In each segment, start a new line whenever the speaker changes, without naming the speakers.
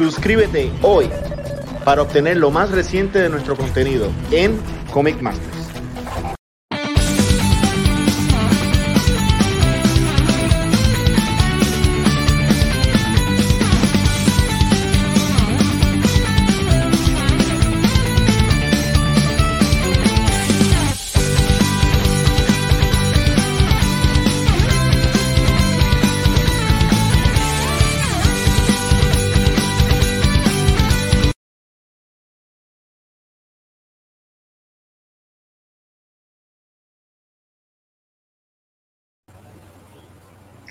Suscríbete hoy para obtener lo más reciente de nuestro contenido en Comic Masters.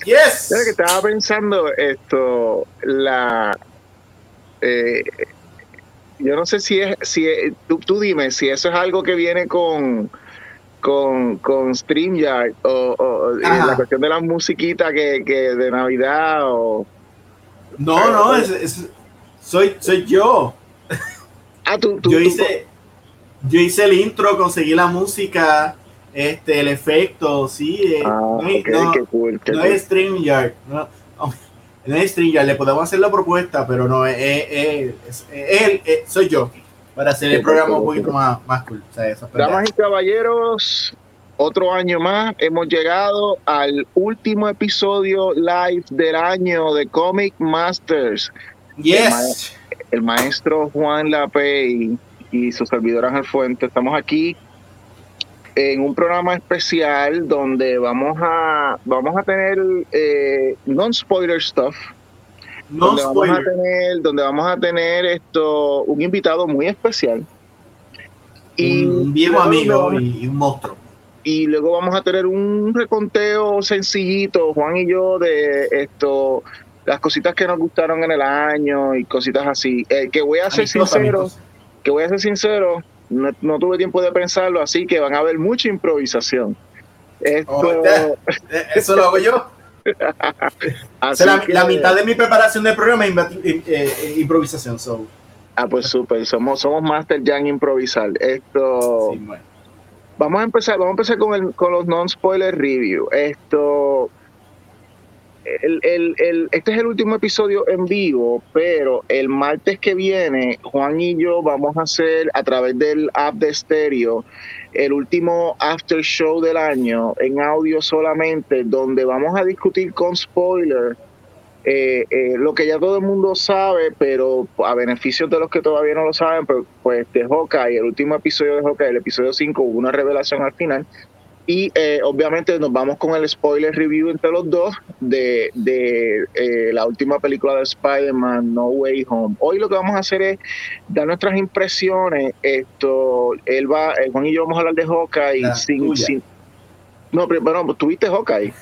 Yes.
que estaba pensando esto, la eh, yo no sé si es, si es- tú, tú dime si eso es algo que viene con con, con StreamYard o, la cuestión de la musiquita que, que de Navidad o
No, no, es, es- soy, soy yo.
ah tú, tú-
Yo
tú-
hice, yo hice el intro, conseguí la música, este, el efecto, sí. eh,
ah,
no, hay-
ok,
no-
qué cool, qué
no
cool.
es StreamYard. No, no, es StreamYard, le podemos hacer la propuesta, pero no, es, es- es- es él, es- soy yo. Para hacer el programa un poquito más, más cool. O sea.
Damas y caballeros, otro año más, hemos llegado al último episodio live del año de Comic Masters.
Yes.
el maestro Juan Lapey y su servidor Ángel Fuente. Estamos aquí en un programa especial donde vamos a vamos a tener eh, non spoiler stuff
No
donde vamos a
spoiler.
tener donde vamos a tener esto un invitado muy especial y
un viejo amigo y, un monstruo.
y luego vamos a tener un reconteo sencillito, Juan y yo, de esto, las cositas que nos gustaron en el año y cositas así. Eh, que voy a ser sincero, que voy a ser sincero, no, no tuve tiempo de pensarlo, así que van a haber mucha improvisación. Esto,
Oh. Eh, Eso lo hago yo. O
así
sea, la,
que-
la mitad de mi preparación del programa es eh, eh, improvisación. So,
Ah, pues súper, somos, somos Master ya en improvisar. Esto,
sí, bueno.
Vamos a empezar, vamos a empezar con, el, con los non-spoiler review. Esto, el, este es el último episodio en vivo, pero el martes que viene, Juan y yo vamos a hacer a través del app de Stereo el último after show del año en audio solamente, donde vamos a discutir con spoiler eh, eh, lo que ya todo el mundo sabe, pero a beneficio de los que todavía no lo saben, pues de Hawkeye, el último episodio de Hawkeye, el episodio 5, hubo una revelación al final. Y eh, obviamente nos vamos con el spoiler review entre los dos de, de eh, la última película de Spider-Man, No Way Home. Hoy lo que vamos a hacer es dar nuestras impresiones. Esto, él va, eh, Juan y yo vamos a hablar de Hawkeye sin, sin- No, pero bueno, tuviste Hawkeye.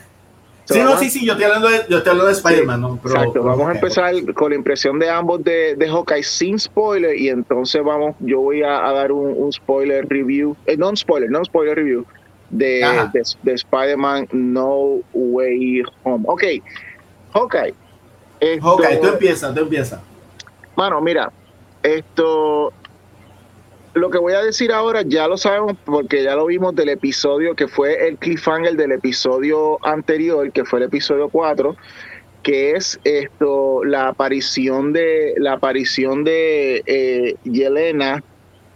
Sí, no, sí, sí, yo estoy hablando de, yo estoy hablando de Spider-Man, ¿no? Pero-
Exacto, vamos a empezar con la impresión de ambos de, de Hawkeye sin spoiler y entonces vamos, yo voy a, a dar un, un spoiler review, eh, non spoiler, non spoiler review de, de, de Spider-Man No Way Home. Ok, Hawkeye. Esto-
tú empiezas, tú empiezas.
Mano, mira, esto. Lo que voy a decir ahora ya lo sabemos porque ya lo vimos del episodio que fue el cliffhanger del episodio anterior, que fue el episodio 4, que es esto la aparición de la aparición de eh, Yelena,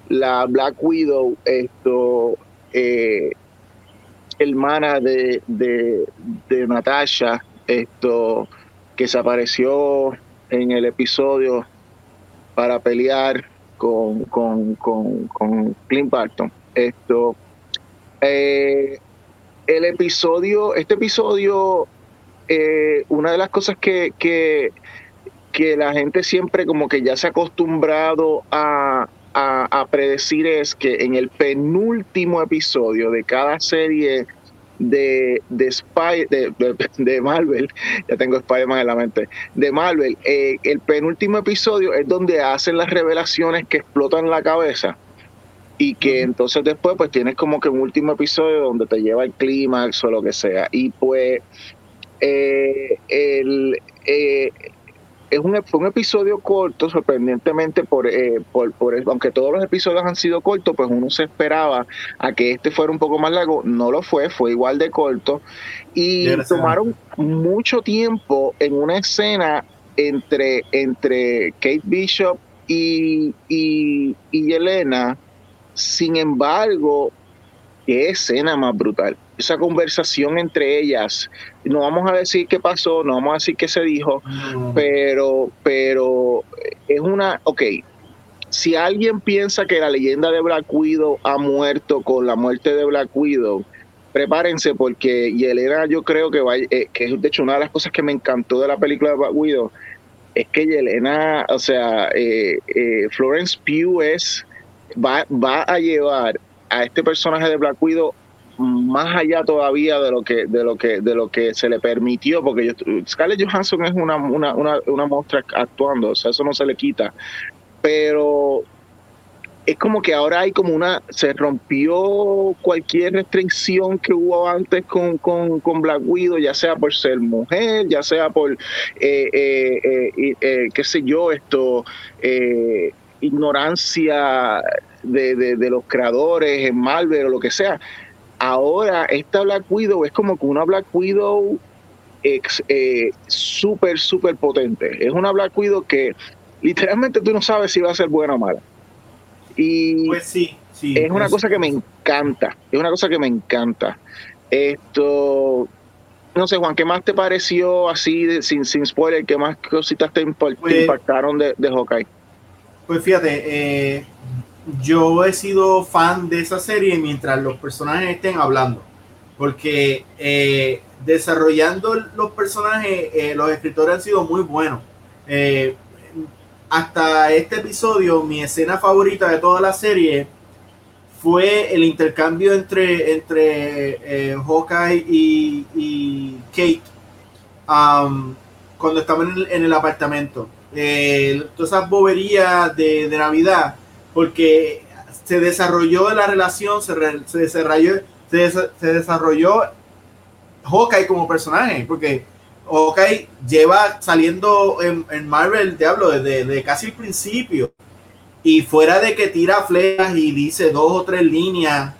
la Black Widow, esto eh, hermana de, de, de Natasha, esto que se apareció en el episodio para pelear con, con, con, con Clint Barton. Esto, eh, el episodio, este episodio, eh, una de las cosas que, que, que la gente siempre como que ya se ha acostumbrado a, a, a predecir es que en el penúltimo episodio de cada serie de, de, Spy, de, de, de Marvel, ya tengo Spider-Man en la mente, de Marvel, eh, el penúltimo episodio es donde hacen las revelaciones que explotan la cabeza y que entonces después pues tienes como que un último episodio donde te lleva el clímax o lo que sea. Y pues eh, el, eh, es un, fue un episodio corto, sorprendentemente, por, eh, por, por aunque todos los episodios han sido cortos, pues uno se esperaba a que este fuera un poco más largo. No lo fue, fue igual de corto. Y tomaron mucho tiempo en una escena entre, entre Kate Bishop y, y, y Yelena. Sin embargo, qué escena más brutal. Esa conversación entre ellas, no vamos a decir qué pasó, no vamos a decir qué se dijo, pero, pero es una, ok, si alguien piensa que la leyenda de Black Widow ha muerto con la muerte de Black Widow, prepárense porque Yelena yo creo que va, eh, que es de hecho una de las cosas que me encantó de la película de Black Widow, es que Yelena, o sea, eh, eh, Florence Pugh es, va, va a llevar a este personaje de Black Widow más allá todavía de lo que de lo que de lo que se le permitió porque yo, Scarlett Johansson es una una, una, una monstrua actuando o sea eso no se le quita pero es como que ahora hay como una, se rompió cualquier restricción que hubo antes con, con, con Black Widow, ya sea por ser mujer, ya sea por, eh, eh, eh, qué sé yo, esto, ignorancia de, de, los creadores en Marvel o lo que sea. Ahora esta Black Widow es como que una Black Widow súper, súper potente. Es una Black Widow que literalmente tú no sabes si va a ser buena o mala. Y
pues sí, sí,
es una cosa que me encanta, es una cosa que me encanta. Esto, no sé, Juan, ¿qué más te pareció así, sin, sin spoiler, qué más cositas te, pues impactaron de, de Hawkeye?
Pues fíjate, eh, yo he sido fan de esa serie mientras los personajes estén hablando, porque eh, desarrollando los personajes, eh, los escritores han sido muy buenos hasta este episodio, mi escena favorita de toda la serie fue el intercambio entre, entre eh, Hawkeye y, Kate um, cuando estaban en el, apartamento. Eh, todas esas boberías de, Navidad, porque se desarrolló la relación, se, se desarrolló, se, desarrolló Hawkeye como personaje, porque ok, lleva saliendo en, Marvel, te hablo, desde, casi el principio. Y fuera de que tira flechas y dice dos o tres líneas,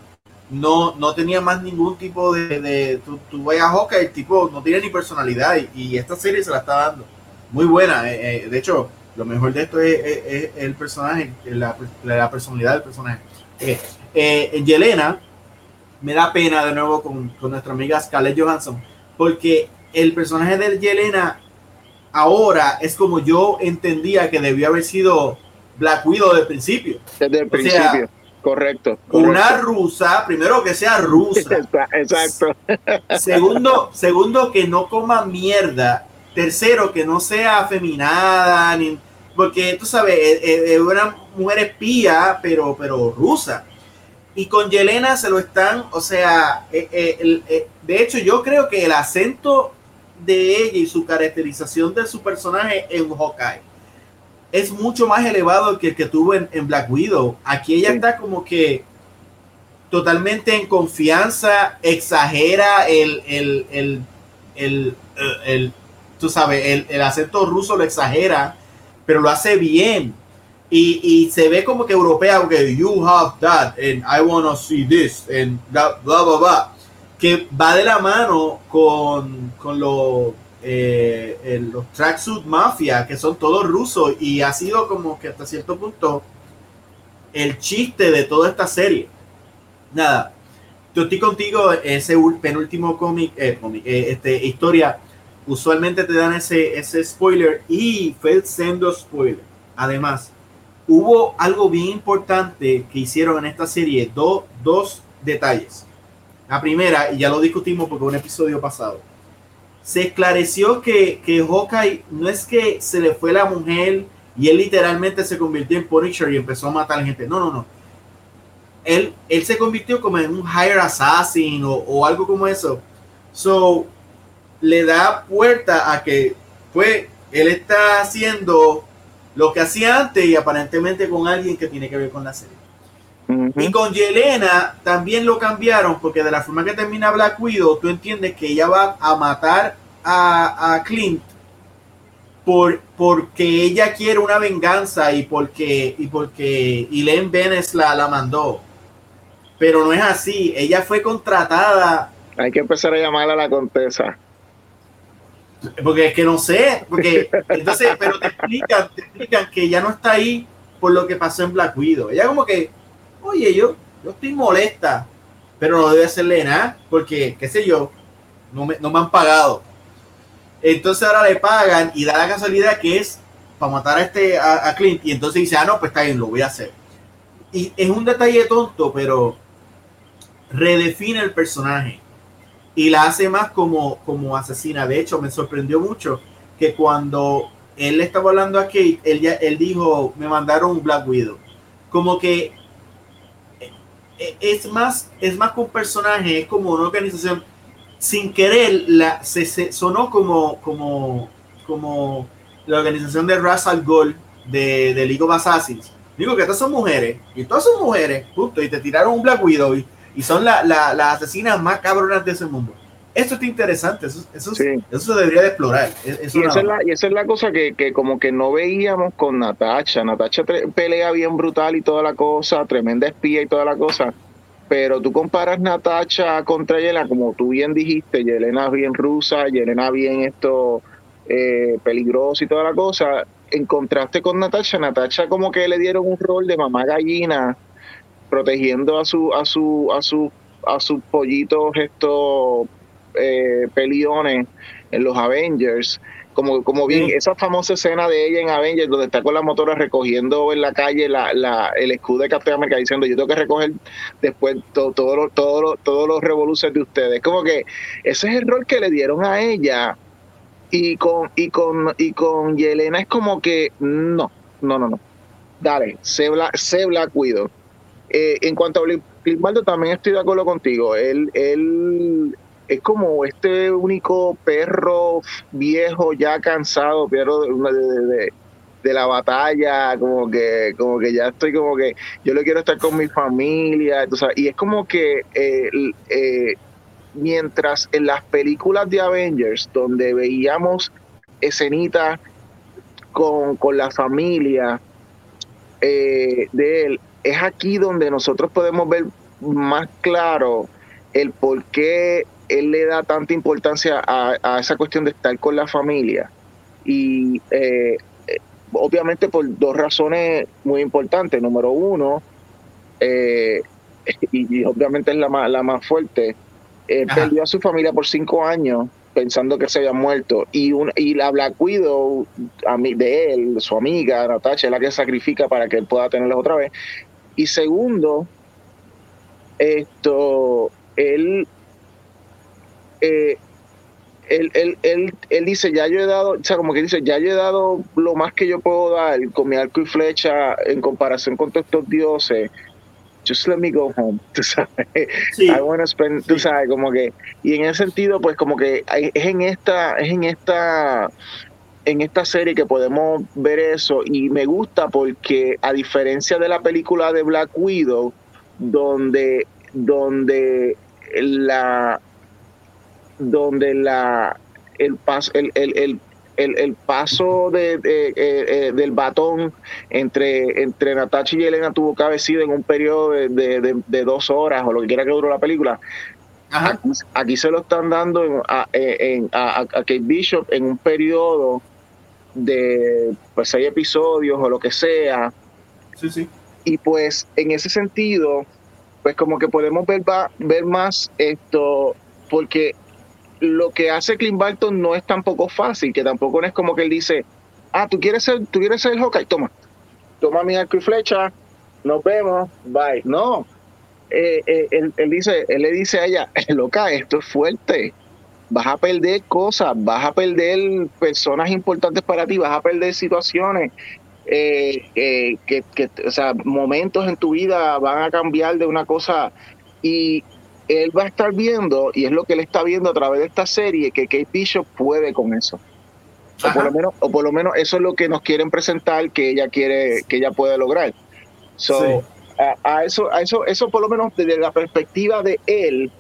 no, no tenía más ningún tipo de. de tú, tú vayas a el tipo no tiene ni personalidad. Y, esta serie se la está dando. Muy buena. Eh, eh, de hecho, lo mejor de esto es, el personaje, la, la, personalidad del personaje. Eh, eh, Yelena, me da pena de nuevo con, con nuestra amiga Scarlett Johansson, porque el personaje de Yelena ahora es como yo entendía que debió haber sido Black Widow desde el principio.
Desde el principio. correcto,
Una rusa, primero que sea rusa.
Exacto.
Segundo, segundo que no coma mierda. Tercero, que no sea afeminada, ni, porque tú sabes, es, una mujer espía, pero, pero rusa. Y con Yelena se lo están, o sea, eh, eh, eh, de hecho yo creo que el acento de ella y su caracterización de su personaje en Hawkeye es mucho más elevado que el que tuvo en, Black Widow. Aquí ella está como que totalmente en confianza, exagera el, el, el, el, el tú sabes, el, acento ruso lo exagera, pero lo hace bien. Y, y, se ve como que europea, que you have that, and I want to see this, and bla, bla, bla, bla que va de la mano con, con los, eh, los Tracksuit Mafia, que son todos rusos, y ha sido como que hasta cierto punto el chiste de toda esta serie. Nada, yo estoy contigo, ese penúltimo cómic, eh, eh, este, historia, usualmente te dan ese, ese spoiler y fue siendo spoiler. Además, hubo algo bien importante que hicieron en esta serie, dos detalles. La primera, y ya lo discutimos porque un episodio pasado, se esclareció que, que Hawkeye no es que se le fue la mujer y él literalmente se convirtió en Punisher y empezó a matar gente. No, no, no. Él, él se convirtió como en un higher assassin o, o algo como eso. So, le da puerta a que, pues, él está haciendo lo que hacía antes y aparentemente con alguien que tiene que ver con la serie. Y con Yelena también lo cambiaron porque de la forma que termina Black Widow, tú entiendes que ella va a matar a, Clint por, porque ella quiere una venganza y porque, y porque Elaine Benes la, la mandó. Pero no es así, ella fue contratada.
Hay que empezar a llamarla a la contesa.
Porque es que no sé, porque entonces, pero te explican, te explican que ya no está ahí por lo que pasó en Black Widow. Ella como que, oye, yo, yo estoy molesta, pero no debe hacerle nada, porque, qué sé yo, no me, no me han pagado. Entonces ahora le pagan y da la casualidad que es para matar a este a, Clint y entonces dice, ah, no, pues está bien, lo voy a hacer. Y es un detalle tonto, pero redefine el personaje y la hace más como, como asesina. De hecho, me sorprendió mucho que cuando él le estaba hablando a Kate, él, ya, él dijo, me mandaron un Black Widow. Como que eh, es más, es más que un personaje, es como una organización. Sin querer, la, se, sonó como, como, como la organización de Russell Gold de, de League of Assassins. Digo que estas son mujeres, y todas son mujeres, justo, y te tiraron un Black Widow, y, y son las la, asesinas más cabronas de ese mundo. Esto está interesante, eso, eso, eso se debería de explorar.
y, esa es la, y, esa es la, cosa que, que, como que no veíamos con Natacha. Natacha pelea bien brutal y toda la cosa, tremenda espía y toda la cosa. Pero tú comparas Natacha contra Yelena, como tú bien dijiste, Yelena bien rusa, Yelena bien esto eh, peligroso y toda la cosa. En contraste con Natacha, Natacha como que le dieron un rol de mamá gallina protegiendo a su a su a su a sus pollitos estos eh, peliones en los Avengers. Como, como bien esa famosa escena de ella en Avengers donde está con la motora recogiendo en la calle la, la, el escudo de Captain America diciendo yo tengo que recoger después todo, todo, todo, todos los revoluciones de ustedes como que ese es el rol que le dieron a ella. Y con y con y con Yelena es como que no no no no. Dale se se la cuido eh, en cuanto a Grimbaldo, también estoy de acuerdo contigo. Él, él es como este único perro viejo, ya cansado, pero de, de, la batalla, como que, como que ya estoy como que yo le quiero estar con mi familia. y es como que eh, eh, mientras en las películas de Avengers, donde veíamos escenitas con, con la familia de él, es aquí donde nosotros podemos ver más claro el por qué él le da tanta importancia a, esa cuestión de estar con la familia. Y eh, obviamente por dos razones muy importantes. Número uno, eh, y, obviamente es la más, la más fuerte, perdió a su familia por cinco años pensando que se había muerto y, un, y la Black Widow de él, su amiga Natasha, es la que sacrifica para que él pueda tenerlos otra vez y segundo, esto, él, eh, él, él, dice, ya yo he dado, o sea, como que dice, ya yo he dado lo más que yo puedo dar con mi arco y flecha en comparación con todos estos dioses. Just let me go home, tú sabes. I wanna spend, tú sabes, como que, y en ese sentido, pues como que es en esta, es en esta en esta serie que podemos ver eso y me gusta porque a diferencia de la película de Black Widow donde donde la donde la el paso el, el, el, paso de, eh, eh, del batón entre, entre Natasha y Elena tuvo que haber sido en un periodo de, dos horas o lo que quiera que duró la película. Aquí, se lo están dando a, en, a, a, Kate Bishop en un periodo de pues seis episodios o lo que sea.
Sí, sí.
Y pues en ese sentido, pues como que podemos ver, ver más esto, porque lo que hace Clint Barton no es tampoco fácil, que tampoco es como que él dice, ah, tú quieres ser, tú quieres ser el Hawkeye, toma, toma mi arco y flecha, nos vemos, bye. No, eh, eh, él, él, dice, él le dice a ella, loca, esto es fuerte, vas a perder cosas, vas a perder personas importantes para ti, vas a perder situaciones, eh, eh, que, o sea, momentos en tu vida van a cambiar de una cosa y él va a estar viendo, y es lo que él está viendo a través de esta serie, que Kate Bishop puede con eso. O por, lo menos, o por lo menos eso es lo que nos quieren presentar que ella quiere, que ella puede lograr. So, a, eso, a eso, eso por lo menos desde la perspectiva de él,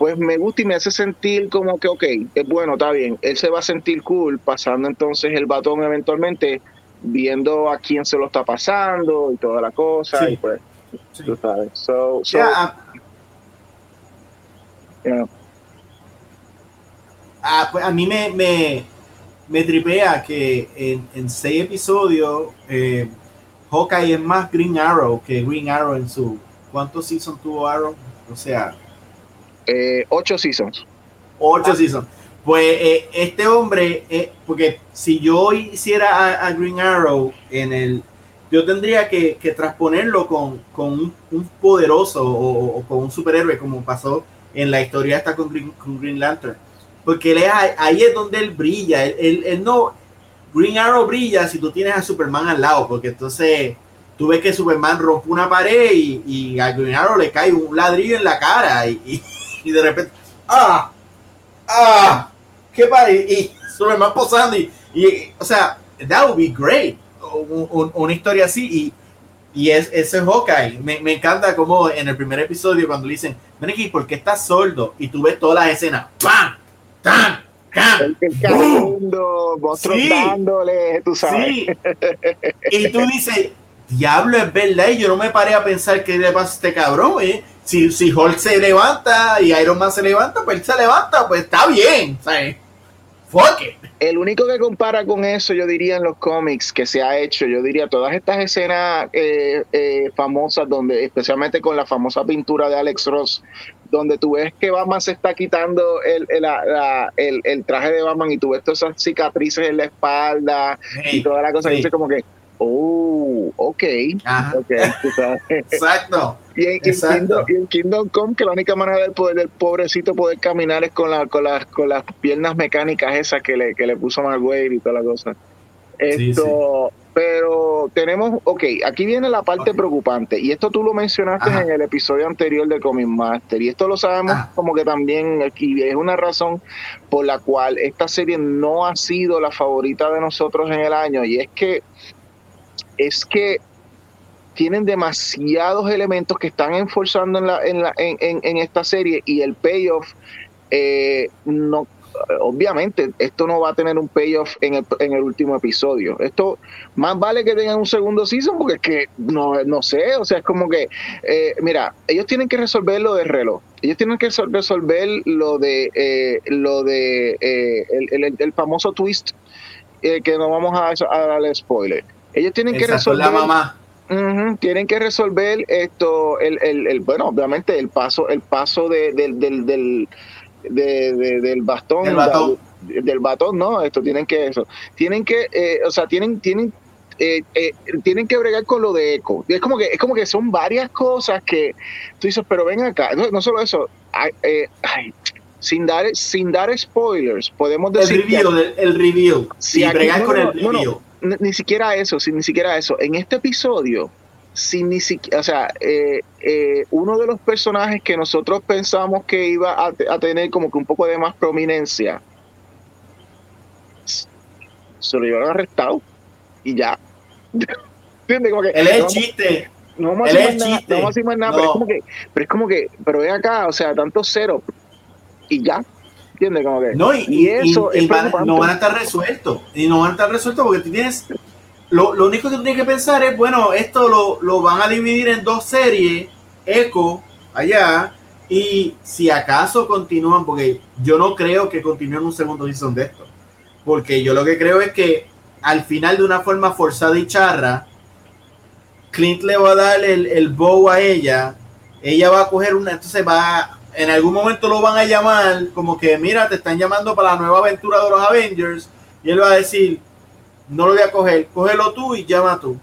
pues me gusta y me hace sentir como que, ok, es bueno, está bien, él se va a sentir cool pasando entonces el batón eventualmente, viendo a quién se lo está pasando y toda la cosa, y pues, tú sabes. So, so,
yeah. ah, pues a mí me, me, me tripea que en, en seis episodios eh, Hawkeye es más Green Arrow que Green Arrow en su... ¿Cuántos seasons tuvo Arrow? O sea...
Eh, ocho seasons.
Ocho seasons. Pues eh, este hombre, eh, porque si yo hiciera a, Green Arrow en el, yo tendría que, que transponerlo con, con un, poderoso o, con un superhéroe como pasó en la historia esta con Green, con Green Lantern. Porque él ahí es donde él brilla. Él, él, no, Green Arrow brilla si tú tienes a Superman al lado, porque entonces tú ves que Superman rompe una pared y, y a Green Arrow le cae un ladrillo en la cara y, y de repente, ¡ah! ¡ah! ¿Qué pasa? Y, Superman posando y, o sea, that would be great. una historia así y, y es, ese es Hawkeye. Me, me, encanta como en el primer episodio cuando le dicen, ven aquí, ¿por qué estás sordo? Y tú ves todas las escenas, ¡pam! ¡tam! ¡cam!
El dándole, tú sabes. Sí.
Y tú dices, diablo, es verdad, y yo no me paré a pensar qué le pasa a este cabrón, ¿eh? Si, si Hulk se levanta y Iron Man se levanta, pues él se levanta, pues está bien, ¿sabes? Fuck it.
El único que compara con eso, yo diría en los cómics que se ha hecho, yo diría todas estas escenas eh, eh, famosas, donde especialmente con la famosa pintura de Alex Ross, donde tú ves que Batman se está quitando el, el, el, traje de Batman y tú ves todas esas cicatrices en la espalda y toda la cosa, y dice como que, Oh, ok.
Exacto.
Y en, Kingdom, Come, que la única manera del poder del pobrecito poder caminar es con, la, con, las, con las piernas mecánicas esas que le, que le puso Marguerite y toda la cosa. Esto, pero tenemos, ok, aquí viene la parte preocupante, y esto tú lo mencionaste en el episodio anterior de Comic Master, y esto lo sabemos como que también aquí es una razón por la cual esta serie no ha sido la favorita de nosotros en el año, y es que es que tienen demasiados elementos que están enforzando en, la, en, la, en, en, esta serie y el payoff eh, no obviamente esto no va a tener un payoff en el, en el último episodio. Esto más vale que tengan un segundo season porque es que no, no sé, o sea, es como que, eh, mira, ellos tienen que resolver lo del reloj. Ellos tienen que resolver lo de eh, lo de el, el, famoso twist que no vamos a, a darle spoiler ellos tienen que resolver.
La mamá.
tienen que resolver esto, el, el, el, bueno, obviamente el paso, el paso de, del, del, del, del bastón, del batón. del batón, no, esto tienen que eso, tienen que, eh, o sea, tienen, tienen, eh, eh, tienen que bregar con lo de eco. Es como que, es como que son varias cosas que tú dices, pero ven acá, no, no solo eso, ay, sin dar, sin dar spoilers, podemos decir.
El review, el, review. Si bregar con el review
ni siquiera eso, sin ni siquiera eso. En este episodio, sin ni siquiera, o sea, eh, eh, uno de los personajes que nosotros pensamos que iba a, tener como que un poco de más prominencia, se lo llevaron arrestado y ya.
¿Entiendes? Como que, Él es el chiste.
No vamos a nada, no más nada, pero es como que, pero es como que, pero ven acá, o sea, tanto cero y ya.
No, y, eso no van a estar resueltos. Y no van a estar resueltos porque tú tienes. Lo, único que tú tienes que pensar es: bueno, esto lo, lo van a dividir en dos series, Echo, allá, y si acaso continúan, porque yo no creo que continúen un segundo season de esto. Porque yo lo que creo es que al final, de una forma forzada y charra, Clint le va a dar el, el bow a ella. Ella va a coger una, entonces va en algún momento lo van a llamar como que, mira, te están llamando para la nueva aventura de los Avengers. Y él va a decir, no lo voy a coger, cógelo tú y llama tú.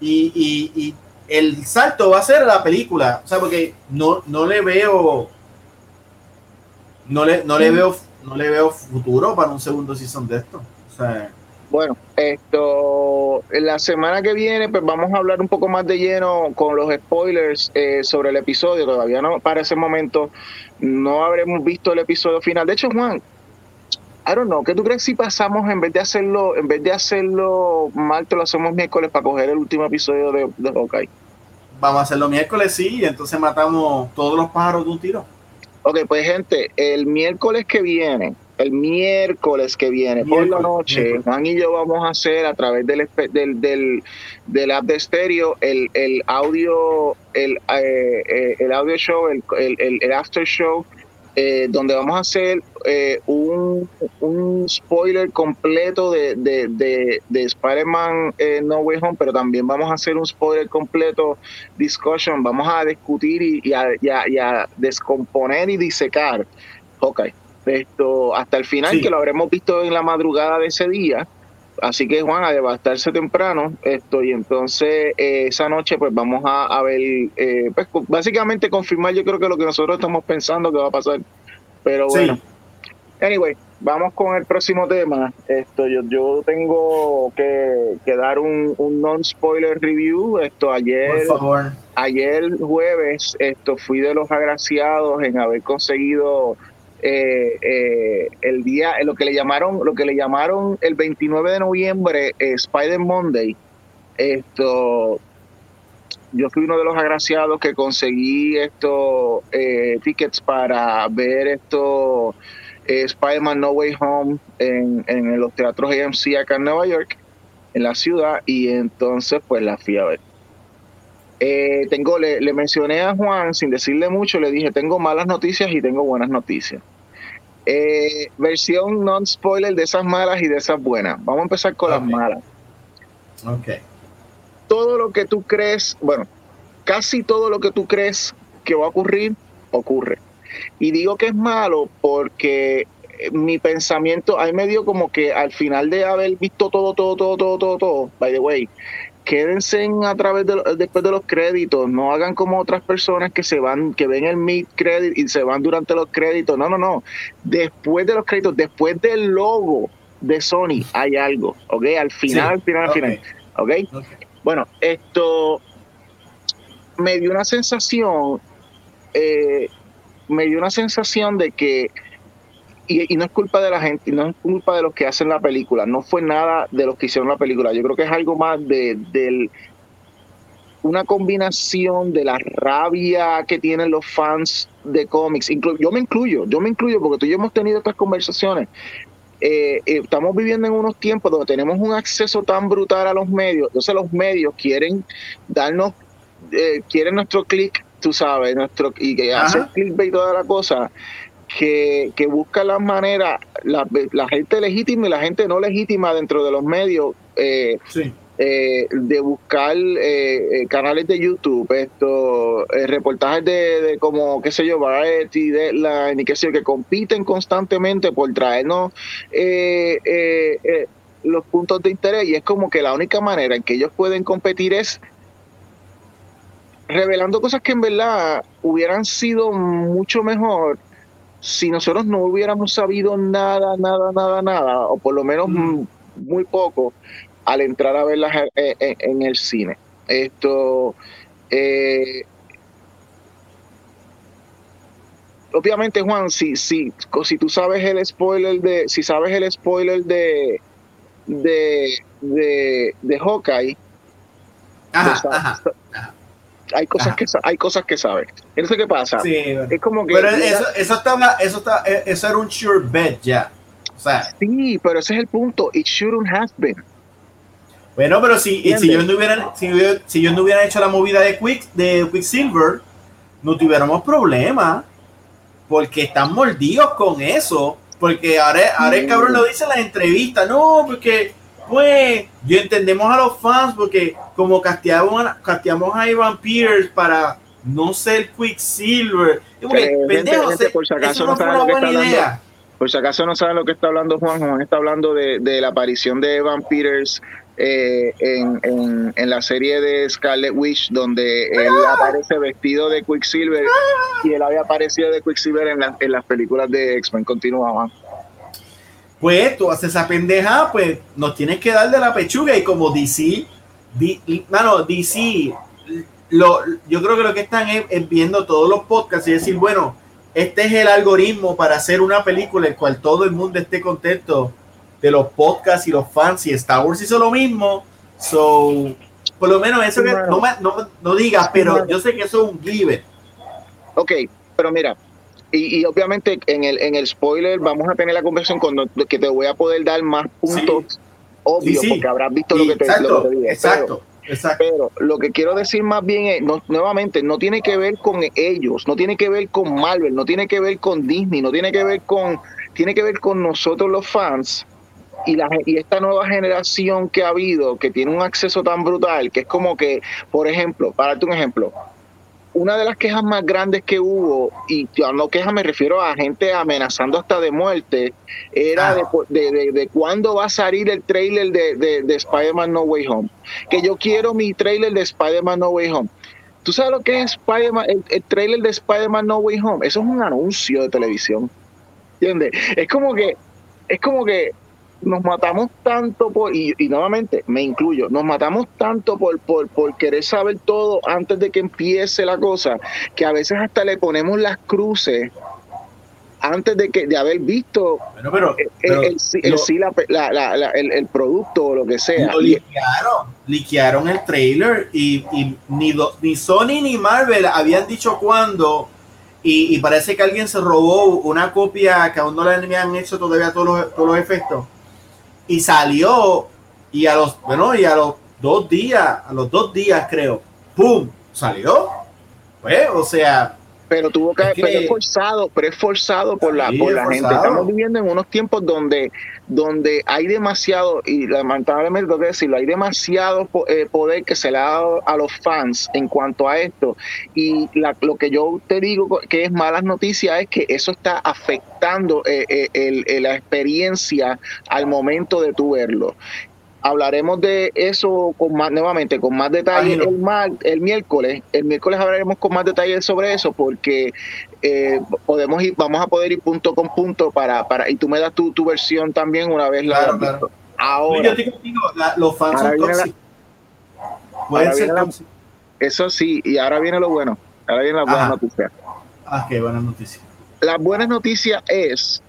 Y, y, el salto va a ser la película. O sea, porque no, no le veo. No le, no le veo no le veo futuro para un segundo season de esto. O sea,
bueno, esto, la semana que viene, pues vamos a hablar un poco más de lleno con los spoilers eh, sobre el episodio. Todavía no, para ese momento, no habremos visto el episodio final. De hecho, Juan, I don't know, ¿qué tú crees si pasamos en vez de hacerlo, en vez de hacerlo martes, lo hacemos miércoles para coger el último episodio de, de Hawkeye?
Vamos a hacerlo miércoles, sí, y entonces matamos todos los pájaros de un tiro.
Ok, pues gente, el miércoles que viene el miércoles que viene por la noche, Juan y yo vamos a hacer a través del, del, del, del app de estéreo el, el audio, el, eh, eh, el audio show, el, el, el, after show eh, donde vamos a hacer eh, un, un, spoiler completo de, de, de, de Spider-Man eh, No Way Home, pero también vamos a hacer un spoiler completo discussion. Vamos a discutir y, y, a, y, a, y a, descomponer y disecar Hawkeye. Esto, hasta el final, sí. que lo habremos visto en la madrugada de ese día. Así que Juan, a devastarse temprano, esto, y entonces eh, esa noche pues vamos a, a ver, eh, pues básicamente confirmar yo creo que lo que nosotros estamos pensando que va a pasar. Pero bueno, sí. anyway, vamos con el próximo tema. Esto, yo, yo tengo que, que dar un, un non-spoiler review. Esto ayer,
Por favor.
ayer jueves, esto fui de los agraciados en haber conseguido eh, eh, el día, lo que le llamaron, lo que le llamaron el 29 de noviembre, eh, Spider Monday. Esto, yo fui uno de los agraciados que conseguí estos tickets para ver esto Spider-Man No Way Home en, en los teatros AMC acá en Nueva York, en la ciudad, y entonces pues la fui a ver. Eh, tengo, le, le, mencioné a Juan, sin decirle mucho, le dije, tengo malas noticias y tengo buenas noticias. Eh, versión non-spoiler de esas malas y de esas buenas. Vamos a empezar con okay. las malas.
Ok.
Todo lo que tú crees, bueno, casi todo lo que tú crees que va a ocurrir, ocurre. Y digo que es malo porque mi pensamiento, ahí me dio como que al final de haber visto todo, todo, todo, todo, todo, todo, by the way, quédense en, a través de después de los créditos, no hagan como otras personas que se van, que ven el mid credit y se van durante los créditos. No, no, no. Después de los créditos, después del logo de Sony hay algo, ¿ok? Al final, sí. al final, al okay. final. ¿okay? ¿ok? Bueno, esto me dio una sensación, eh, me dio una sensación de que y, y, no es culpa de la gente, no es culpa de los que hacen la película, no fue nada de los que hicieron la película. Yo creo que es algo más de, de una combinación de la rabia que tienen los fans de cómics. Inclu yo me incluyo, yo me incluyo porque tú y yo hemos tenido estas conversaciones. Eh, eh, estamos viviendo en unos tiempos donde tenemos un acceso tan brutal a los medios, entonces los medios quieren darnos, eh, quieren nuestro clic, tú sabes, nuestro y que hacer clickbait y toda la cosa que, que busca las maneras, la, la, gente legítima y la gente no legítima dentro de los medios, eh,
sí.
eh, de buscar eh, canales de YouTube, esto, reportajes de, de, como, qué sé yo, Variety, Deadline, y qué sé yo, que compiten constantemente por traernos los puntos de interés, y es como que la única manera en que ellos pueden competir es revelando cosas que en verdad hubieran sido mucho mejor si nosotros no hubiéramos sabido nada, nada, nada, nada, o por lo menos mm. muy poco, al entrar a verlas en, en, en el cine. Esto, eh, obviamente, Juan, si, si, si tú sabes el spoiler de, si sabes el spoiler de, de, de, de Hawkeye,
ajá, pues, ajá, ajá
hay cosas que hay cosas que sabes. Entonces qué pasa?
Sí,
es como que
pero eso, eso estaba eso está eso era un sure bet ya. O sea,
sí, pero ese es el punto. It shouldn't have been.
Bueno, pero si, si yo no hubiera si, si yo no hubiera hecho la movida de Quick de Quicksilver, no tuviéramos problema porque están mordidos con eso. Porque ahora, ahora el cabrón lo dice en la entrevista, no, porque pues yo entendemos a los fans porque como casteamos, casteamos a Ivan Pierce para no ser Quicksilver.
Porque, pendejo, gente, por si acaso no, saben lo que está hablando. Por si acaso no saben lo que está hablando Juan, Juan está hablando de, de la aparición de Evan Peters eh, en, en, en, la serie de Scarlet Witch, donde él ¡Ah! aparece vestido de Quicksilver ¡Ah! y él había aparecido de Quicksilver en, la, en las películas de X-Men. Continúa, Juan
pues tú haces esa pendeja, pues nos tienes que dar de la pechuga. Y como DC, D, mano, DC, lo, yo creo que lo que están es, es, viendo todos los podcasts y decir, bueno, este es el algoritmo para hacer una película en cual todo el mundo esté contento de los podcasts y los fans. Y Star Wars hizo lo mismo, so, por lo menos eso que no, no, no digas, pero yo sé que eso es un given.
Ok, pero mira, y, y, obviamente en el, en el spoiler vamos a tener la conversación con que te voy a poder dar más puntos sí. obvios, sí, sí. porque habrás visto lo que te,
exacto,
lo que te dije.
Exacto.
Pero lo que quiero decir más bien es, nuevamente, no tiene que ver con ellos, no tiene que ver con Marvel, no tiene que ver con Disney, no tiene que ver con, tiene que ver con nosotros los fans y, la, y esta nueva generación que ha habido, que tiene un acceso tan brutal, que es como que, por ejemplo, para darte un ejemplo, una de las quejas más grandes que hubo, y yo no quejas me refiero a gente amenazando hasta de muerte, era ah. de, de, de, cuándo va a salir el trailer de, de, Spider-Man No Way Home. Que yo quiero mi trailer de Spider-Man No Way Home. ¿Tú sabes lo que es Spider-Man, el, el, trailer de Spider-Man No Way Home? Eso es un anuncio de televisión. ¿Entiendes? Es como que, es como que nos matamos tanto por, y, nuevamente me incluyo, nos matamos tanto por, por, por querer saber todo antes de que empiece la cosa, que a veces hasta le ponemos las cruces antes de que de haber visto el, el, producto o lo que sea.
Lo liquearon, el trailer y, ni, ni Sony ni Marvel habían dicho cuándo y, parece que alguien se robó una copia que aún no le habían hecho todavía todos los, todos los efectos y salió y a los, bueno, y a los dos días, a los dos días creo, ¡pum! Salió. Pues, o sea,
pero tuvo que, es pero es forzado, pero es forzado por la, por la gente. Estamos viviendo en unos tiempos donde, donde hay demasiado, y lamentablemente tengo que decirlo, hay demasiado eh, poder que se le ha dado a los fans en cuanto a esto. Y lo que yo te digo que es malas noticias es que eso está afectando eh, eh, la experiencia al momento de tu verlo hablaremos de eso con más, nuevamente con más detalle el, el miércoles. El miércoles hablaremos con más detalle sobre eso porque eh, podemos ir, vamos a poder ir punto con punto para, para y tú me das tu, tu versión también una vez
la claro. Ahora, yo los fans son tóxicos.
Pueden ser Eso sí, y ahora viene lo bueno. Ahora viene la buena noticia.
Ah, qué buena noticia.
La buena noticia es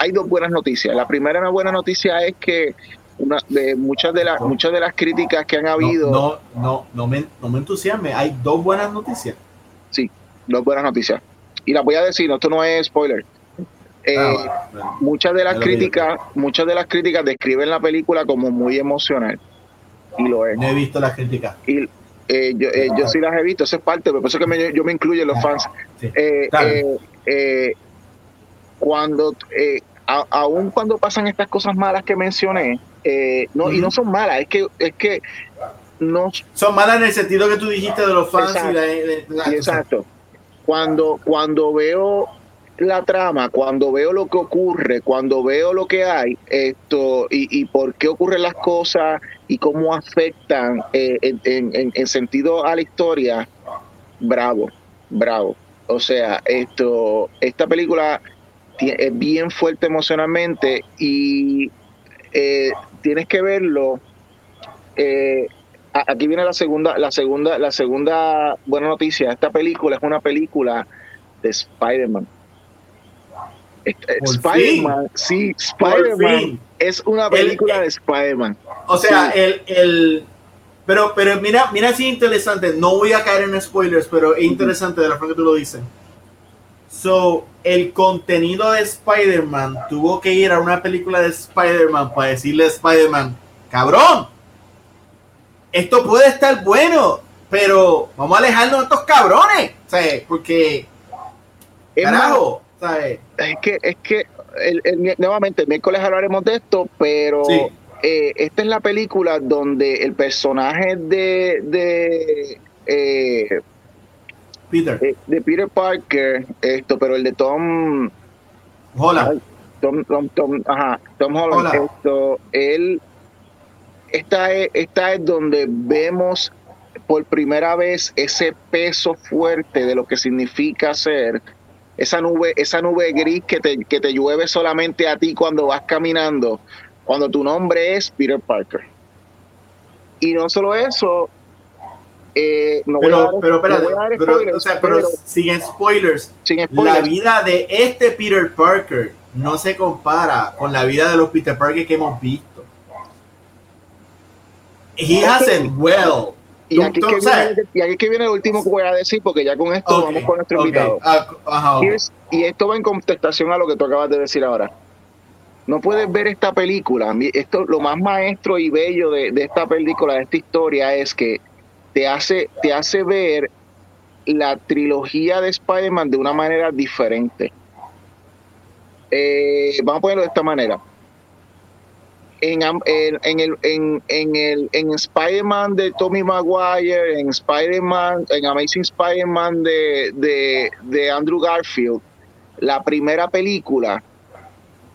hay dos buenas noticias. La primera buena noticia es que una de muchas de las muchas de las críticas que han habido
no no no, me, no me entusiasme. Hay dos buenas noticias.
Sí dos buenas noticias. Y las voy a decir esto no es spoiler. Eh, ah, muchas de las críticas muchas de las críticas describen la película como muy emocional. Y lo es.
No he visto las críticas.
Y eh, yo, eh, yo sí las he visto eso es parte por eso que me, yo me incluyo en los fans. cuando aún cuando pasan estas cosas malas que mencioné, eh, no, y no son malas, es que, es que no.
Son malas en el sentido que tú dijiste de los fans
exacto, Cuando, cuando veo la trama, cuando veo lo que ocurre, cuando veo lo que hay, esto, y, y por qué ocurren las cosas y cómo afectan eh, en, en, en, sentido a la historia, bravo, bravo. O sea, esto, esta película es bien fuerte emocionalmente y eh, tienes que verlo. Eh, aquí viene la segunda, la segunda, la segunda buena noticia. Esta película es una película de Spider-Man. Spider-Man, sí, Spider-Man es una película de Spider-Man.
O sea, el, el, pero, pero mira, mira si interesante. No voy a caer en spoilers, pero es interesante de la forma que tú lo dices. So, el contenido de Spider-Man tuvo que ir a una película de Spider-Man para decirle a Spider-Man, cabrón, esto puede estar bueno, pero vamos a alejarnos de estos cabrones, ¿sabes? Porque,
es carajo, ¿sabes? Es que, es que, el, nuevamente, el miércoles hablaremos de esto, pero eh, esta es la película donde el personaje de, de eh,
Peter.
Eh, de, Peter Parker, esto, pero el de Tom
Holland.
Tom, Tom, Tom, ajá, Tom Holland, esto, él, esta es, esta es donde vemos por primera vez ese peso fuerte de lo que significa ser esa nube, esa nube gris que te, que te llueve solamente a ti cuando vas caminando, cuando tu nombre es Peter Parker. Y no solo eso, eh, no
pero, pero, pero, o sea, pero, sin, spoilers, la vida de este Peter Parker no se compara con la vida de los Peter Parker que hemos visto. He hasn't well.
Y aquí, que viene, y aquí que viene el último que voy a decir, porque ya con esto vamos con nuestro invitado.
Ah,
y, esto va en contestación a lo que tú acabas de decir ahora. no puedes ver esta película. Esto, lo más maestro y bello de, esta película, de esta historia, es que te hace, te hace ver la trilogía de Spider-Man de una manera diferente. Eh, vamos a ponerlo de esta manera. En, en, el, en, en, el, en Spider-Man de Tommy Maguire, en Spider-Man, en Amazing Spider-Man de, de, de Andrew Garfield, la primera película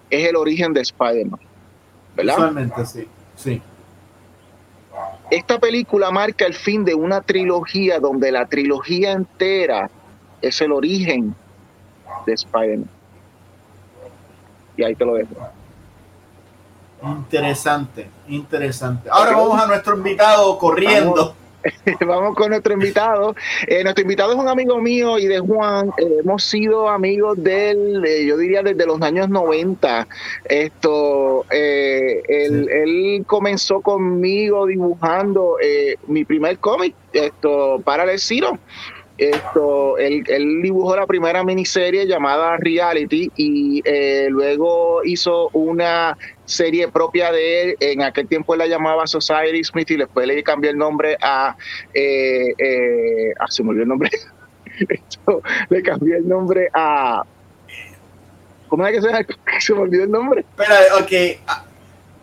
es el origen de Spider-Man. ¿Verdad?
sí. sí.
Esta película marca el fin de una trilogía donde la trilogía entera es el origen de Spider-Man. Y ahí te lo dejo.
Interesante, interesante. Ahora vamos a nuestro invitado corriendo.
Vamos con nuestro invitado. Eh, nuestro invitado es un amigo mío y de Juan. Eh, hemos sido amigos de él, eh, yo diría desde los años 90. Esto, él, comenzó conmigo dibujando mi primer cómic, esto, para el Zero. Esto, él, dibujó la primera miniserie llamada Reality y eh, luego hizo una serie propia de él. En aquel tiempo él la llamaba Society Smith y después le cambió el nombre a. Eh, eh, ah, se me olvidó el nombre. le cambió el nombre a. ¿Cómo es que se Se me olvidó el nombre.
Espera, ok.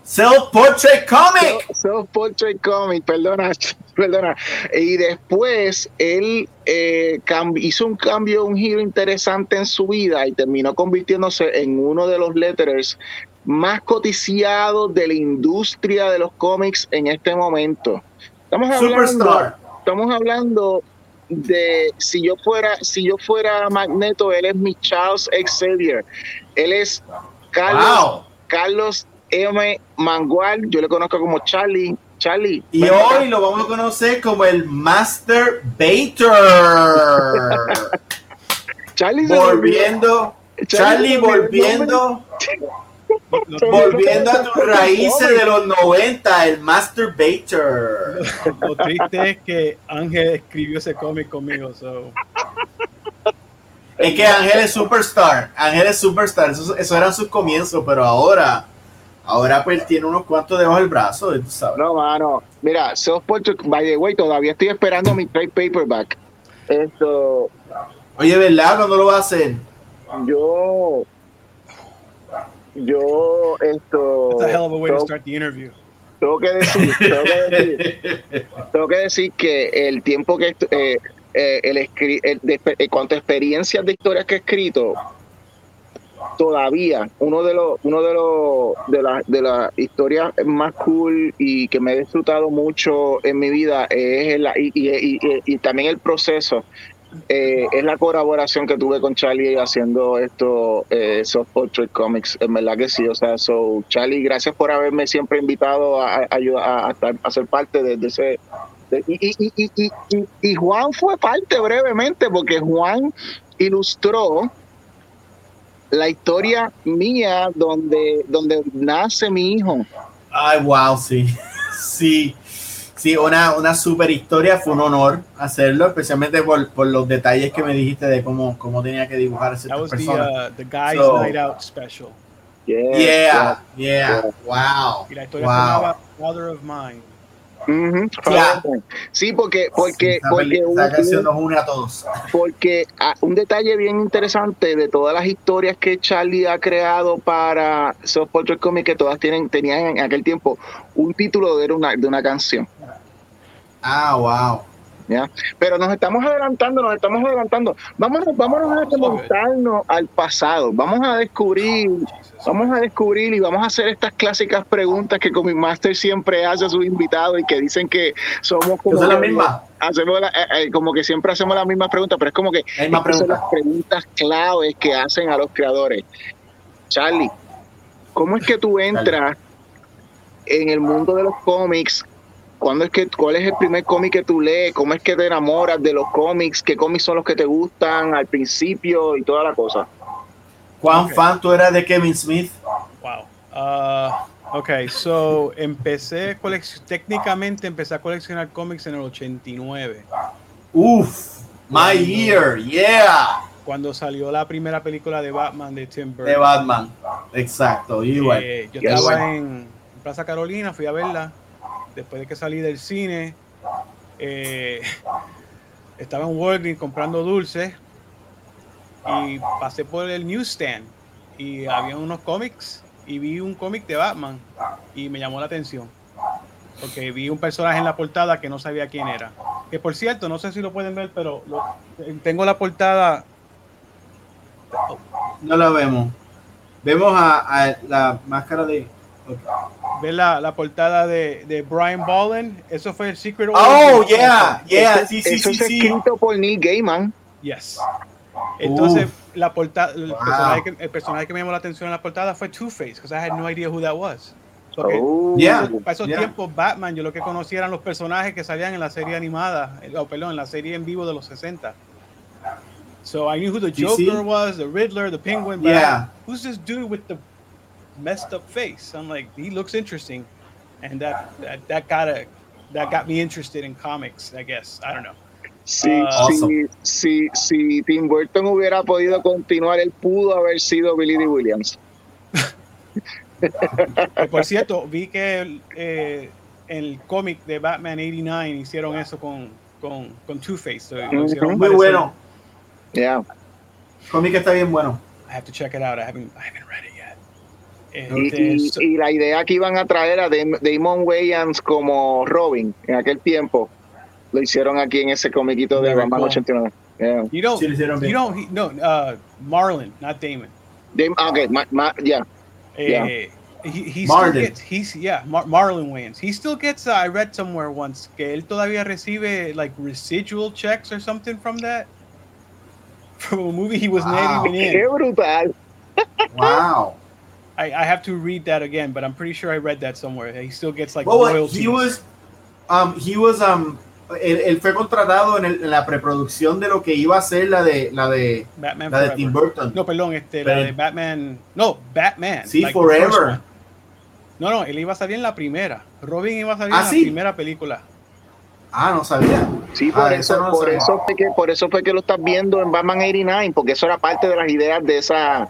Self Portrait Comic.
Self Portrait Comic, perdona, perdona. Y después él eh, hizo un cambio, un giro interesante en su vida y terminó convirtiéndose en uno de los letterers más coticiados de la industria de los cómics en este momento. Estamos hablando, estamos hablando de si yo fuera, si yo fuera Magneto, él es mi Charles Xavier. Él es Carlos, Carlos M. Mangual, yo le conozco como Charlie. Charlie.
Y hoy lo vamos a conocer como el Master Baiter. Charlie volviendo. Charlie, volviendo. volviendo a tus raíces de los 90, el Master Baiter.
Lo, triste es que Ángel escribió ese cómic conmigo.
Es que Ángel es superstar. Ángel es superstar. Eso, eso eran sus comienzos, pero ahora Ahora pues tiene unos cuantos debajo del brazo, tú sabes.
No, mano. Mira, Portrait, by the way, todavía estoy esperando mi trade paperback. Esto.
Oye, ¿verdad? ¿Cuándo lo va a hacer?
Yo. Yo, esto.
That's a hell of a way to start the interview.
Tengo que decir, tengo que decir, tengo que, decir que el tiempo que eh, eh, el, el, de, eh, cuanto a experiencias de historias que he escrito, todavía uno de los uno de los de las de las historias más cool y que me he disfrutado mucho en mi vida es la, y, y, y, también el proceso eh, es la colaboración que tuve con Charlie haciendo esto eh, Soft Portrait Comics en verdad que sí o sea so Charlie gracias por haberme siempre invitado a, a, a, ser parte de, ese y, y Juan fue parte brevemente porque Juan ilustró la historia mía donde, donde nace mi hijo.
Ay, wow, sí. Sí. Sí, una, una super historia, fue un honor hacerlo, especialmente por, por los detalles que me dijiste de cómo, cómo tenía que dibujar esa persona.
The, uh, the Guys Night Out special.
Yeah, yeah, yeah, wow.
Y la historia wow. se llamaba Mother of Mine.
Sí, porque porque porque,
une a todos.
porque ah, un detalle bien interesante de todas las historias que Charlie ha creado para Soft Portrait Comics que todas tienen tenían en aquel tiempo un título de una de una canción.
Ah, wow.
¿Ya? Pero nos estamos adelantando, nos estamos adelantando. Vámonos, vámonos a remontarnos al pasado. Vamos a descubrir Vamos a descubrir y vamos a hacer estas clásicas preguntas que Comic Master siempre hace a sus invitados y que dicen que somos
como la misma.
Hacemos eh, eh, como que siempre hacemos las mismas preguntas, pero es como que son las preguntas claves que hacen a los creadores. Charlie, ¿cómo es que tú entras en el mundo de los cómics? ¿Cuándo es que, ¿Cuál es el primer cómic que tú lees? ¿Cómo es que te enamoras de los cómics? ¿Qué cómics son los que te gustan al principio y toda la cosa?
¿Cuán fan tú eras de Kevin Smith?
Wow. Uh, ok, so empecé, técnicamente empecé a coleccionar cómics en el 89.
Uf, my year, yeah.
cuando salió la primera película de Batman de Tim Burton.
De Batman. Exacto, igual.
Eh, yo
Yes.
estaba en Plaza Carolina, fui a verla. Después de que salí del cine, eh, estaba en Walgreens comprando dulces y pasé por el newsstand y había unos cómics y vi un cómic de Batman y me llamó la atención porque vi un personaje en la portada que no sabía quién era. Que por cierto, no sé si lo pueden ver, pero lo- tengo la portada.
No la vemos. Vemos a la máscara de.
Ve la, la portada de, de Brian Bolland. Eso fue el Secret
Oh,
Origin.
yeah, yeah,
Eso-
sí, sí,
eso
sí,
es
sí.
escrito por Neil Gaiman.
Yes. Entonces,
Uf.
la portada, el,
Wow.
personaje que, el personaje que me llamó la atención en la portada fue Two-Face, because I had no idea who that was. Porque
Oh.
Yeah.
para esos
yeah.
tiempos, Batman, yo lo que conocía eran los personajes que salían en la serie animada, eh, oh, perdón, en la serie en vivo de los 60. So I knew who the Joker was, the Riddler, the Penguin, but
Yeah.
who's this dude with the messed up face? I'm like, he looks interesting, and that that, that got a, that got me interested in comics. I guess I don't know.
Si,
Ah,
si, si, si Tim Burton hubiera podido continuar, él pudo haber sido Billy D. Williams.
Por cierto, vi que eh, el cómic de Batman 89 hicieron eso con, con, con Two-Face. so lo hicieron
Ujú.
Muy bueno.
Yeah.
Cómic está bien bueno.
I have to check it out. I haven't, I haven't read it
Y,
Este,
y-
so-
y la idea que iban a traer a Dam- Damon Wayans como Robin en aquel tiempo, lo hicieron aquí en ese comiquito de Batman
cool.
89. Yeah.
you don't,
Sí,
you don't, he- no, uh, Marlon, not Damon.
Dam- ah, ok, ma- ma- yeah. Yeah.
Eh, he, he
Marlon.
still gets, he's, yeah, Mar- Marlon Wayans. He still gets, uh, I read somewhere once, que él todavía recibe like residual checks or something from that. From a movie he was
Wow.
not even in.
Qué brutal.
Wow.
I, I have to read that again, but I'm pretty sure I read that somewhere. He still gets like
Well,
royalties.
he was, um, he was, um, él, él fue contratado en, el- en la preproducción de lo que iba a ser la de la de
Batman
la de
Forever.
Tim Burton.
No, perdón, este, la
Pero-
de Batman. No, Batman.
Sí,
like
Forever.
No, no, él iba a salir en la primera. Robin iba a salir
Ah,
en la
sí.
primera película.
Ah, no sabía.
Sí, por,
Ah,
eso,
eso no lo
por, eso fue que, por eso fue que lo estás viendo en Batman 89, porque eso era parte de las ideas de esa.
Ah,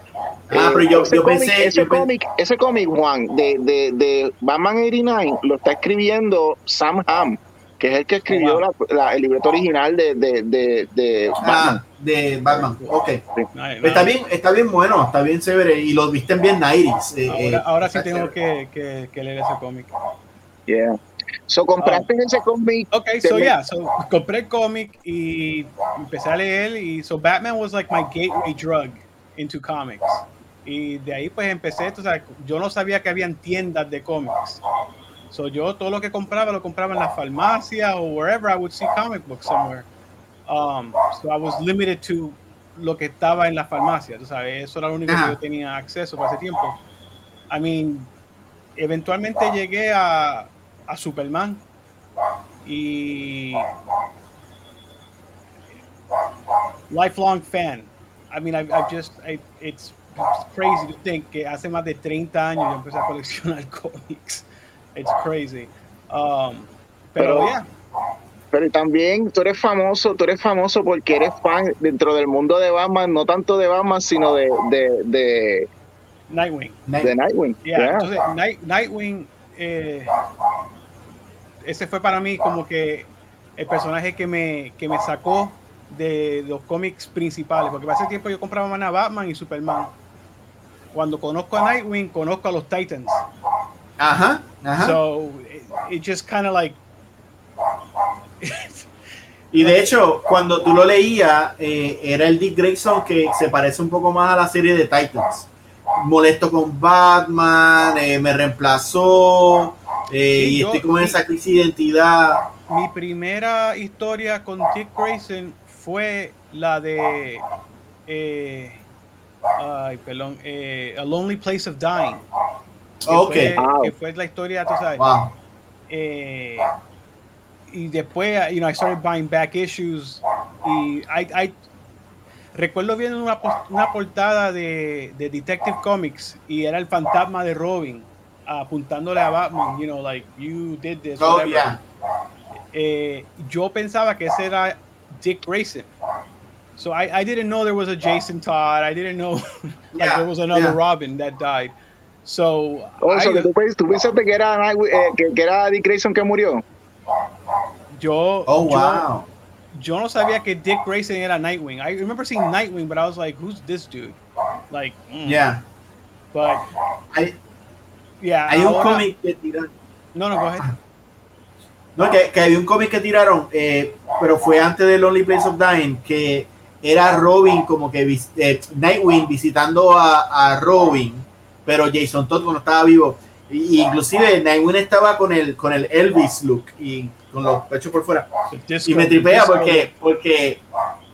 pero yo-
ese
yo
cómic-
pensé-
Ese
yo
cómic, ese cómic, Juan, de, de, de Batman 89, lo está escribiendo Sam Hamm, que es el que escribió la- la- el libreto original de, de, de, de Batman.
Ah, de Batman. Ok.
Ay,
Está bien, está bien bueno, está bien chévere y los visten bien 90s. eh,
Ahora,
eh,
ahora sí
está
tengo que, que, que leer ese cómic.
Yeah. So, compraste ese cómic.
Ok,
Te
so
me-
yeah, so compré el cómic y empecé a leer y so Batman was like my gateway drug into comics. Y de ahí pues empecé, tú sabes, yo no sabía que habían tiendas de cómics. So yo todo lo que compraba lo compraba en la farmacia o wherever I would see comic books somewhere. Um, so I was limited to lo que estaba en la farmacia, tú sabes, eso era lo único
Ajá.
que yo tenía acceso para ese tiempo. I mean, eventualmente llegué a, a Superman y lifelong fan. I mean, I've, I've just, I, it's crazy to think que hace más de 30 años yo empecé a coleccionar cómics. It's crazy. Um, pero,
Pero-
yeah,
Pero también tú eres famoso, tú eres famoso porque eres fan dentro del mundo de Batman, no tanto de Batman, sino de, de, de,
Nightwing.
Night-
de Nightwing.
Yeah,
Yeah.
entonces Night, Nightwing, eh, ese fue para mí como que el personaje que me, que me sacó de los cómics principales, porque hace tiempo yo compraba más a Batman y Superman. Cuando conozco a Nightwing, conozco a los Titans.
Ajá, ajá.
So it, it just kind of like
Y de hecho, cuando tú lo leías, eh, era el Dick Grayson que se parece un poco más a la serie de Titans. Molesto con Batman, eh, me reemplazó, eh,
Sí,
y
yo-
estoy con
sí.
esa crisis de identidad.
mi primera historia con Dick Grayson fue la de eh, ay, perdón, eh, A Lonely Place of Dying. que
Ok.
fue,
Wow.
que fue la historia, tú sabes.
Wow.
eh, y después, you know, I started buying back issues. Y I, I recuerdo viendo una, una portada de, de Detective Comics y era el fantasma de Robin apuntándole a Batman, you know, like, you did this.
Oh,
whatever.
yeah.
Eh, yo pensaba que ese era Dick Grayson. So I, I didn't know there was a Jason Todd. I didn't know like
Yeah,
there was another
yeah.
Robin that died. So
O sea,
I-
que tú, pens- tú pensaste que era, eh, que, que era Dick Grayson que murió.
yo,
Oh,
yo-
wow.
yo no sabía que Dick Grayson era Nightwing. I remember seeing Nightwing, but I was like, who's this dude? Like, mm.
Yeah.
But
Hay,
yeah,
hay un
ahora-
cómic que tiraron.
No, no.
No, que, que había un cómic que tiraron, eh, pero fue antes de Lonely Place of Dying, que era Robin como que eh, Nightwing visitando a, a Robin, pero Jason Todd cuando estaba vivo. Y, inclusive Nightwing estaba con el con el Elvis look y con los pechos por fuera.
Disco-
Y me tripea porque, porque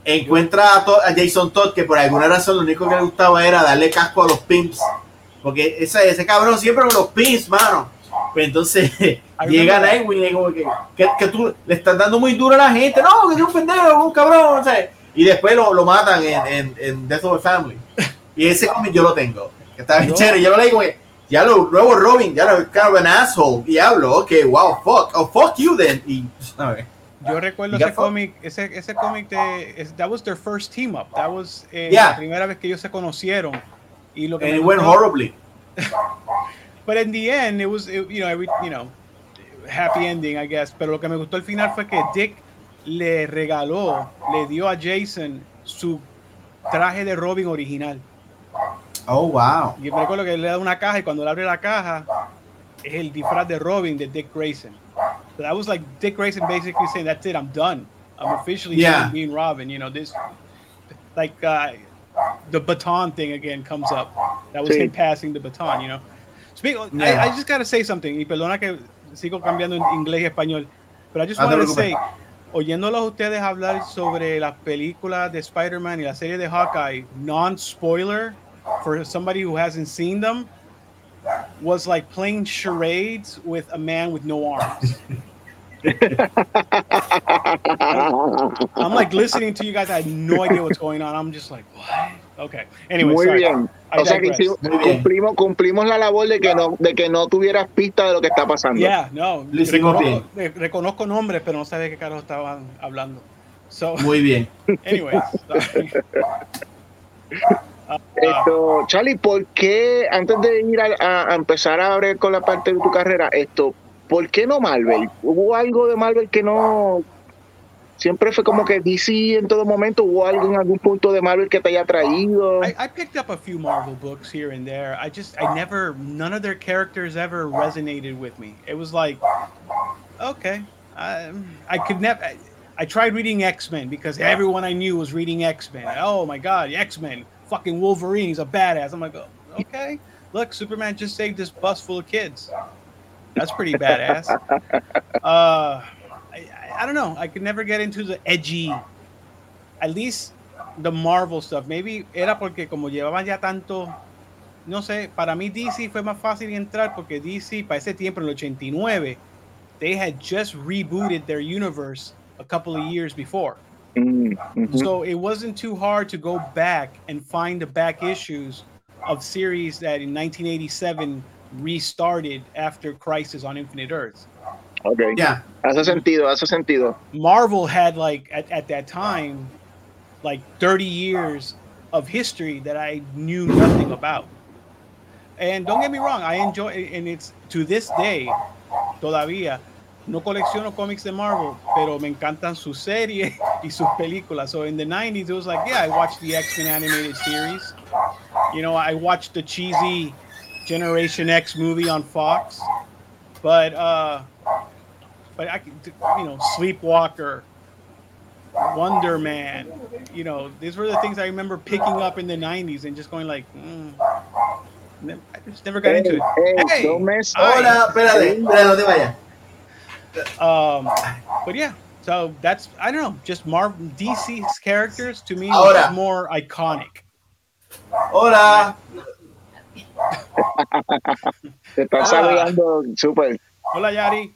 encuentra a, a Jason Todd que por alguna razón lo único que le gustaba era darle casco a los pimps. Porque ese, ese cabrón siempre con los pimps, mano. Pues entonces llega. Nightwing y como que, que, que tú le estás dando muy duro a la gente. No, que es un pendejo, un cabrón. ¿sabes? Y después lo, lo matan en, en, en Death of a Family. Y ese cómic yo lo tengo. Que está bien chévere. Yo lo leí como que, ya lo nuevo Robin, ya lo an asshole. Diablo, ok, wow, fuck. Oh, fuck you then. Y, a ver.
Yo recuerdo ese cómic, ese, ese cómic de, that was their first team up. That was eh,
Yeah.
la primera vez que ellos se conocieron. Y lo que
And it went horribly.
But in the end, it was, it- you know, every, you know, happy ending, I guess. Pero lo que me gustó al final fue que Dick le regaló, le dio a Jason su traje de Robin original.
Oh, wow.
Y me recuerdo que le da una caja y cuando le abre la caja es el disfraz de Robin de Dick Grayson. So that was like Dick Grayson basically saying, "That's it, I'm done. I'm officially
Yeah.
done being Robin." You know, this like uh, the baton thing again comes up. That was
Sí.
him passing the baton. You know. Speak,
Yeah.
I, I just gotta say something. Y perdona que sigo cambiando en inglés y español, but I just wanted to say. Oyéndolos ustedes hablar sobre las películas de Spider-Man y la serie de Hawkeye, non-spoiler, for somebody who hasn't seen them was like playing charades with a man with no arms. I'm like listening to you guys. I had no idea what's going on. I'm just like, what? Okay. Anyway,
Muy
sorry.
bien.
I
O sea que cumplimos, cumplimos la labor de que no, de que no tuvieras pista de lo que está pasando.
Yeah, no. Reconozco, re- reconozco nombres, pero no sabía de qué carajo estaban hablando. So,
Muy bien.
Uh,
Esto, Charlie, ¿por qué, antes de ir a, a- a empezar a abrir con la parte de tu carrera, esto, ¿por qué no Marvel? ¿Hubo algo de Marvel que no... Siempre fue como que DC en todo momento, ¿hubo algo en algún punto de Marvel que te haya traído?
I, I picked up a few Marvel books here and there. I just, I never, none of their characters ever resonated with me. It was like, okay, I, I could never. I, I tried reading X Men because everyone I knew was reading X Men. Oh my God, X Men, fucking Wolverine, he's a badass. I'm like, oh, okay, look, Superman just saved this bus full of kids. That's pretty badass. Uh, I, I, don't know. I could never get into the edgy, at least the Marvel stuff. Maybe era porque como llevaban ya tanto, no sé, para mí DC fue más fácil entrar porque DC para ese tiempo en el 89 they had just rebooted their universe a couple of years before.
Mm, ujú.
So it wasn't too hard to go back and find the back issues of series that in 1987 restarted after Crisis on Infinite Earths.
Ok.
Ya.
Hace sentido, hace sentido.
Marvel had like at, at that time like 30 years of history that I knew nothing about. And don't get me wrong, I enjoy and it's to this day todavía no colecciono cómics de Marvel, pero me encantan sus series y sus películas. So in the 90s it was like, yeah, I watched the X-Men animated series. You know, I watched the cheesy Generation X movie on Fox. But uh but I could, you know, Sleepwalker, Wonder Man, you know, these were the things I remember picking up in the 90s and just going like, mm, I just never got into it.
Hey,
Hey,
don't mess
Ay.
Hola, espérate, espérate, no te.
Um, but yeah, so that's I don't know, just Marvel DC's characters to me
Ahora.
was more iconic.
Hola.
Te están
Ah.
saludando, super.
Hola Yari.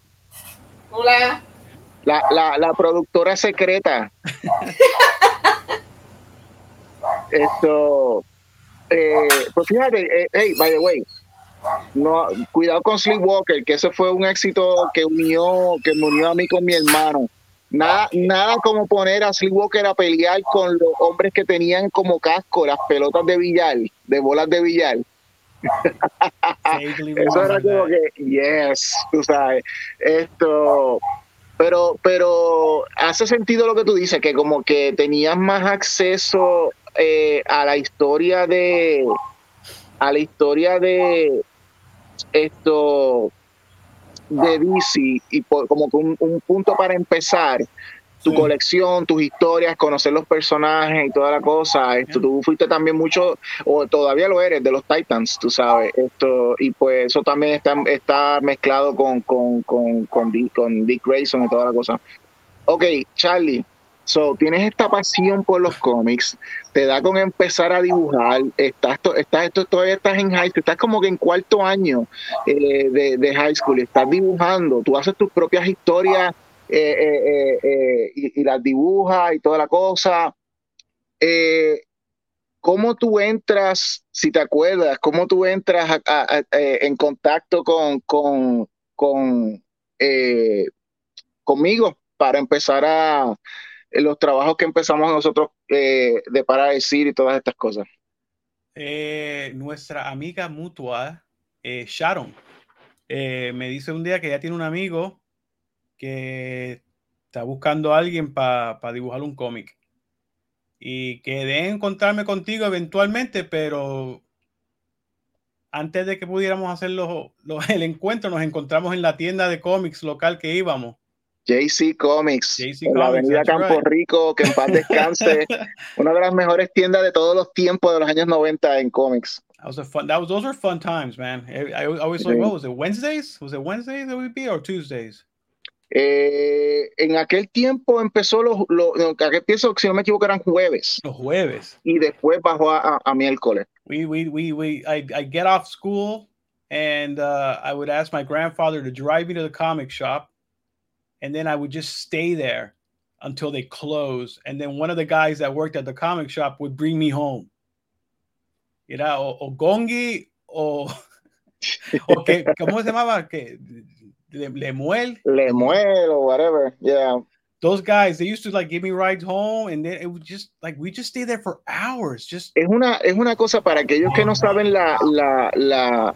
Hola.
La, la, la productora secreta. Esto. Eh, pues fíjate, eh, hey, by the way, no, cuidado con Sleepwalker, que ese fue un éxito que unió, que me unió a mí con mi hermano. Nada, nada como poner a Sleepwalker a pelear con los hombres que tenían como casco las pelotas de billar, de bolas de billar. Eso era como que, yes, tú sabes. Esto, pero, pero hace sentido lo que tú dices, que como que tenías más acceso eh, a la historia de, a la historia de esto de DC y como un, un punto para empezar tu colección, tus historias, conocer los personajes y toda la cosa. Esto, tú fuiste también mucho, o todavía lo eres, de los Titans, tú sabes. Esto, y pues eso también está, está mezclado con, con, con, con, Dick, con Dick Grayson y toda la cosa. Ok, Charlie, So, tienes esta pasión por los cómics, te da con empezar a dibujar, estás, estás, esto, todavía estás en high school, estás como que en cuarto año eh, de, de, high school, estás dibujando, tú haces tus propias historias eh, eh, y, y, las dibujas y toda la cosa. ¿Cómo tú entras, si te acuerdas, cómo tú entras en contacto con, con, con conmigo para empezar a los trabajos que empezamos nosotros eh, de para decir y todas estas cosas?
Eh, nuestra amiga mutua, eh, Sharon, me dice un día que ya tiene un amigo que está buscando a alguien para dibujar un cómic. Y que de encontrarme contigo eventualmente, pero antes de que pudiéramos hacer el encuentro, nos encontramos en la tienda de cómics local que íbamos.
JC Comics, en la avenida Campo Rico, que en paz descanse, una de las mejores tiendas de todos los tiempos de los años 90 en cómics.
That was a fun. That was those were fun times, man. I, always like, what was it? Wednesdays? Was it Wednesdays that would be or Tuesdays?
Eh, en aquel tiempo empezó los, los aquel pienso si no me equivoco eran jueves.
Los jueves.
Y después bajó a, a, a miércoles.
We we we we I I get off school and uh, I would ask my grandfather to drive me to the comic shop and then I would just stay there until they closed. And then one of the guys that worked at the comic shop would bring me home. You know, o, o Gongi o, o que, ¿cómo se llamaba? Que, Lemuel.
Lemuel or whatever. Yeah.
Those guys, they used to like give me rides home and then it would just like we just stay there for hours. Just
es una, es una cosa para aquellos que no saben la, la, la,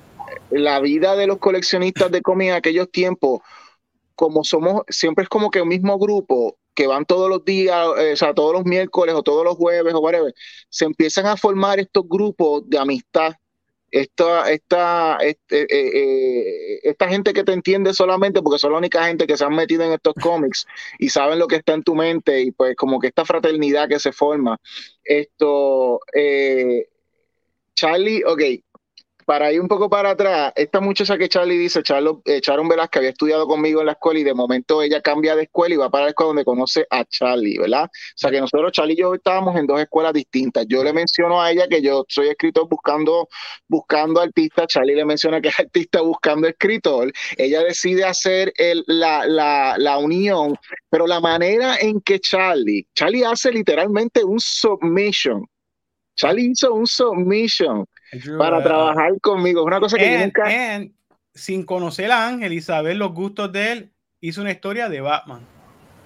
la vida de los coleccionistas de cómics en aquellos tiempos como somos, siempre es como que un mismo grupo que van todos los días, eh, o sea, todos los miércoles o todos los jueves o whatever, se empiezan a formar estos grupos de amistad. Esta, esta, este, eh, eh, esta gente que te entiende solamente porque son la única gente que se han metido en estos cómics y saben lo que está en tu mente y pues como que esta fraternidad que se forma. Esto, Charlie, ok, para ir un poco para atrás, esta muchacha que Charlie dice, Charlo, eh, Sharon Velázquez había estudiado conmigo en la escuela y de momento ella cambia de escuela y va para la escuela donde conoce a Charlie, ¿verdad? O sea que nosotros, Charlie y yo estábamos en dos escuelas distintas. Yo le menciono a ella que yo soy escritor buscando, buscando artista, Charlie le menciona que es artista buscando escritor. Ella decide hacer la, la, la unión, pero la manera en que Charlie, Charlie hace literalmente un submission. Charlie hizo un submission para trabajar conmigo. Es una cosa que nunca.
sin conocer a Ángel y saber los gustos de él, hizo una historia de Batman.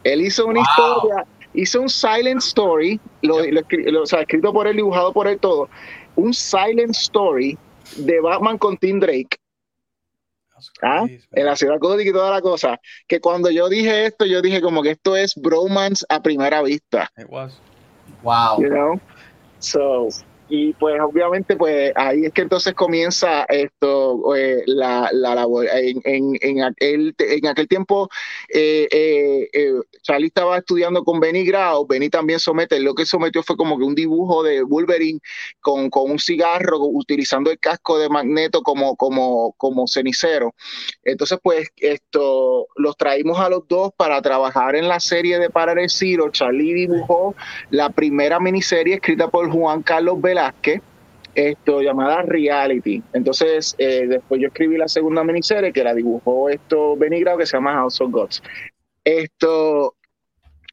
Él hizo una historia, hizo un silent story, lo, o sea, escrito por él, dibujado por él todo. Un silent story de Batman con Tim Drake. ¿Ah? en la ciudad gótica y toda la cosa. Que cuando yo dije esto, yo dije como que esto es bromance a primera vista.
It was.
Wow.
You know? So, y pues obviamente pues ahí es que entonces comienza esto eh, la, la, labor en, en, en, aquel en aquel tiempo eh, eh, Charlie estaba estudiando con Benny Grau Benny también somete lo que sometió fue como que un dibujo de Wolverine con, con un cigarro utilizando el casco de Magneto como como como cenicero. Entonces pues esto los traímos a los dos para trabajar en la serie de Para el Ciro Charlie dibujó la primera miniserie escrita por Juan Carlos Vela que esto llamada Reality. Entonces, eh, después yo escribí la segunda miniserie que la dibujó esto Benigrado que se llama House of Gods. Esto,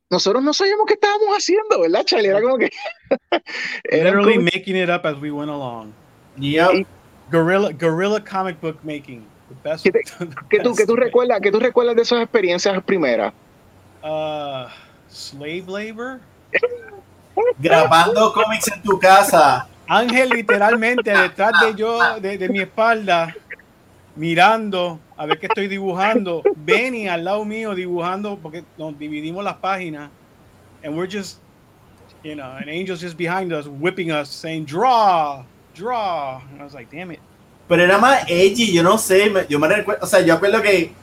nosotros no sabíamos qué estábamos haciendo, ¿verdad, Charlie? Era como que.
Literally making it up as we went along.
Yep.
Guerrilla, guerrilla comic book making. The best,
¿Qué, tú, ¿qué tú recuerdas, ¿Qué tú recuerdas de esas experiencias primeras?
uh, slave labor.
Grabando cómics en tu casa.
Ángel literalmente detrás de yo, de, de mi espalda, mirando a ver qué estoy dibujando. Benny al lado mío dibujando porque nos dividimos las páginas. And we're just, you know, and Angel's just behind us, whipping us, saying, draw, draw. And I was like, damn it.
Pero era más edgy, yo no sé, yo me recuerdo, o sea, yo acuerdo que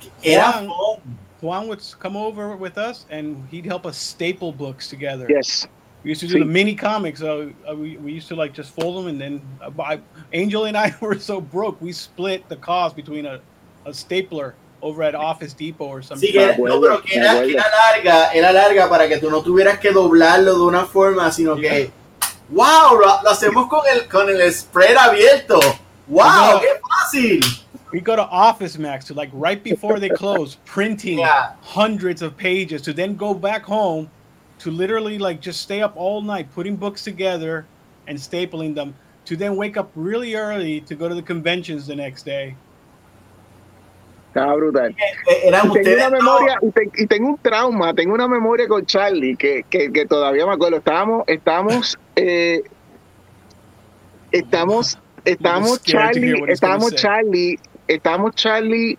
que era
Juan.
fun.
Juan would come over with us and he'd help us staple books together.
Yes.
We used to do the mini comics. Uh, we, we used to like just fold them, and then uh, I, Angel and I were so broke, we split the cost between a, a stapler over at Office Depot or something.
Sí, que era, no, pero que era, que era larga, era larga para que tú no tuvieras que doblarlo de una forma, sino que, wow, lo, lo hacemos con el, con el spread abierto. Wow,
No.
qué fácil.
We go to Office Max to like right before they close, printing
Yeah.
hundreds of pages to then go back home to literally like just stay up all night putting books together and stapling them to then wake up really early to go to the conventions the next day.
Estaba brutal.
Eh, Eran
Y tengo
ustedes
una
dos.
memoria, y, te- y tengo un trauma, tengo una memoria con Charlie que, que, que todavía me acuerdo. Estábamos, estábamos, eh, estamos, estábamos
scared to hear
Charlie,
what he's gonna
estábamos
say.
Charlie, estábamos Charlie,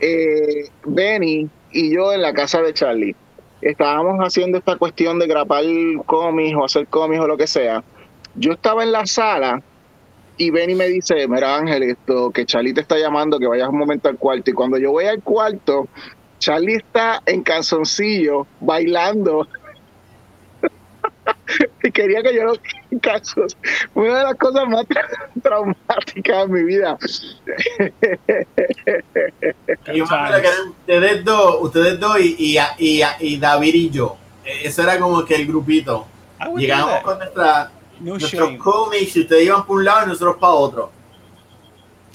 eh, Benny y yo en la casa de Charlie. Estábamos haciendo esta cuestión de grapar cómics o hacer cómics o lo que sea. Yo estaba en la sala y Benny me dice, mira Ángel, esto, que Charlie te está llamando, que vayas un momento al cuarto. Y cuando yo voy al cuarto, Charlie está en calzoncillo, bailando. y quería que yo lo en calzos. Una de las cosas más tra- traumáticas de mi vida.
Y yo me acuerdo que eran ustedes dos, ustedes dos y, y, y, y David y yo. Eh, Eso era como que el grupito.
Do
Llegamos con nuestra,
No
nuestros
shame.
cómics y ustedes iban por un lado y nosotros para otro.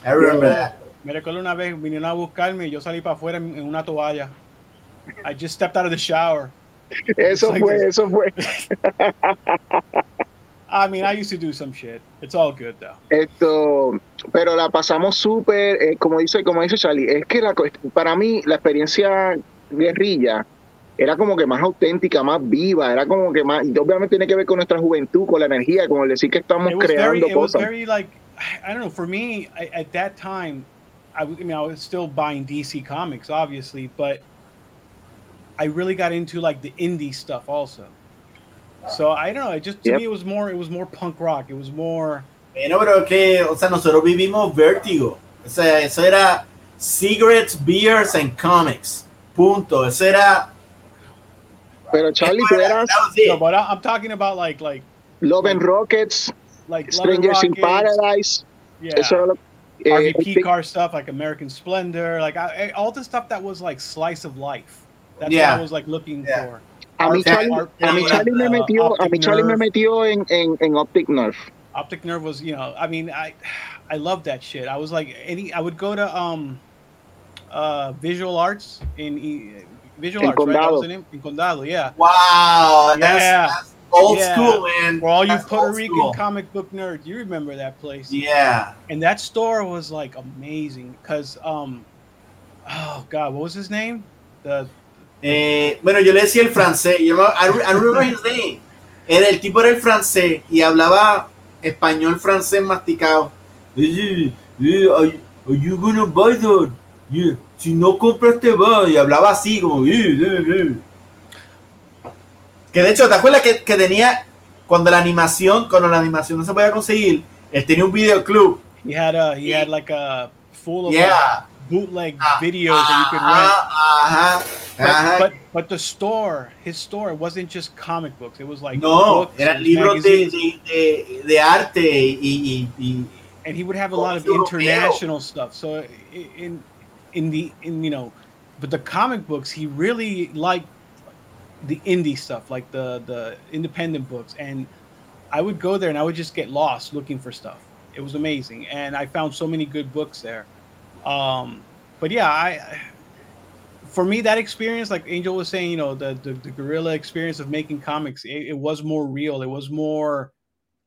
I remember that.
Me recuerdo una vez vinieron a buscarme y yo salí para afuera en, en una toalla. I just stepped out of the shower.
Eso
Like
fue,
this.
eso fue.
I mean, I used to do some shit. It's all good though.
Esto, pero la pasamos súper, eh, como dice, como dice Charlie, es que la, para mí la experiencia guerrilla era como que más auténtica, más viva, era como que más, y obviamente tiene que ver con nuestra juventud, con la energía, con el decir que estamos
very,
creando
it was
cosas.
very like, I don't know. For me, I, at that time, I, I mean, I was still buying DC comics, obviously, but I really got into like the indie stuff also. So I don't know. It just to
Yep.
me, it was more, it was more punk rock. It was more.
Bueno, pero que, o sea, nosotros vivimos vértigo. O sea, eso era cigarettes, beers and comics. Punto. Eso era.
Pero Charlie, tú eras
that was it.
No, but I, I'm talking about like, like,
Love and Rockets,
like Love
Strangers in Paradise,
Yeah.
eso era lo eh,
RVP car stuff like American Splendor, like I, I- all the stuff that was like slice of life. That's
Yeah.
what I was like looking
Yeah.
for.
A mí
o sea,
Charlie,
Art-
a mí Charlie me
uh,
metió, a mí
Optic
Charlie me
Nerve.
metió en, en, en Optic Nerve.
Optic Nerve was, you know, I mean, I I love that shit. I was like any I would go to um uh visual arts in E- visual
En
arts, right? That
Condado.
was the name? In Condado, yeah.
Wow. That's,
Yeah.
that's old
Yeah.
school, man.
For all you
That's
Puerto Rican
school.
comic book nerds, you remember that place.
Yeah.
And that store was like amazing because um oh god, what was his name? The
Eh, bueno, yo le decía el francés. Yo no, I, re- I remember his name. Era, el tipo era el francés y hablaba español francés masticado. Eh, eh, are, are you gonna buy that? Yeah. Si no compras te va. Y hablaba así como. eh, eh, eh. Que de hecho, ¿te acuerdas que, que tenía cuando la animación, cuando la animación no se podía conseguir, él tenía un videoclub?
he had a he had like a full of
Yeah.
Bootleg
Ah,
videos that you could rent.
Ajá, ajá.
But, uh-huh. but but the store, his store, wasn't just comic books. It was like
No, eran libros de, de, de, de arte y, y, y-
and he would have a lot of international stuff. So in in the in you know, but the comic books, he really liked the indie stuff, like the the independent books, and I would go there and I would just get lost looking for stuff. It was amazing, and I found so many good books there. Um, but yeah, I for me that experience, like Angel was saying, you know, the the, the guerrilla experience of making comics, it, it was more real. It was more,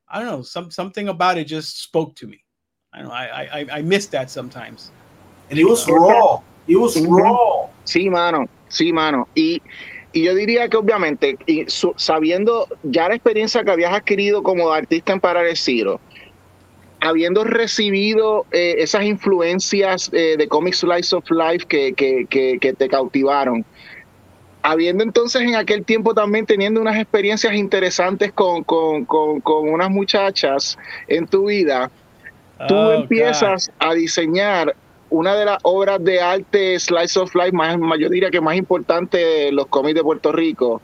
I don't know, some something about it just spoke to me. I don't know, I I, I miss that sometimes.
and it was raw. It was raw.
Sí, mano. Sí, mano. Y, y yo diría que obviamente, y su- sabiendo ya la experiencia que habías adquirido como artista en Paralesiro, habiendo recibido eh, esas influencias eh, de Comic Slice of Life que, que, que, que te cautivaron, habiendo entonces en aquel tiempo también teniendo unas experiencias interesantes con, con, con, con unas muchachas en tu vida, tú
Oh,
empiezas a diseñar una de las obras de arte Slice of Life más, yo diría que más importante de los cómics de Puerto Rico,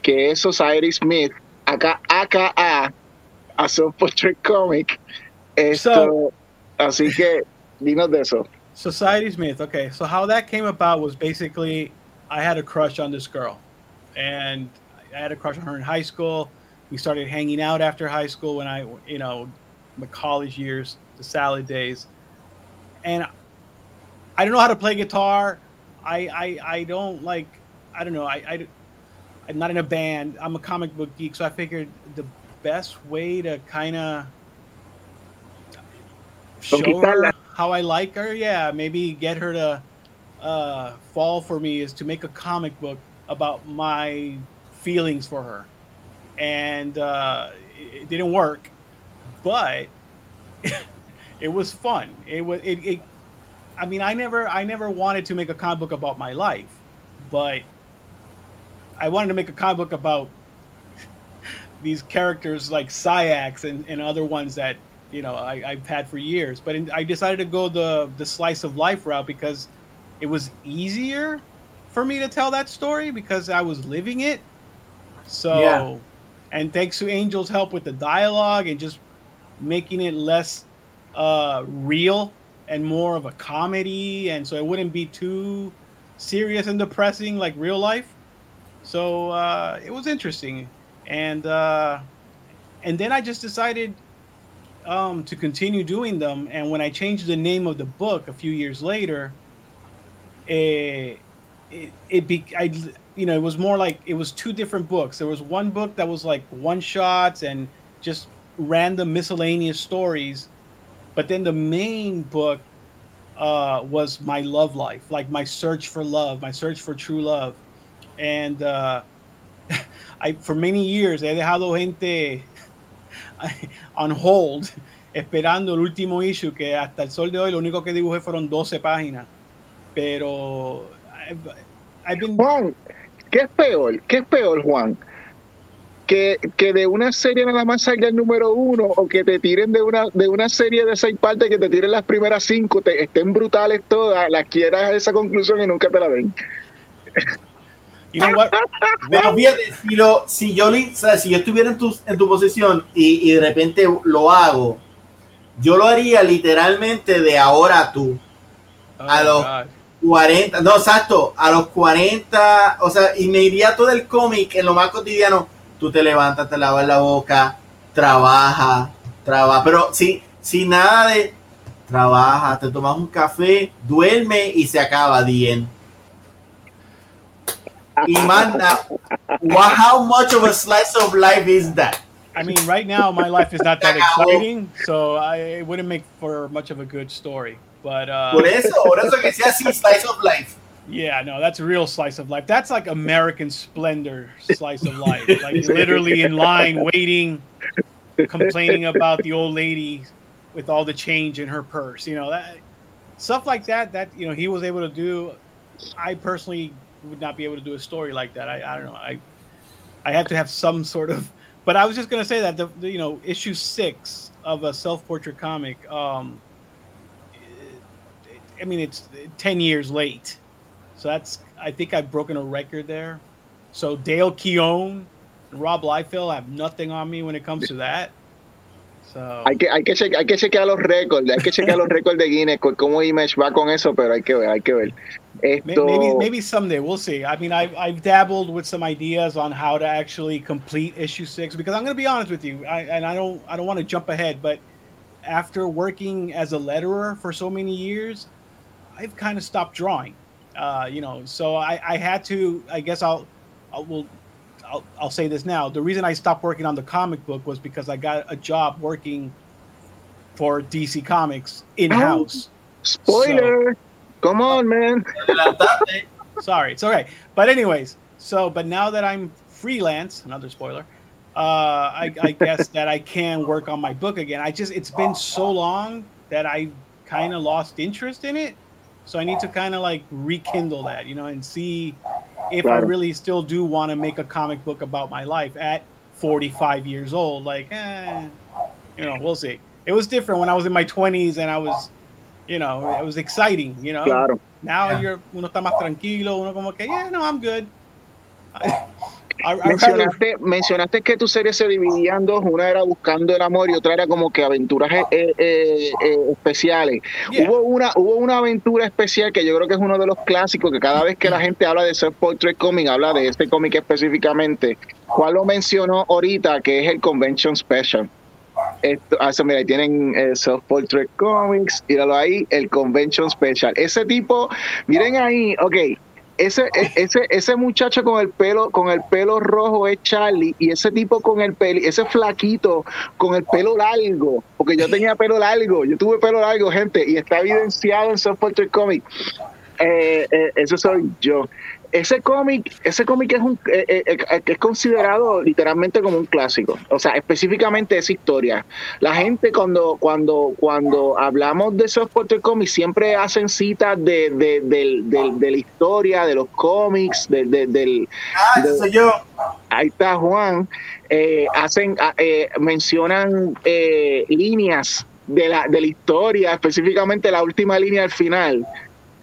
que es Society Smith, acá AKA, a Self Portrait Comic. Esto,
So-
así que dinos de eso.
God. Society Smith. Okay, so how that came about was basically I had a crush on this girl, and I had a crush on her in high school. We started hanging out after high school when I, you know, my college years, the salad days, and I don't know how to play guitar. I I, I don't like I don't know I, I I'm not in a band. I'm a comic book geek, so I figured the best way to kind of show her how I like her, yeah, maybe get her to uh, fall for me is to make a comic book about my feelings for her, and uh, it, didn't work, but it was fun. It was it, it. I mean, I never I never wanted to make a comic book about my life, but I wanted to make a comic book about these characters like Syax and, and other ones that you know I, I've had for years. But in, I decided to go the the slice of life route because it was easier for me to tell that story because I was living it. So,
Yeah.
and thanks to Angel's help with the dialogue and just making it less uh, real and more of a comedy, and so it wouldn't be too serious and depressing like real life. So uh, it was interesting, and uh, and then I just decided um, to continue doing them. And when I changed the name of the book a few years later, eh, it it be I you know it was more like it was two different books. There was one book that was like one shots and just random miscellaneous stories, but then the main book uh, was my love life, like my search for love, my search for true love, and uh, I for many years he dejado gente on hold esperando el último issue que hasta el sol de hoy lo único que dibujé fueron 12 páginas pero
Juan, ¿qué es peor? ¿Qué es peor, Juan? Que, que de una serie nada más salga el número uno o que te tiren de una, de una serie de seis partes que te tiren las primeras cinco, te, estén brutales todas, las quieras a esa conclusión y nunca te la den.
You know what
Pero fíjate, si, lo, si, yo, sea, si yo estuviera en tu, en tu posición y, y de repente lo hago, yo lo haría literalmente de ahora tú.
Oh,
a los-
God.
40, no, exacto, a los 40, o sea, y me iría todo el cómic en lo más cotidiano. Tú te levantas, te lavas la boca, trabaja, trabaja, pero sí, sin nada de trabaja, te tomas un café, duerme y se acaba bien. Manda, what, how much of a slice of life is that?
I mean right now my life is not that exciting so I, it wouldn't make for much of a good story but uh,
Por eso, por eso que sea así, slice of life.
Yeah, no, that's a real slice of life. That's like American splendor slice of life. Like literally in line waiting, complaining about the old lady with all the change in her purse. You know, that stuff like that that you know he was able to do. I personally would not be able to do a story like that. I, I don't know. I I have to have some sort of but I was just gonna say that the, the you know issue six of a self portrait comic um I mean, it's 10 years late. So that's, I think I've broken a record there. So Dale Keown and Rob Liefeld have nothing on me when it comes to that. So,
Hay que, hay que, cheque- hay que chequear los récords, hay que chequear los récords de Guinness, cómo Image va con eso, pero hay que ver, hay que ver. Esto,
maybe, maybe someday we'll see. I mean, I've, I've dabbled with some ideas on how to actually complete issue six because I'm going to be honest with you. I, and I don't, I don't want to jump ahead, but after working as a letterer for so many years, I've kind of stopped drawing. Uh, you know, so I, I had to. I guess I'll, I'll will, I'll, I'll say this now. The reason I stopped working on the comic book was because I got a job working for DC Comics in house.
spoiler, come on, man.
Sorry, it's okay. But anyways, so but now that I'm freelance, another spoiler. Uh, I, I guess that I can work on my book again. I just it's been so long that I kind of lost interest in it, so I need to kind of like rekindle that, you know, and see if I really still do want to make a comic book about my life at 45 years old. Like, eh, you know, we'll see. It was different when I was in my 20s and I was, you know, it was exciting, you know.
Claro.
Now
Yeah.
you're uno está más tranquilo, uno como que, yeah, no, I'm good.
Mencionaste, mencionaste que tu serie se dividía en dos, una era buscando el amor y otra era como que aventuras eh, eh, eh, especiales.
Yeah.
Hubo una, hubo una aventura especial que yo creo que es uno de los clásicos, que cada vez que la gente habla de Self Portrait Comic, habla de este cómic específicamente. ¿Cuál lo mencionó ahorita? Que es el Convention Special. Esto, ah, eso, mira, ahí tienen eh, Self Portrait Comics, míralo ahí, el Convention Special. Ese tipo, miren ahí, ok, ese, e- ese, ese muchacho con el pelo, con el pelo rojo es Charlie, y ese tipo con el pelo, ese flaquito con el pelo largo, porque yo tenía pelo largo, yo tuve pelo largo, gente, y está evidenciado en Portrait Comic. Eh, eh, ese soy yo. Ese cómic, ese cómic es un eh, eh, eh, es considerado literalmente como un clásico. O sea, específicamente esa historia. La gente cuando cuando cuando hablamos de Soft Portrait Comics siempre hacen citas de, de, del- del- de la historia, de los cómics, de- de- del
Ah, ese soy yo.
ahí está Juan, eh, hacen, ah, eh, mencionan eh, líneas de la, de la historia, específicamente la última línea al final.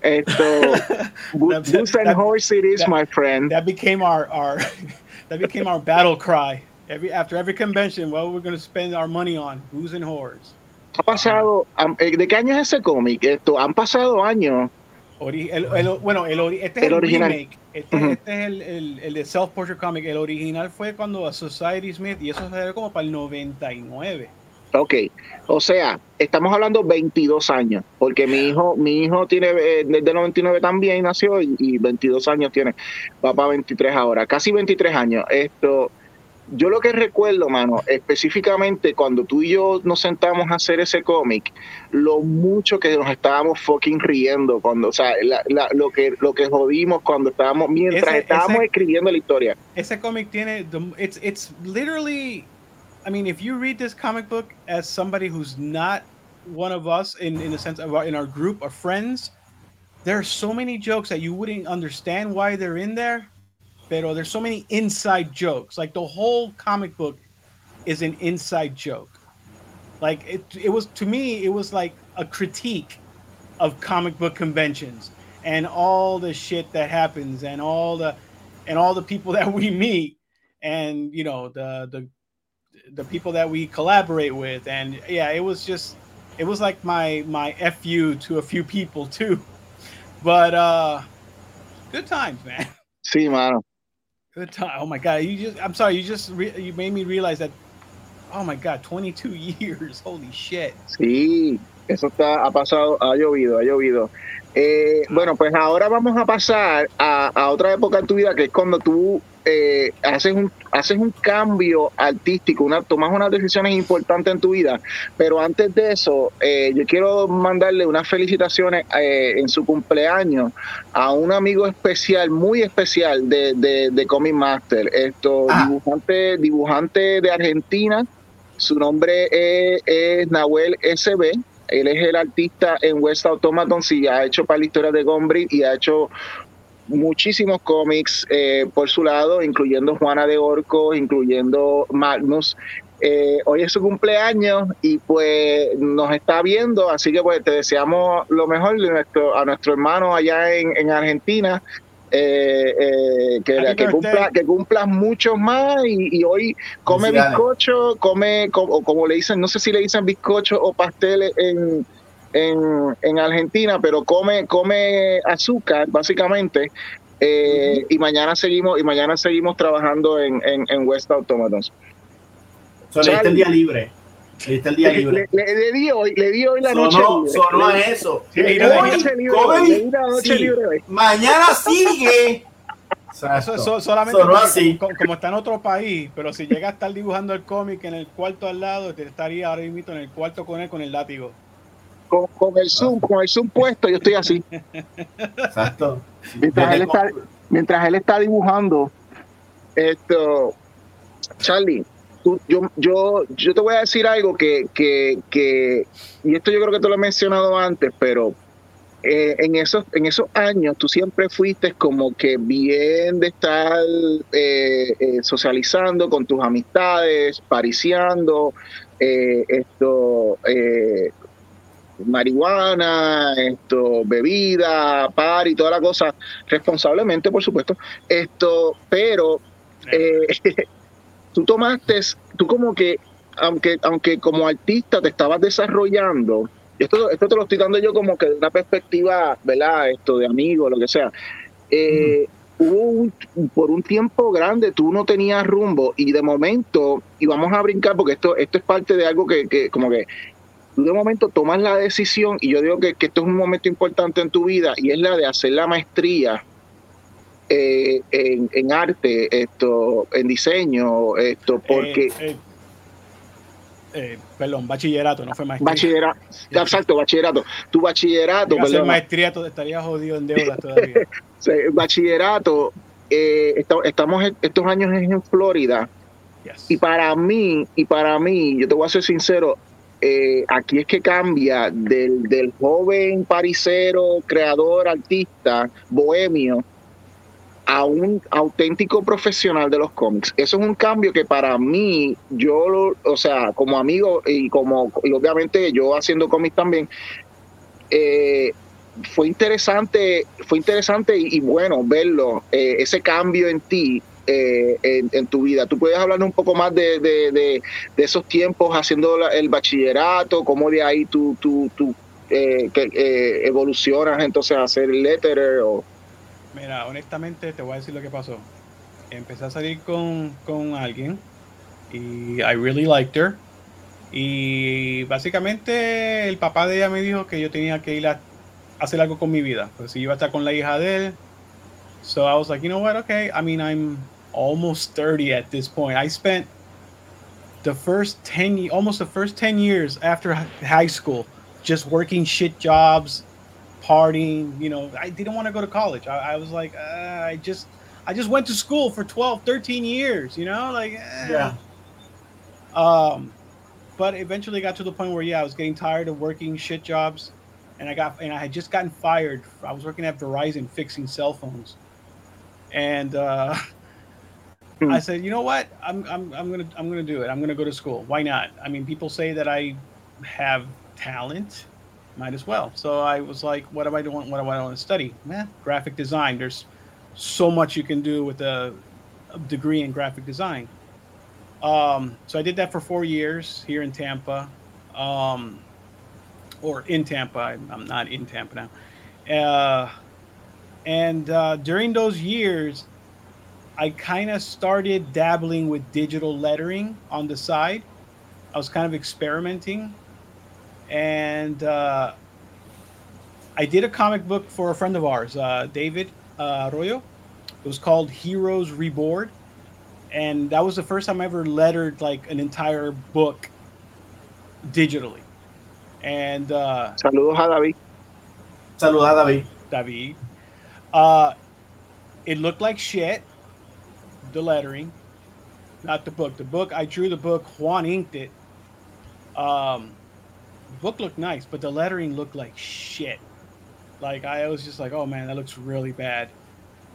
Esto,
That-
Goose and horse it is,
that-
my friend.
that became our our that became our battle cry. Every after every convention, what we're going to spend our money on booze and whores.
Ha pasado, eh, ¿de qué año es ese cómic? Esto, han pasado años.
Ori- el- el- bueno, el, este es
El original.
remake. Este,
Ujú.
este es el, el, el de Self Portrait Comic. El original fue cuando a Society Smith y eso se como para el 99.
Ok, o sea, estamos hablando 22 años, porque mi hijo, mi hijo tiene eh, desde 99 también nació y, y 22 años tiene, para 23 ahora, casi 23 años. Esto, yo lo que recuerdo, mano, específicamente cuando tú y yo nos sentamos a hacer ese cómic, lo mucho que nos estábamos fucking riendo cuando, o sea, la- la- lo que lo que jodimos cuando estábamos mientras
Ese-
estábamos
ese-
escribiendo la historia.
Ese cómic tiene it's it's literally I mean if you read this comic book as somebody who's not one of us in in the sense of our, in our group of friends there are so many jokes that you wouldn't understand why they're in there pero there's so many inside jokes. Like the whole comic book is an inside joke. Like it it was to me it was like a critique of comic book conventions and all the shit that happens and all the and all the people that we meet and you know the the the people that we collaborate with and yeah it was just it was like my my fu to a few people too but uh good times man
Sí, mano.
good time oh my god you just i'm sorry you just re- you made me realize that oh my god 22 years holy shit
Sí, eso está, ha pasado, ha llovido, ha llovido. Eh, bueno, pues ahora vamos a pasar a, a otra época en tu vida que es cuando tú eh, haces, un, haces un cambio artístico, una, tomas unas decisiones importantes en tu vida. Pero antes de eso, eh, yo quiero mandarle unas felicitaciones eh, en su cumpleaños a un amigo especial, muy especial de, de, de Comic Master, esto,
Ah.
dibujante, dibujante de Argentina. Su nombre es, es Nahuel SB. Él es el artista en West Automaton, sí, ha hecho para la historia de Gombrich y ha hecho muchísimos cómics eh, por su lado, incluyendo Juana de Orco, incluyendo Magnus. Eh, hoy es su cumpleaños y pues nos está viendo, así que pues te deseamos lo mejor de nuestro, a nuestro hermano allá en, en Argentina. eh, eh, que, cumpla, que cumplas muchos más y, y hoy come bizcocho, come, co- o como le dicen, no sé si le dicen bizcocho o pasteles en, en, en Argentina, pero come, come azúcar, básicamente. eh, Y mañana seguimos, y mañana seguimos trabajando en, en, en West Automatons.
So, le diste el día libre. Le diste el día libre.
le- le di hoy, le di hoy la noche libre.
sonó a
Le-
eso.
Le noche libre
come
hoy, le di la noche
sí.
libre hoy.
Mañana sigue. Exacto.
Eso, eso solamente porque
así.
Como, como está en otro país, pero si llega a estar dibujando el cómic en el cuarto al lado, te estaría ahora mismo en el cuarto con él con el látigo.
Con, con el Zoom, con el Zoom puesto, yo estoy así.
Exacto.
Mientras él está, mientras él está dibujando, esto, Charlie, tú- yo, yo, yo te voy a decir algo que, que, que, y esto yo creo que te lo he mencionado antes, pero eh, en, esos, en esos años tú siempre fuiste como que bien de estar eh, eh, socializando con tus amistades, pariciando, eh, esto, eh, marihuana, esto, bebida, par y toda la cosa, responsablemente, por supuesto. Esto, pero eh, tú tomaste, tú como que, aunque, aunque como artista te estabas desarrollando, y esto, esto te lo estoy dando yo como que de una perspectiva, ¿verdad? Esto de amigo, lo que sea. Eh, Hubo por un tiempo grande, tú no tenías rumbo y de momento, y vamos a brincar porque esto, esto es parte de algo que, que como que tú de momento tomas la decisión y yo digo que, que esto es un momento importante en tu vida y es la de hacer la maestría eh, en, en arte, esto, en diseño, esto, porque
Eh, eh, eh, perdón, bachillerato, no fue maestría.
bachillerato, exacto, bachillerato, tu bachillerato,
Llega
perdón,
maestría, todo- estaría jodido en deudas todavía.
bachillerato, eh, esta- estamos estos años en Florida
Yes.
y para mí, y para mí, yo te voy a ser sincero, eh, aquí es que cambia del, del joven parisero, creador, artista, bohemio, a un auténtico profesional de los cómics. Eso es un cambio que para mí, yo, lo- o sea, como amigo y como, y obviamente yo haciendo cómics también, eh, fue interesante, fue interesante y, y bueno verlo, eh, ese cambio en ti, eh, en, tu vida. ¿Tú puedes hablarnos un poco más de, de- esos tiempos haciendo el bachillerato, cómo de ahí tú, tú, tú eh, eh, evolucionas entonces a ser letterer o...
Mira, honestamente te voy a decir lo que pasó. Empecé a salir con, con alguien y I really liked her. Y básicamente el papá de ella me dijo que yo tenía que ir a hacer algo con mi vida. Pues si iba a estar con la hija de él. So I was like, you know what? Okay. I mean, I'm almost 30 at this point. I spent the first 10, almost the first 10 years after high school just working shit jobs, partying you know i didn't want to go to college i, I was like uh, i just i just went to school for 12 13 years you know like eh.
Yeah.
um but eventually got to the point where yeah i was getting tired of working shit jobs and i got and i had just gotten fired i was working at verizon fixing cell phones and uh
Hmm.
I said, you know what? I'm, I'm, I'm gonna I'm gonna do it. I'm gonna go to school. Why not? I mean, people say that I have talent might as well. So I was like, what am I doing? What do I want to study? Man, graphic design. There's so much you can do with a, a degree in graphic design. Um, so I did that for four years here in Tampa, um, or in Tampa. I'm, I'm not in Tampa now. Uh, and uh, during those years, I kind of started dabbling with digital lettering on the side. I was kind of experimenting and uh, I did a comic book for a friend of ours, uh, David uh, Arroyo. It was called Heroes Reborn, and that was the first time I ever lettered like an entire book digitally. And uh,
Saludos a David.
Saludar a David.
David, uh, it looked like shit. The lettering, not the book. The book I drew the book. Juan inked it. Um, book looked nice, but the lettering looked like shit. Like I was just like, oh man, that looks really bad.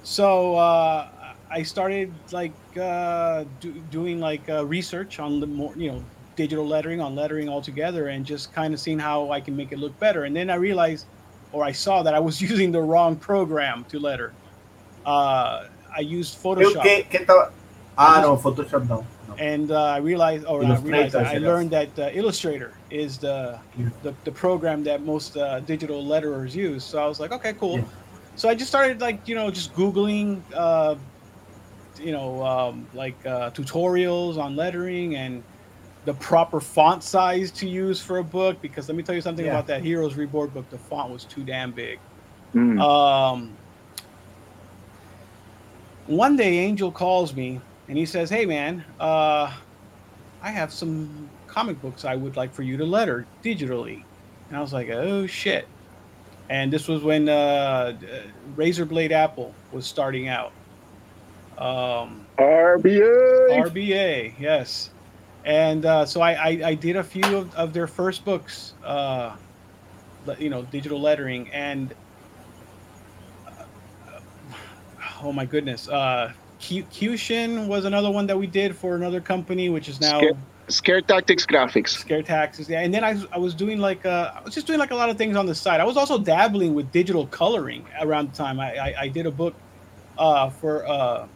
So uh, I started like uh, do, doing like uh, research on the more you know digital lettering on lettering altogether, and just kind of seeing how I can make it look better. And then I realized, or I saw that I was using the wrong program to letter. Uh, I used
¿Qué,
Photoshop
qué, qué estaba? Ah, no, Photoshop no. no.
and uh, I realized, or not realized, I learned that uh, Illustrator is the,
Yeah.
the the program that most uh, digital letterers use. So I was like, okay, cool.
Yeah.
So I just started like you know just googling, uh, you know, um, like uh, tutorials on lettering and the proper font size to use for a book. Because let me tell you something
Yeah.
about that Heroes Reborn book. The font was too damn big.
Mm.
Um, one day, Angel calls me and he says, "Hey, man, uh, I have some comic books I would like for you to letter digitally." And I was like, "Oh shit!" and this was when uh, Razor Blade Apple was starting out. Um,
RBA.
RBA, yes. And uh, so I, I, I, did a few of, of their first books, uh, you know, digital lettering, and uh, oh my goodness, uh, Q- was another one that we did for another company, which is now
Scare, Scare Tactics Graphics.
Scare Tactics, yeah. And then I, I was doing like uh, I was just doing like a lot of things on the side. I was also dabbling with digital coloring around the time. I I, I did a book uh, for uh,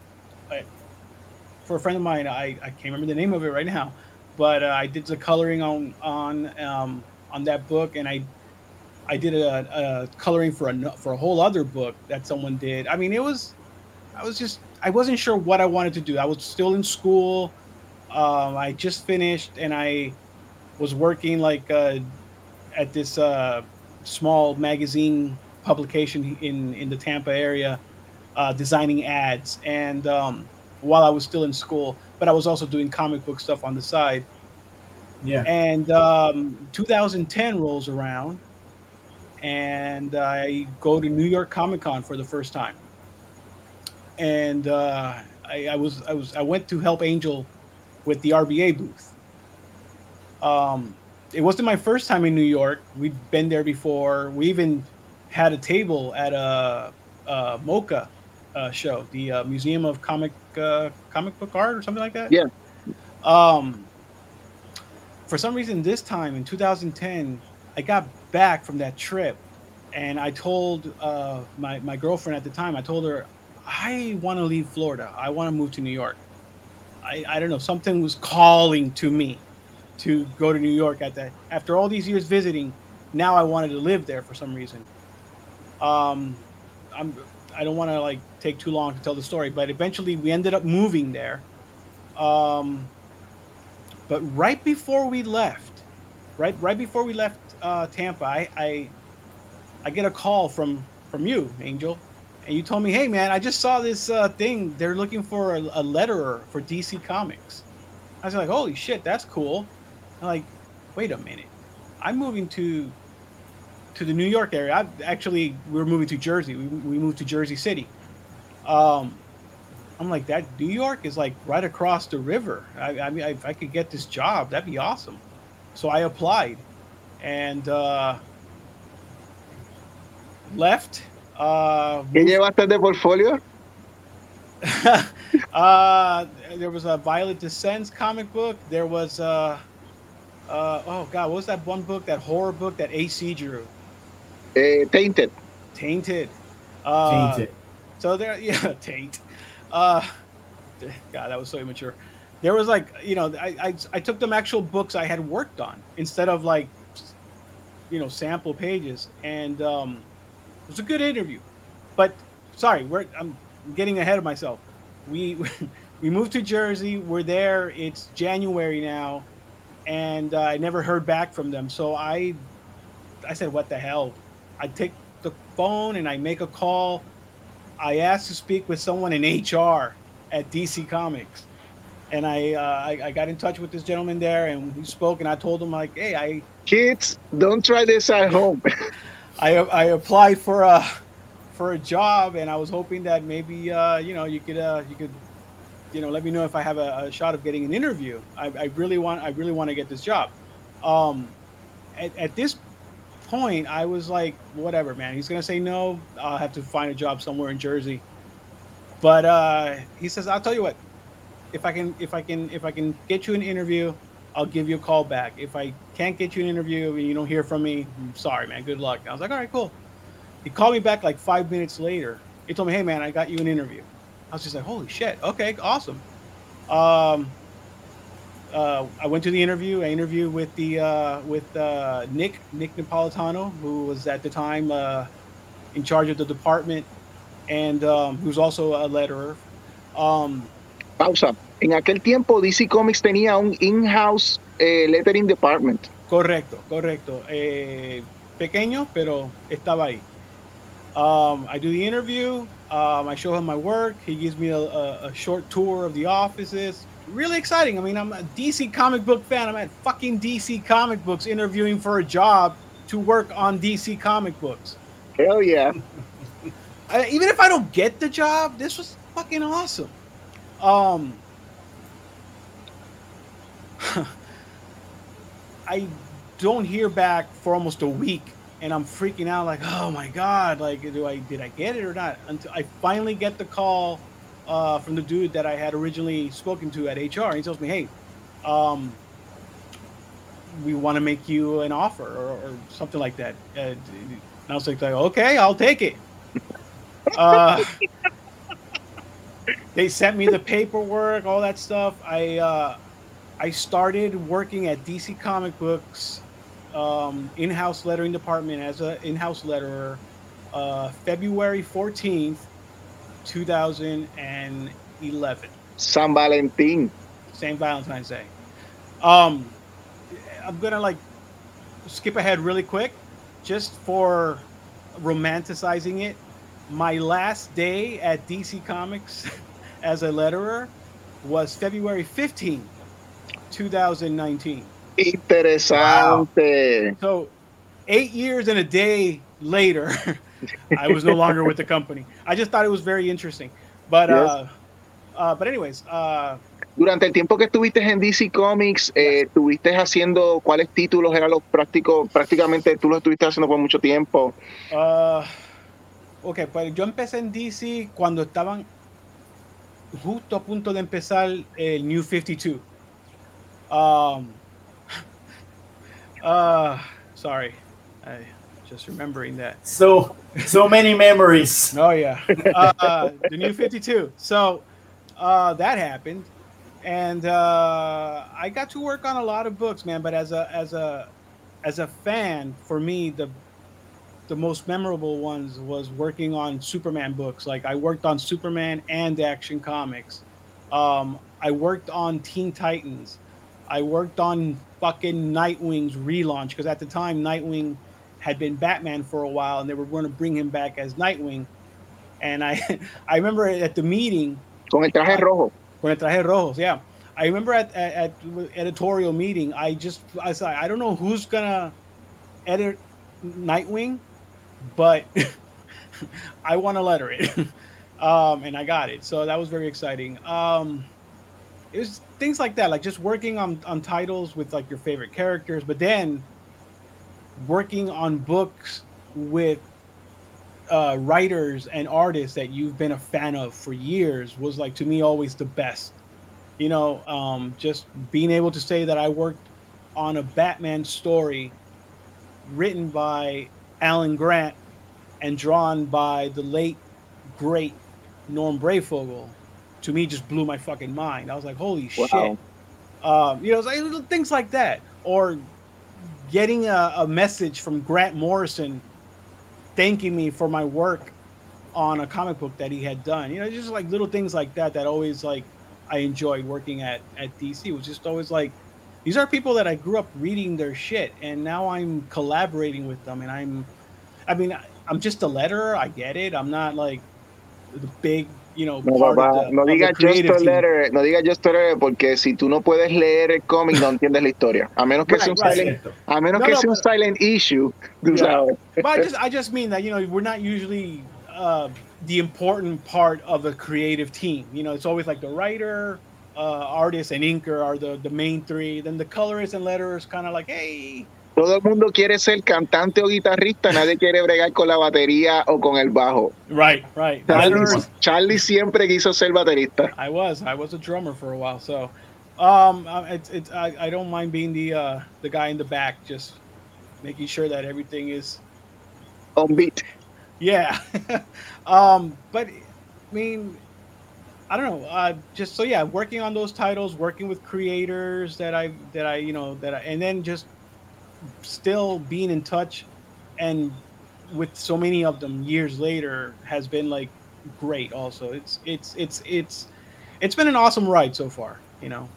for a friend of mine. I, I can't remember the name of it right now, but uh, I did the coloring on on um, on that book, and I I did a, a, coloring for a for a whole other book that someone did. I mean, it was I was just I wasn't sure what I wanted to do. I was still in school. Um, I just finished, and I was working like uh, at this uh, small magazine publication in in the Tampa area, uh, designing ads and. Um, while I was still in school, but I was also doing comic book stuff on the side.
Yeah.
And um, 2010 rolls around, and I go to New York Comic Con for the first time. And uh, I, I, was I was I went to help Angel with the RBA booth. Um, it wasn't my first time in New York. We'd been there before. We even had a table at a, a MoCCA uh, show, the uh, Museum of Comic uh, Comic Book Art or something like that.
Yeah.
Um, for some reason, this time in 2010, I got back from that trip, and I told uh, my my girlfriend at the time. I told her I want to leave Florida. I want to move to New York. I, I don't know. Something was calling to me to go to New York at that. After all these years visiting, now I wanted to live there for some reason. Um, I'm I don't want to like take too long to tell the story, but eventually we ended up moving there. Um, but right before we left, right right before we left uh, Tampa, I, I I get a call from from you, Angel, and you told me, "Hey, man, I just saw this uh, thing. They're looking for a, a letterer for DC Comics." I was like, "Holy shit, that's cool!" I'm like, "Wait a minute, I'm moving to to the New York area. I actually we are moving to Jersey. We, we moved to Jersey City. Um, I'm like that. New York is like right across the river. I, I mean, if I could get this job, that'd be awesome. So I applied, and uh, left. Uh,
¿Qué llevaste de portfolio?
uh, there was a Violet Descents comic book. There was uh, uh, oh god, what was that one book? That horror book that AC drew.
Uh, tainted.
Tainted. Uh,
Tainted.
So there, yeah, taint. Uh, God, that was so immature. There was like, you know, I, I, I took them actual books I had worked on instead of like, you know, sample pages, and um, it was a good interview. But sorry, we're I'm getting ahead of myself. We we moved to Jersey. We're there. It's January now, and uh, I never heard back from them. So I I said, what the hell? I take the phone and I make a call. I asked to speak with someone in HR at DC Comics, and I, uh, I, I got in touch with this gentleman there, and we spoke. And I told him like, hey, I
kids, don't try this at home.
I I applied for a for a job, and I was hoping that maybe uh, you know you could uh, you could you know let me know if I have a, a shot of getting an interview. I, I really want I really want to get this job. Um, at, at this point, I was like, whatever, man. He's gonna say no. I'll have to find a job somewhere in Jersey. But uh, he says, I'll tell you what. If I can, if I can, if I can get you an interview, I'll give you a call back. If I can't get you an interview and you don't hear from me, I'm sorry, man. Good luck. I was like, all right, cool. He called me back like five minutes later. He told me, hey, man, I got you an interview. I was just like, holy shit. Okay, awesome. Um, uh, I went to the interview. I interviewed with the uh, with uh, Nick Nick Napolitano, who was at the time uh, in charge of the department, and um, who's also a letterer. Um.
En aquel tiempo DC Comics tenía un in-house eh, lettering department.
Correcto, correcto. Eh, pequeño, pero estaba ahí. Um, I do the interview. Um, I show him my work. He gives me a, a, a short tour of the offices really exciting. I mean, I'm a DC comic book fan. I'm at fucking DC comic books interviewing for a job to work on DC comic books.
Hell yeah.
I, even if I don't get the job, this was fucking awesome. Um, I don't hear back for almost a week, and I'm freaking out like, oh my god, like, do I did I get it or not? Until I finally get the call uh, from the dude that I had originally spoken to at HR. And he tells me, hey, um, we want to make you an offer or, or something like that. Uh, and I was like, okay, I'll take it. Uh, they sent me the paperwork, all that stuff. I uh, I started working at DC Comic Books um, in-house lettering department as an in-house letterer uh, February 14th, 2011.
San Valentín.
St. Valentine's Day. Um, I'm gonna like skip ahead really quick, just for romanticizing it. My last day at DC Comics as a letterer was February 15th, 2019.
Interesante.
So, eight years and a day later, I was no longer with the company. I just thought it was very interesting. But,
Yes.
uh, uh, but anyways, uh,
Durante el tiempo que estuviste en DC Comics, eh, estuviste haciendo cuáles títulos eran los prácticos, prácticamente tú los estuviste haciendo por mucho tiempo.
Uh, ok, pues yo empecé en DC cuando estaban justo a punto de empezar el New 52. Um, uh, sorry, I just remembering that.
So, so many memories.
Oh yeah, uh, the New 52. So uh, that happened, and uh, I got to work on a lot of books, man. But as a as a as a fan, for me, the the most memorable ones was working on Superman books. Like I worked on Superman and Action Comics. Um, I worked on Teen Titans. I worked on fucking Nightwing's relaunch because at the time Nightwing had been Batman for a while, and they were going to bring him back as Nightwing. And I, I remember at the meeting
Con el traje rojo.
con el traje rojos, yeah. I remember at, at, at editorial meeting, I just I said I don't know who's gonna edit Nightwing, but I want to letter it, um, and I got it. So that was very exciting. Um, it was things like that, like just working on on titles with like your favorite characters, but then working on books with uh, writers and artists that you've been a fan of for years was like to me always the best. You know, um, just being able to say that I worked on a Batman story written by Alan Grant and drawn by the late great Norm Brayfogle to me just blew my fucking mind. I was like, holy
Wow.
shit. Um, you know, like little things like that. Or getting a, a message from Grant Morrison thanking me for my work on a comic book that he had done. You know, just like little things like that that always like I enjoyed working at at DC. It was just always like these are people that I grew up reading their shit and now I'm collaborating with them and I'm I mean I'm just a letterer, I get it. I'm not like the big, you know,
No,
part
papá,
of the,
no
of the
digas just
creative
a
team.
letter, no digas just a letter, porque si tú no puedes leer el cómic no entiendes la historia. A menos que
Right,
sea un
right.
silent,
Cierto.
a menos
No,
que
no,
sea un
but-
silent issue, tú
Yeah.
sabes.
but I just I just mean that you know we're not usually uh, the important part of a creative team. You know, it's always like the writer, uh, artist, and inker are the the main three. Then the colorist and letterers kind of like, hey,
Todo el mundo quiere ser cantante o guitarrista, nadie quiere bregar con la batería o con el bajo.
right, right.
Charlie, Charlie siempre quiso ser baterista.
I was I was a drummer for a while, so um, it's it's I, I don't mind being the uh, the guy in the back, just making sure that everything is
On beat.
Yeah. um, but I mean, I don't know. Uh, just so yeah, working on those titles, working with creators that I that I you know that I, and then just still being in touch and with so many of them years later has been like great. Also, it's it's it's it's it's been an awesome ride so far. You know.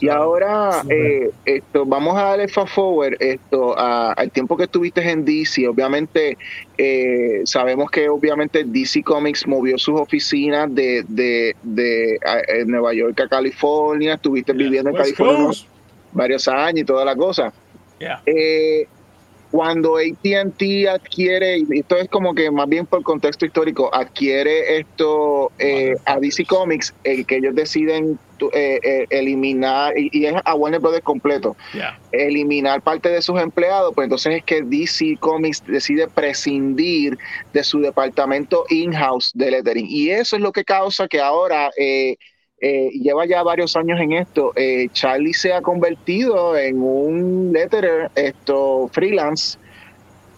Y ahora, eh, esto, vamos a darle fast forward esto, a- al tiempo que estuviste en DC. Obviamente, eh, sabemos que obviamente DC Comics movió sus oficinas de, de, de a- Nueva York a California. Estuviste
Yeah,
viviendo en California
Coast.
varios años y toda la cosa.
Yeah.
Eh, cuando AT&T adquiere, y esto es como que más bien por contexto histórico, adquiere esto eh, a DC Comics, el que ellos deciden eh, eh, eliminar, y, es a Warner Brothers completo,
Yeah.
eliminar parte de sus empleados, pues entonces es que DC Comics decide prescindir de su departamento in-house de lettering. Y eso es lo que causa que ahora... eh, eh, lleva ya varios años en esto. eh, Charlie se ha convertido en un letterer esto freelance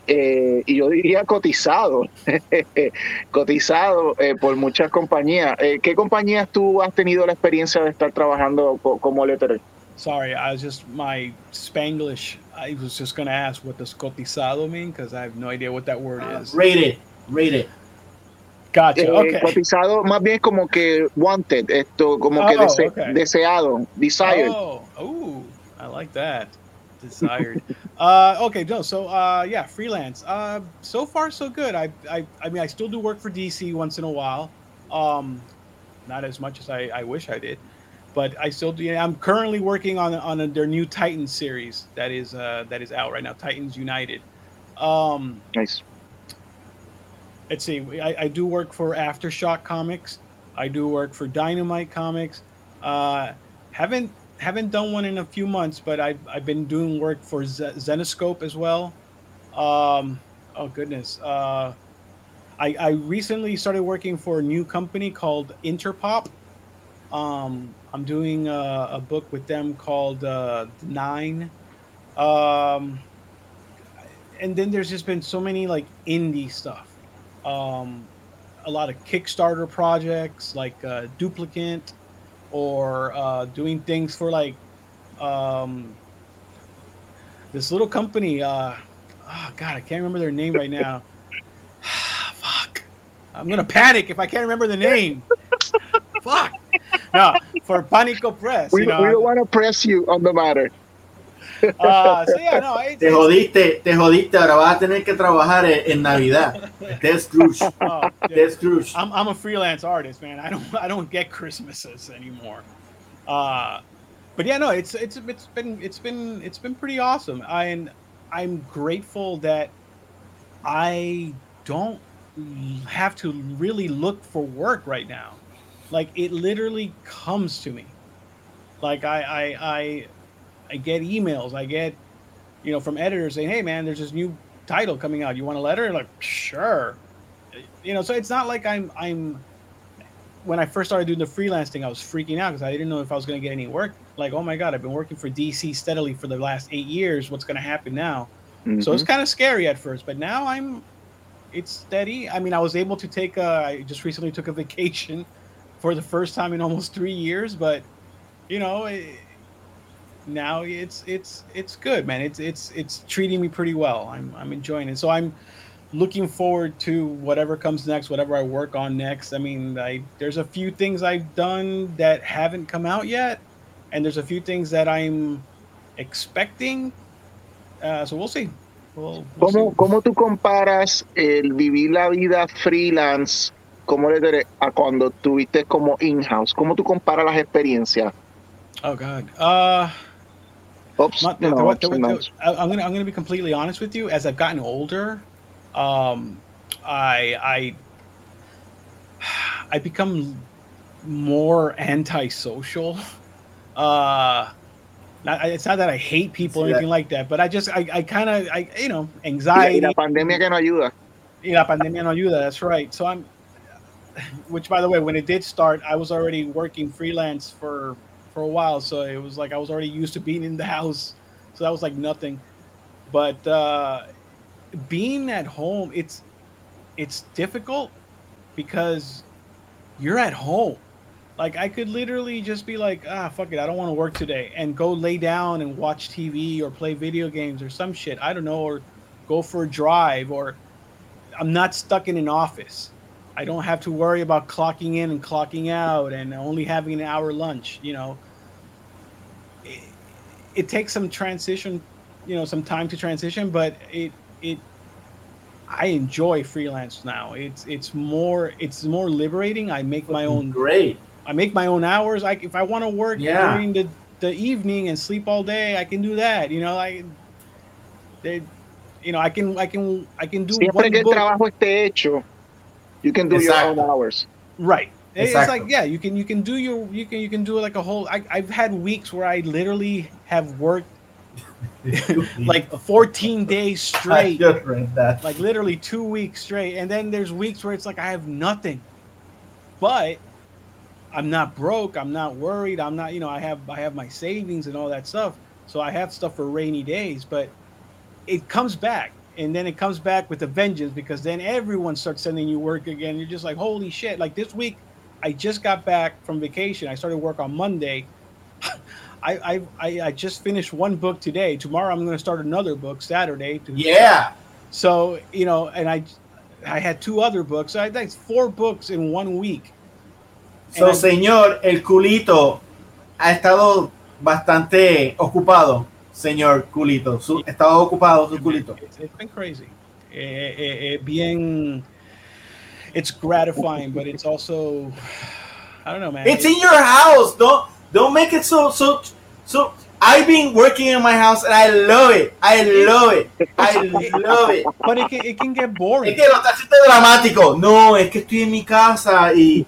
eh, y yo diría cotizado, cotizado eh, por muchas compañías. Eh, ¿Qué compañías tú has tenido la experiencia de estar trabajando co- como letterer?
Sorry, I was just my Spanglish. I was just gonna ask what does cotizado mean because I have no idea what that word is.
Rated, rated.
Gotcha.
Eh,
Okay.
Cotizado más bien como que wanted, esto como que
Oh,
dese-
okay.
deseado, desired.
Oh, ooh, I like that. Desired. uh, okay, no. So, uh, yeah, freelance. Uh, so far so good. I, I, I mean, I still do work for DC once in a while. Um, not as much as I, I wish I did, but I still do. I'm currently working on on a, their new Titans series that is uh, that is out right now. Titans United. Um,
Nice.
Let's see I, I do work for aftershock comics. I do work for dynamite comics. Uh haven't haven't done one in a few months but i've, I've been doing work for Z- zenoscope as well. Um oh goodness uh I, I recently started working for a new company called interpop. Um i'm doing a, a book with them called uh nine. Um and then there's just been so many like indie stuff um, a lot of Kickstarter projects like uh, Duplicant or uh, doing things for like um, this little company. Uh, oh God, I can't remember their name right now. Fuck. I'm gonna panic if I can't remember the name. Fuck. No, for Panico Press.
We,
you
we don't want to press you on the matter.
uh, so yeah, no, it's,
Te jodiste, te jodiste. Ahora vas a tener que trabajar en, en Navidad. Te Scrooge.
oh.
Te Scrooge.
I'm, I'm a freelance artist, man. I don't I don't get Christmases anymore. Uh, but yeah, no, it's it's it's been it's been it's been pretty awesome. I and I'm grateful that I don't have to really look for work right now. Like it literally comes to me. Like I I I, I get emails. I get you know from editors saying, "Hey, man, there's this new title coming out. You want a letter?" Like, sure you know so it's not like i'm i'm when i first started doing the freelance thing i was freaking out because i didn't know if i was going to get any work like oh my god i've been working for dc steadily for the last eight years what's going to happen now so it's
Mhm.
kind of scary at first but now i'm it's steady i mean i was able to take a i just recently took a vacation for the first time in almost three years but you know it, now it's it's it's good man. It's it's it's treating me pretty well. I'm i'm enjoying it. So i'm looking forward to whatever comes next whatever i work on next. I mean i there's a few things i've done that haven't come out yet and there's a few things that i'm expecting. Uh, so we'll see. We'll, we'll
¿Cómo,
see.
¿Cómo tú comparas el vivir la vida freelance como letterer a cuando tuviste como in-house? ¿Cómo tú comparas las experiencias?
oh god. Uh
Ups,
Not-
you know,
the- the-
ups and
the-
downs.
I- I'm gonna I'm gonna be completely honest with you. As I've gotten older, um, I I I become more antisocial. Uh, not, it's not that I hate people or anything like that, but I just I, I kind of I you know
Y, la- y
anxiety.
la pandemia que no ayuda.
Y la pandemia no ayuda. That's right. So I'm, which by the way, when it did start, I was already working freelance for for a while, so it was like I was already used to being in the house, so that was like nothing. But uh, being at home, it's it's difficult because you're at home. Like I could literally just be like, ah, fuck it, I don't want to work today, and go lay down and watch TV or play video games or some shit. I don't know, or go for a drive, or I'm not stuck in an office. I don't have to worry about clocking in and clocking out and only having an hour lunch. You know, it, it takes some transition, you know, some time to transition, but it it I enjoy freelance now. It's it's more it's more liberating. I make my own
Great.
I make my own hours. Like if I want to work
Yeah.
during the the evening and sleep all day, I can do that. You know, I they you know, I can, I can, I can do
Siempre
one
que el
book.
trabajo esté hecho, you can do
Exacto.
your own hours.
Right. It's like yeah, you can you can do your you can you can do like a whole. I, I've had weeks where I literally have worked like 14 days
I
straight,
just read that.
like literally two weeks straight, and then there's weeks where it's like I have nothing, but I'm not broke. I'm not worried. I'm not you know I have I have my savings and all that stuff, so I have stuff for rainy days. But it comes back, and then it comes back with a vengeance because then everyone starts sending you work again. You're just like holy shit! Like this week, I just got back from vacation. I started work on Monday. I, I, I, I just finished one book today. Tomorrow I'm going to start another book Saturday. To,
Yeah.
So you know, and I, I had two other books. I that's four books in one week.
So,
And
señor, el culito ha estado bastante ocupado, señor culito. Su, estado ocupado su culito.
It's, been crazy. Eh, eh, eh, bien, it's gratifying, but it's also, I don't know, man.
It's in your house. Don't don't make it so so so. I've been working in my house and I love it. I love it. I love it.
but it can, it can get boring.
Es que lo dramático. No, es que estoy en mi casa y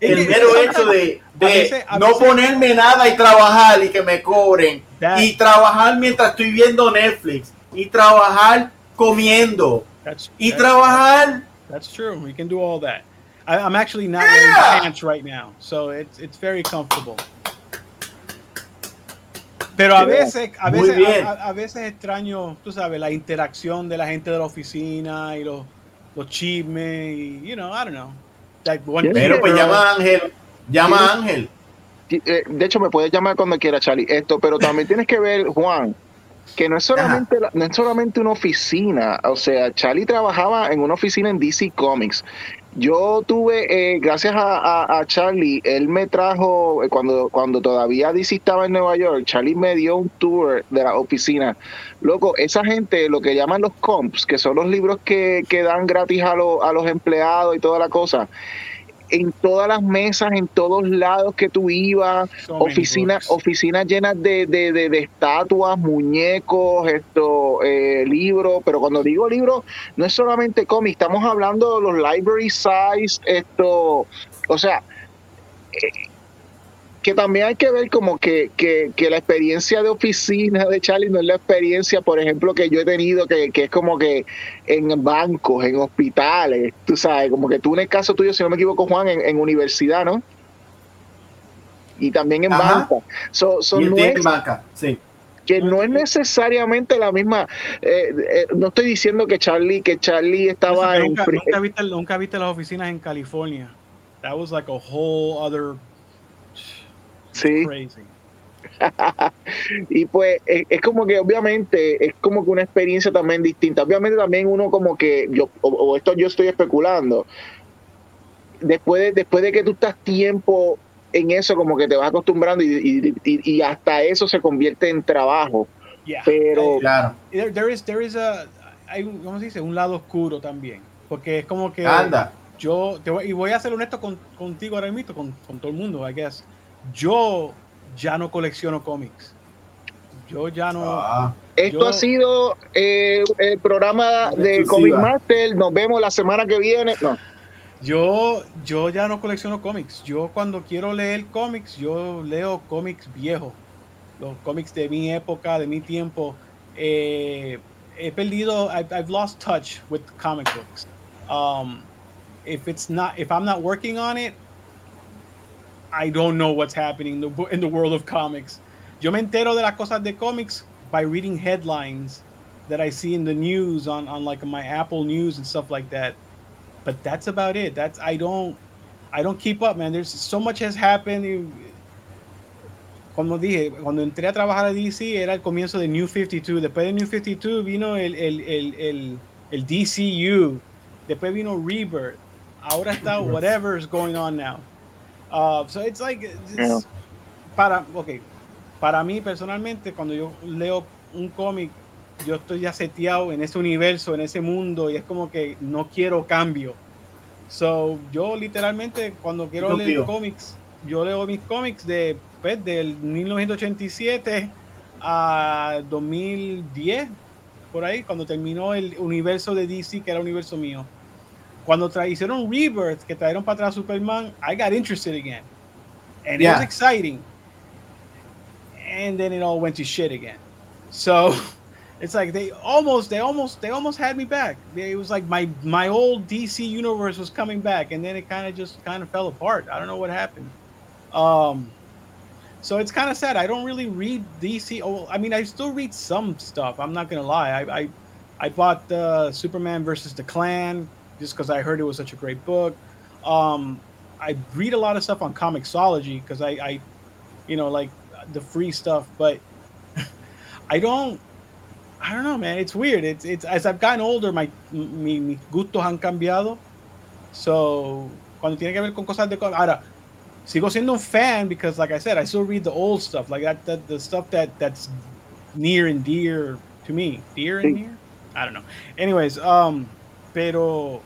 el mero hecho de,
A veces-
de
a
no
veces-
ponerme nada y trabajar y que me cobren.
That-
Y trabajar mientras estoy viendo Netflix. Y trabajar comiendo.
that's,
Y
that-
trabajar.
That's true. We can do all that. I, I'm actually not
Yeah.
wearing pants right now, so it's it's very comfortable. Pero a veces, a veces, a, a- veces extraño, tú sabes, la interacción de la gente de la oficina y los, los chismes y, you know, I don't know. Like one
Yeah.
Pero pues llama a Ángel. Llama a Ángel.
Eh, De hecho, me puedes llamar cuando quiera, Charlie. Esto, pero también tienes que ver, Juan, que no es solamente la- no es solamente una oficina. O sea, Charlie trabajaba en una oficina en DC Comics. Yo tuve, eh, gracias a, a- a Charlie, él me trajo, eh, cuando, cuando todavía DC estaba en Nueva York, Charlie me dio un tour de la oficina. Loco, esa gente, lo que llaman los comps, que son los libros que, que dan gratis a, los a los empleados y toda la cosa, en todas las mesas, en todos lados que tú ibas,
So
oficinas oficinas llenas de, de, de- de estatuas, muñecos, esto, eh, libros, pero cuando digo libros, no es solamente cómics, estamos hablando de los library size, esto, o sea, eh, que también hay que ver como que, que, que la experiencia de oficina de Charlie no es la experiencia, por ejemplo, que yo he tenido, que, que es como que en bancos, en hospitales, tú sabes, como que tú en el caso tuyo, si no me equivoco, Juan, en, en universidad, ¿no? Y también en
Ajá.
banca. So, so
Y
no es-
banca. Sí.
que no es necesariamente la misma. eh, eh, no estoy diciendo que Charlie, que Charlie estaba en.
nunca, nunca viste, nunca viste las oficinas en California. That was like a whole other
Sí,
crazy.
y pues es, es como que obviamente es como que una experiencia también distinta. Obviamente también uno como que yo o, o esto yo estoy especulando. Después de, después de que tú estás tiempo en eso como que te vas acostumbrando y, y- y- y hasta eso se convierte en trabajo.
Yeah.
Pero
Claro.
there, there is there is a hay un- ¿cómo se dice? un lado oscuro también porque es como que
Anda.
yo te voy, y voy a ser honesto con- contigo ahora mismo con, con todo el mundo I guess yo ya no colecciono cómics yo ya no
Ah.
esto
Yo-
ha sido eh, el programa de. Comic Master. Nos vemos la semana que viene. No.
yo yo ya no colecciono cómics yo cuando quiero leer cómics yo leo cómics viejos los cómics de mi época de mi tiempo eh, he perdido I've, I've lost touch with comic books um, if it's not if I'm not working on it I don't know what's happening in the, in the world of comics yo me entero de las cosas de comics by reading headlines that I see in the news on, on like my Apple News and stuff like that but that's about it. That's I don't I don't keep up, man. There's so much has happened. Como dije, cuando entré a trabajar a DC era el comienzo de New 52. Después de New 52 vino el, el, el, el, el DCU. Después vino Rebirth. Ahora está whatever is going on now. Uh, so it's like it's-
Yeah.
para okay, para mí personalmente cuando yo leo un cómic yo estoy ya seteado en ese universo, en ese mundo y es como que no quiero cambio. So, yo literalmente cuando quiero leer cómics, yo leo mis cómics de pues, del 1987 a 2010 por ahí, cuando terminó el universo de DC, que era el universo mío. Cuando tra hicieron Rebirth, que trajeron para atrás Superman, I got interested again. And
Yeah.
it was exciting. And then it all went to shit again. So it's like they almost, they almost, they almost had me back. It was like my my old DC universe was coming back, and then it kind of just kind of fell apart. I don't know what happened. Um, so it's kind of sad. I don't really read DC. Oh, I mean, I still read some stuff. I'm not gonna lie. I I, I bought the Superman versus the Clan just because I heard it was such a great book. Um, I read a lot of stuff on Comixology because I, I, you know, like the free stuff. But I don't. I don't know, man. It's weird. It's it's as I've gotten older, my mi, mis gustos han cambiado. So cuando tiene que ver con cosas de ahora sigo siendo un fan because like I said, I still read the old stuff, like that, that the stuff that that's near and dear to me. Dear and near? I don't know. Anyways, um, pero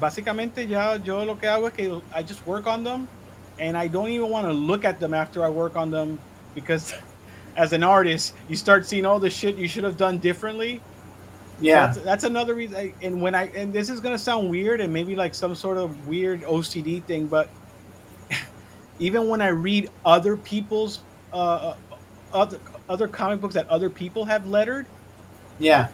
básicamente ya yo lo que hago es que I just work on them and I don't even want to look at them after I work on them because as an artist, you start seeing all the shit you should have done differently
Yeah.
that's, that's another reason. I, and when I and this is gonna sound weird and maybe like some sort of weird OCD thing, but even when I read other people's uh, other other comic books that other people have lettered,
Yeah.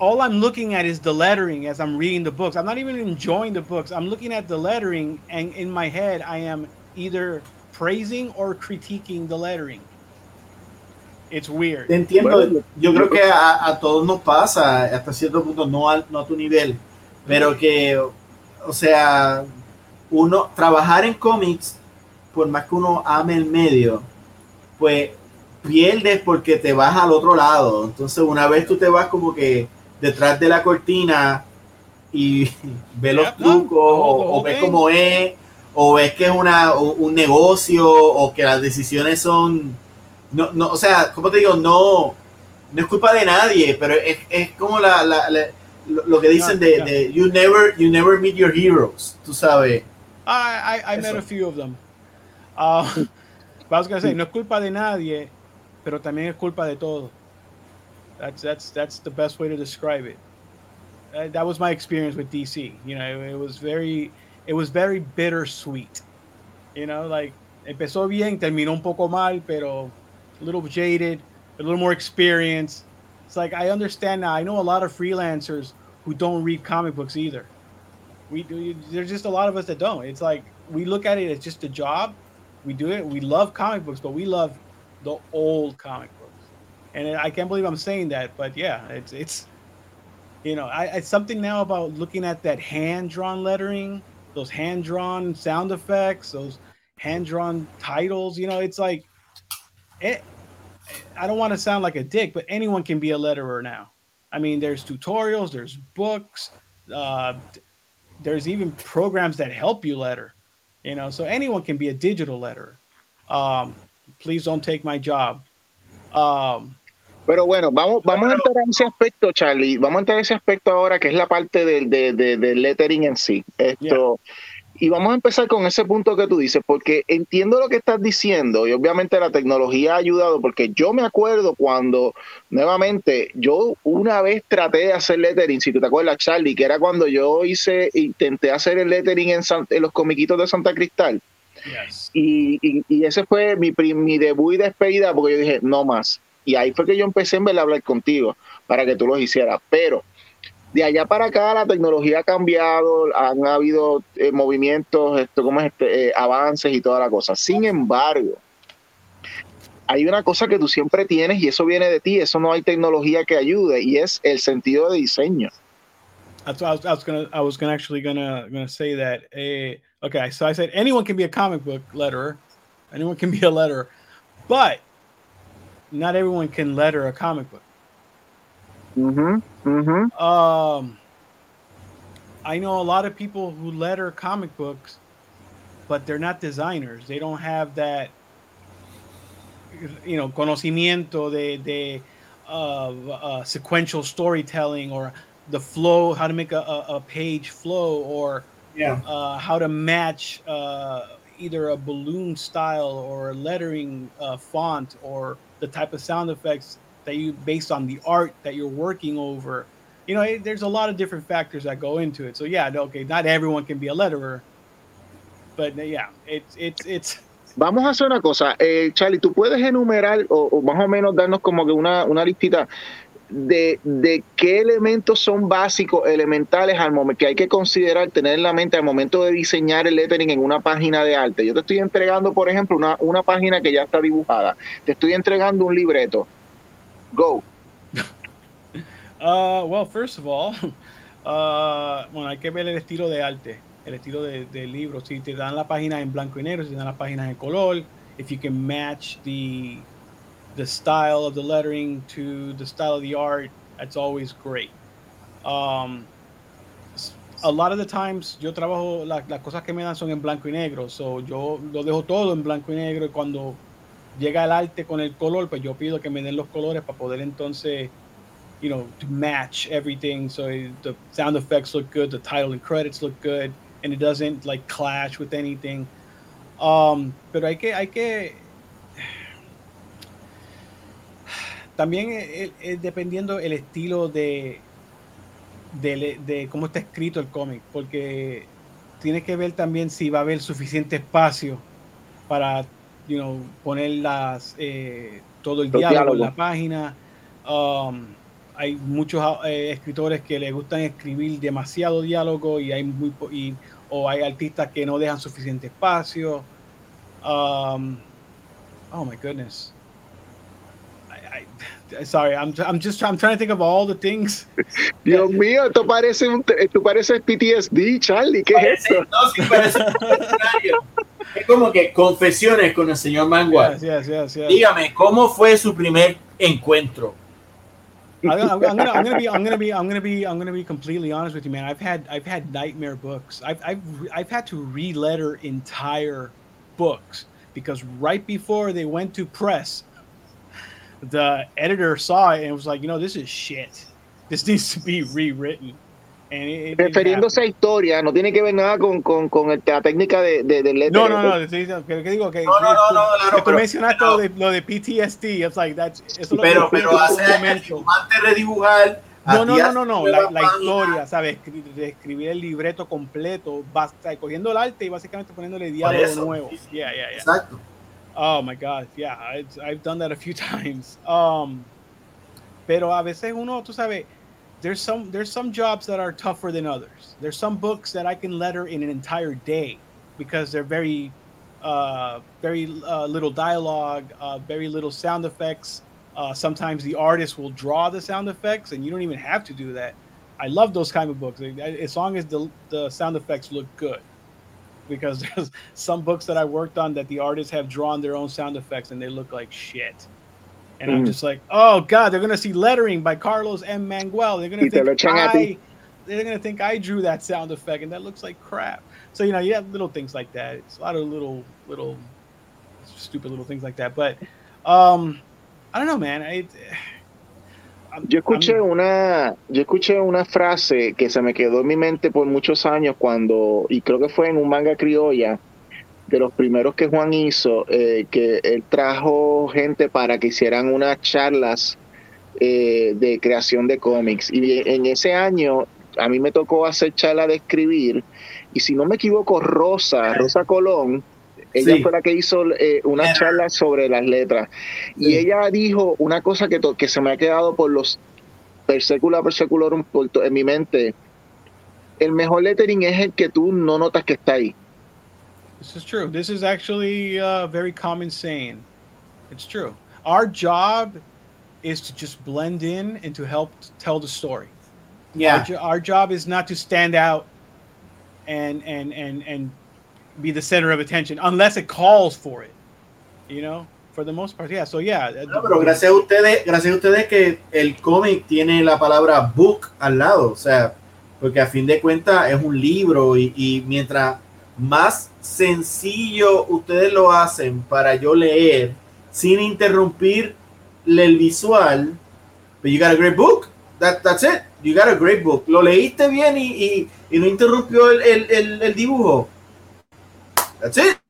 All I'm looking at is the lettering as I'm reading the books. I'm not even enjoying the books. I'm looking at the lettering, and in my head, I am either praising or critiquing the lettering. It's weird.
Te entiendo.
Bueno,
yo creo que a, a todos nos pasa hasta cierto punto, no a, no a tu nivel, pero que, o sea, uno trabajar en cómics, por más que uno ame el medio, pues pierdes porque te vas al otro lado. Entonces, una vez tú te vas como que detrás de la cortina y ves los trucos, o, o
ok.
cómo es, o ves que es una, un negocio, o que las decisiones son no, no, o sea, como te digo, no, no es culpa de nadie, pero es, es como la, la- la- lo, que dicen de, you never you never meet your heroes, tú sabes.
I, I, I met a few of them. Uh, no es culpa de nadie, pero también es culpa de todo. That's that's that's the best way to describe it. Uh, that was my experience with DC. You know, it, was very, it was very bittersweet. You know, like empezó bien, terminó un poco mal, pero a little jaded, a little more experience. It's like I understand now. I know a lot of freelancers who don't read comic books either we do there's just a lot of us that don't it's like we look at it as just a job we do it we love comic books but we love the old comic books and i can't believe i'm saying that but yeah it's it's you know I, it's something now about looking at that hand drawn lettering those hand drawn sound effects those hand drawn titles you know it's like it i don't want to sound like a dick but anyone can be a letterer now. I mean there's tutorials there's books uh, there's even programs that help you letter you know so anyone can be a digital letterer. Um please don't take my job. Um
Pero bueno, vamos, vamos a entrar en ese aspecto, Charlie. Vamos a entrar en ese aspecto ahora, que es la parte del, de- de- del lettering en sí. Esto, Y vamos a empezar con ese punto que tú dices, porque entiendo lo que estás diciendo y obviamente la tecnología ha ayudado, porque yo me acuerdo cuando, nuevamente, yo una vez traté de hacer lettering, si tú te acuerdas, Charlie, que era cuando yo hice, intenté hacer el lettering en, San- en los comiquitos de Santa Cristal.
yes
Y, y- y ese fue mi, mi debut y despedida porque yo dije, no más. Y ahí fue que yo empecé en vez de hablar contigo para que tú los hicieras. Pero de allá para acá la tecnología ha cambiado, han habido eh, movimientos, esto, ¿cómo es este? Eh, avances y toda la cosa. Sin embargo, hay una cosa que tú siempre tienes y eso viene de ti, eso no hay tecnología que ayude y es el sentido de diseño.
That's what I was, I was gonna I was gonna actually gonna gonna say that. Eh, okay, so I said anyone can be a comic book letterer, anyone can be a letterer, but not everyone can letter a comic book.
Ujú, ujú.
Um, I know a lot of people who letter comic books, but they're not designers. They don't have that, you know, conocimiento de de uh, uh, sequential storytelling or the flow, how to make a, a, a page flow, or
Yeah.
uh, how to match uh, either a balloon style or a lettering uh, font or the type of sound effects that you based on the art that you're working over. You know, it, there's a lot of different factors that go into it. So yeah, okay, not everyone can be a letterer, but yeah, it's it's it's.
Vamos a hacer una cosa, eh, Charlie, tú puedes enumerar o, o, más o menos darnos como que una, una listita de, de, qué elementos son básicos, elementales al momento que hay que considerar, tener en la mente al momento de diseñar el lettering en una página de arte. Yo te estoy entregando, por ejemplo, una, una página que ya está dibujada. Te estoy entregando un libreto. Go.
Uh, well, first of all, uh, bueno, hay que ver el estilo de arte, el estilo de, libro. Si te dan la página en blanco y negro, si te dan las páginas en color, if you can match the the style of the lettering to the style of the art, that's always great. Um, a lot of the times yo trabajo, la, las cosas que me dan son en blanco y negro, so yo lo dejo todo en blanco y negro y cuando llega el arte con el color, pues yo pido que me den los colores para poder entonces, you know, to match everything so the sound effects look good, the title and credits look good, and it doesn't like clash with anything. Um, pero hay que, hay que, también es, es dependiendo el estilo de, de, de, cómo está escrito el cómic, porque tiene que ver también si va a haber suficiente espacio para you know, poner las, eh, todo el diálogo, diálogo, en la página. Um, hay muchos eh, escritores que les gustan escribir demasiado diálogo y hay muy y, o hay artistas que no dejan suficiente espacio. Um, oh my goodness. I, sorry, I'm, I'm just I'm trying to think of all the things.
Dios mío, esto parece un, esto parece PTSD, Charlie, ¿qué parece, es esto?
No, sí, parece es como que confesiones con el señor Mangual.
Yes, yes, yes,
Dígame, ¿cómo fue su primer encuentro?
I'm, I'm, I'm, gonna, I'm, gonna, be I'm gonna be I'm gonna be I'm gonna be completely honest with you, man. I've had I've had nightmare books. I've I've I've had to re-letter entire books because right before they went to press, the editor saw it and was like, you know, this is shit. This needs to be rewritten. And it,
Refiriéndose a historia, no tiene que ver nada con, con, con el, la técnica de, de, de letra.
No, no, no, ¿qué digo? Que,
no, no, no, no,
que tú mencionaste pero, lo, de, lo de PTSD, it's like that's, eso
pero, lo pero hace antes de redibujar,
no, no, no, no, no, la, la historia, ¿sabes? Escribir el libreto completo, basta, cogiendo el arte y básicamente poniéndole diálogo
eso,
nuevo.
Sí, sí.
Yeah, yeah, yeah.
Exacto.
Oh my God, yeah, I've done that a few times. Um, pero a veces uno, tú sabes, there's some there's some jobs that are tougher than others. There's some books that I can letter in an entire day because they're very, uh, very uh, little dialogue, uh, very little sound effects. Uh, sometimes the artist will draw the sound effects, and you don't even have to do that. I love those kind of books as long as the the sound effects look good. Because there's some books that I worked on that the artists have drawn their own sound effects and they look like shit. And mm. I'm just like, oh god, they're gonna see lettering by Carlos M. Manuel. They're gonna think I, they're gonna think I drew that sound effect, and that looks like crap. So you know, you have little things like that. It's a lot of little, little, stupid little things like that. But um, I don't know, man. I,
yo escuché una, yo escuché una frase que se me quedó en mi mente por muchos años cuando, y creo que fue en un manga criolla de los primeros que Juan hizo, eh, que él trajo gente para que hicieran unas charlas eh, de creación de cómics. Y en ese año a mí me tocó hacer charla de escribir, y si no me equivoco, Rosa, Rosa Colón, ella sí. fue la que hizo eh, una charla sobre las letras. Sí. Y ella dijo una cosa que, que se me ha quedado por los per secula per seculorum en mi mente. El mejor lettering es el que tú no notas que está ahí.
This is true. This is actually a very common saying. It's true. Our job is to just blend in and to help tell the story.
Yeah.
Our, our, job is not to stand out and and and and be the center of attention unless it calls for it. You know, for the most part, yeah. So yeah.
No, pero gracias a ustedes, gracias a ustedes que el cómic tiene la palabra book al lado, o sea, porque a fin de cuentas es un libro y, y mientras más sencillo ustedes lo hacen para yo leer sin interrumpir el visual, but you got a great book. That, that's it. You got a great book. Lo leíste bien y, y, y no interrumpió el, el, el, dibujo. That's it.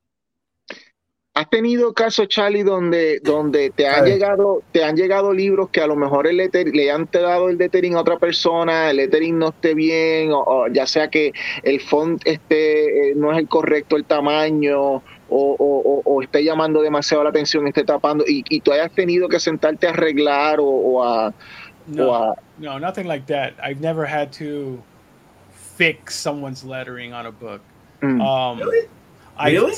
¿Has tenido casos, Charlie, donde, donde te han llegado, te han llegado libros que a lo mejor el le han te dado el lettering a otra persona, el lettering no esté bien, o, ya sea que el font esté, eh, no es el correcto el tamaño, o, o, o, esté llamando demasiado la atención, esté tapando, y, y tú hayas tenido que sentarte a arreglar o, a,
no, no, nothing like that. I've never had to fix someone's lettering on a book.
Mm. Um, really? I, really?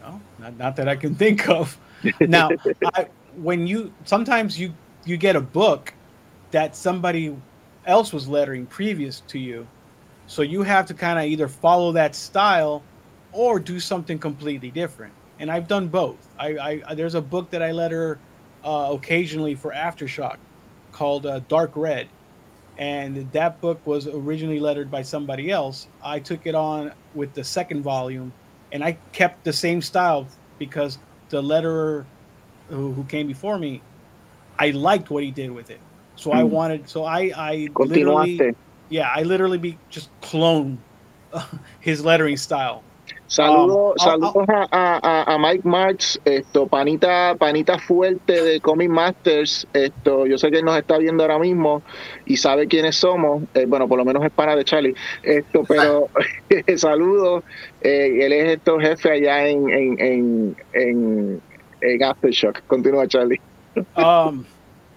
No, not, not that I can think of. now, I, when you sometimes you you get a book that somebody else was lettering previous to you, so you have to kind of either follow that style or do something completely different. And I've done both. I, I there's a book that I letter uh, occasionally for Aftershock called uh, Dark Red, and that book was originally lettered by somebody else. I took it on with the second volume, and I kept the same style because the letterer who, who came before me, I liked what he did with it. So. I hmm. wanted, so I, I literally, yeah, I literally be just clone his lettering style.
Saludos, um, saludos a, a, a, Mike March, esto, panita, panita fuerte de Comic Masters. Esto, yo sé que él nos está viendo ahora mismo y sabe quiénes somos. Eh, bueno, por lo menos es pana de Charlie. Esto, pero saludos. Eh, él es esto jefe allá en, en, en, en, en Aftershock. Continúa, Charlie.
Um,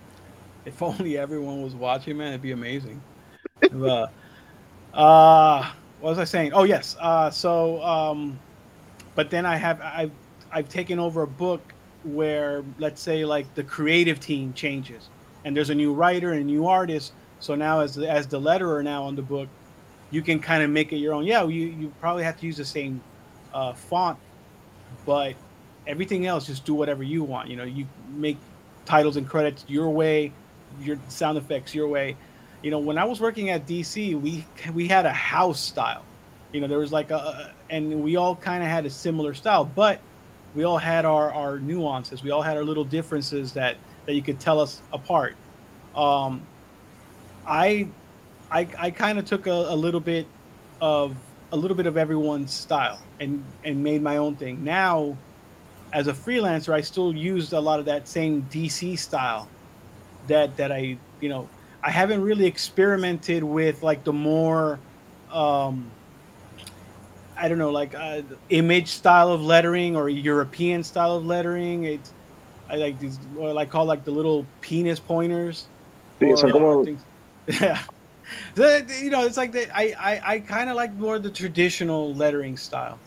if only everyone was watching, man, it'd be amazing. But, uh, what was I saying? Oh yes. Uh, so, um, but then I have I've I've taken over a book where let's say like the creative team changes and there's a new writer and a new artist. So now as the, as the letterer now on the book, you can kind of make it your own. Yeah, you you probably have to use the same uh, font, but everything else just do whatever you want. You know, you make titles and credits your way, your sound effects your way you know, when I was working at DC, we we had a house style. You know, there was like a, and we all kind of had a similar style, but we all had our our nuances. We all had our little differences that that you could tell us apart. Um, I I I kind of took a, a little bit of a little bit of everyone's style and and made my own thing. Now, as a freelancer, I still used a lot of that same DC style that that I you know I haven't really experimented with like the more um I don't know, like uh, image style of lettering or European style of lettering. It's I like these what I call like the little penis pointers.
or,
yeah. So, you know, it's like that. I I, I kind of like more the traditional lettering style.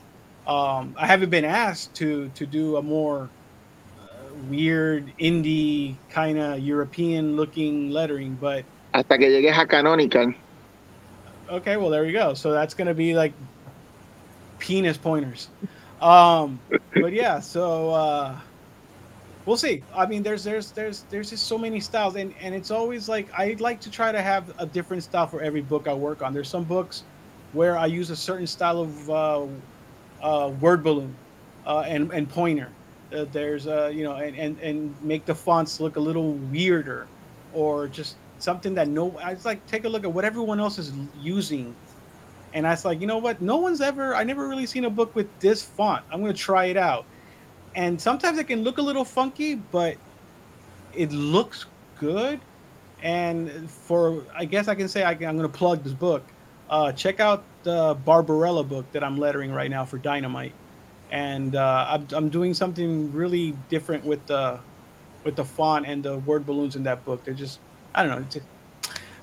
Um, I haven't been asked to to do a more weird indie kind of European looking lettering, but
hasta que llegues a Canonical.
Okay, well there you go. So that's gonna be like penis pointers. Um, but yeah, so uh, we'll see. I mean, there's there's there's there's just so many styles, and and it's always like I like to try to have a different style for every book I work on. There's some books where I use a certain style of uh, uh, word balloon uh, and and pointer uh, there's a you know and, and and make the fonts look a little weirder or just something that no i was like take a look at what everyone else is using. And i was like you know what? No one's ever i never really seen a book with this font. I'm going to try it out. And sometimes it can look a little funky but it looks good. And for i guess i can say I am going to plug this book. Uh, check out the barbarella book that i'm lettering right now for dynamite and uh, I'm, I'm doing something really different with the with the font and the word balloons in that book. They're just I don't know.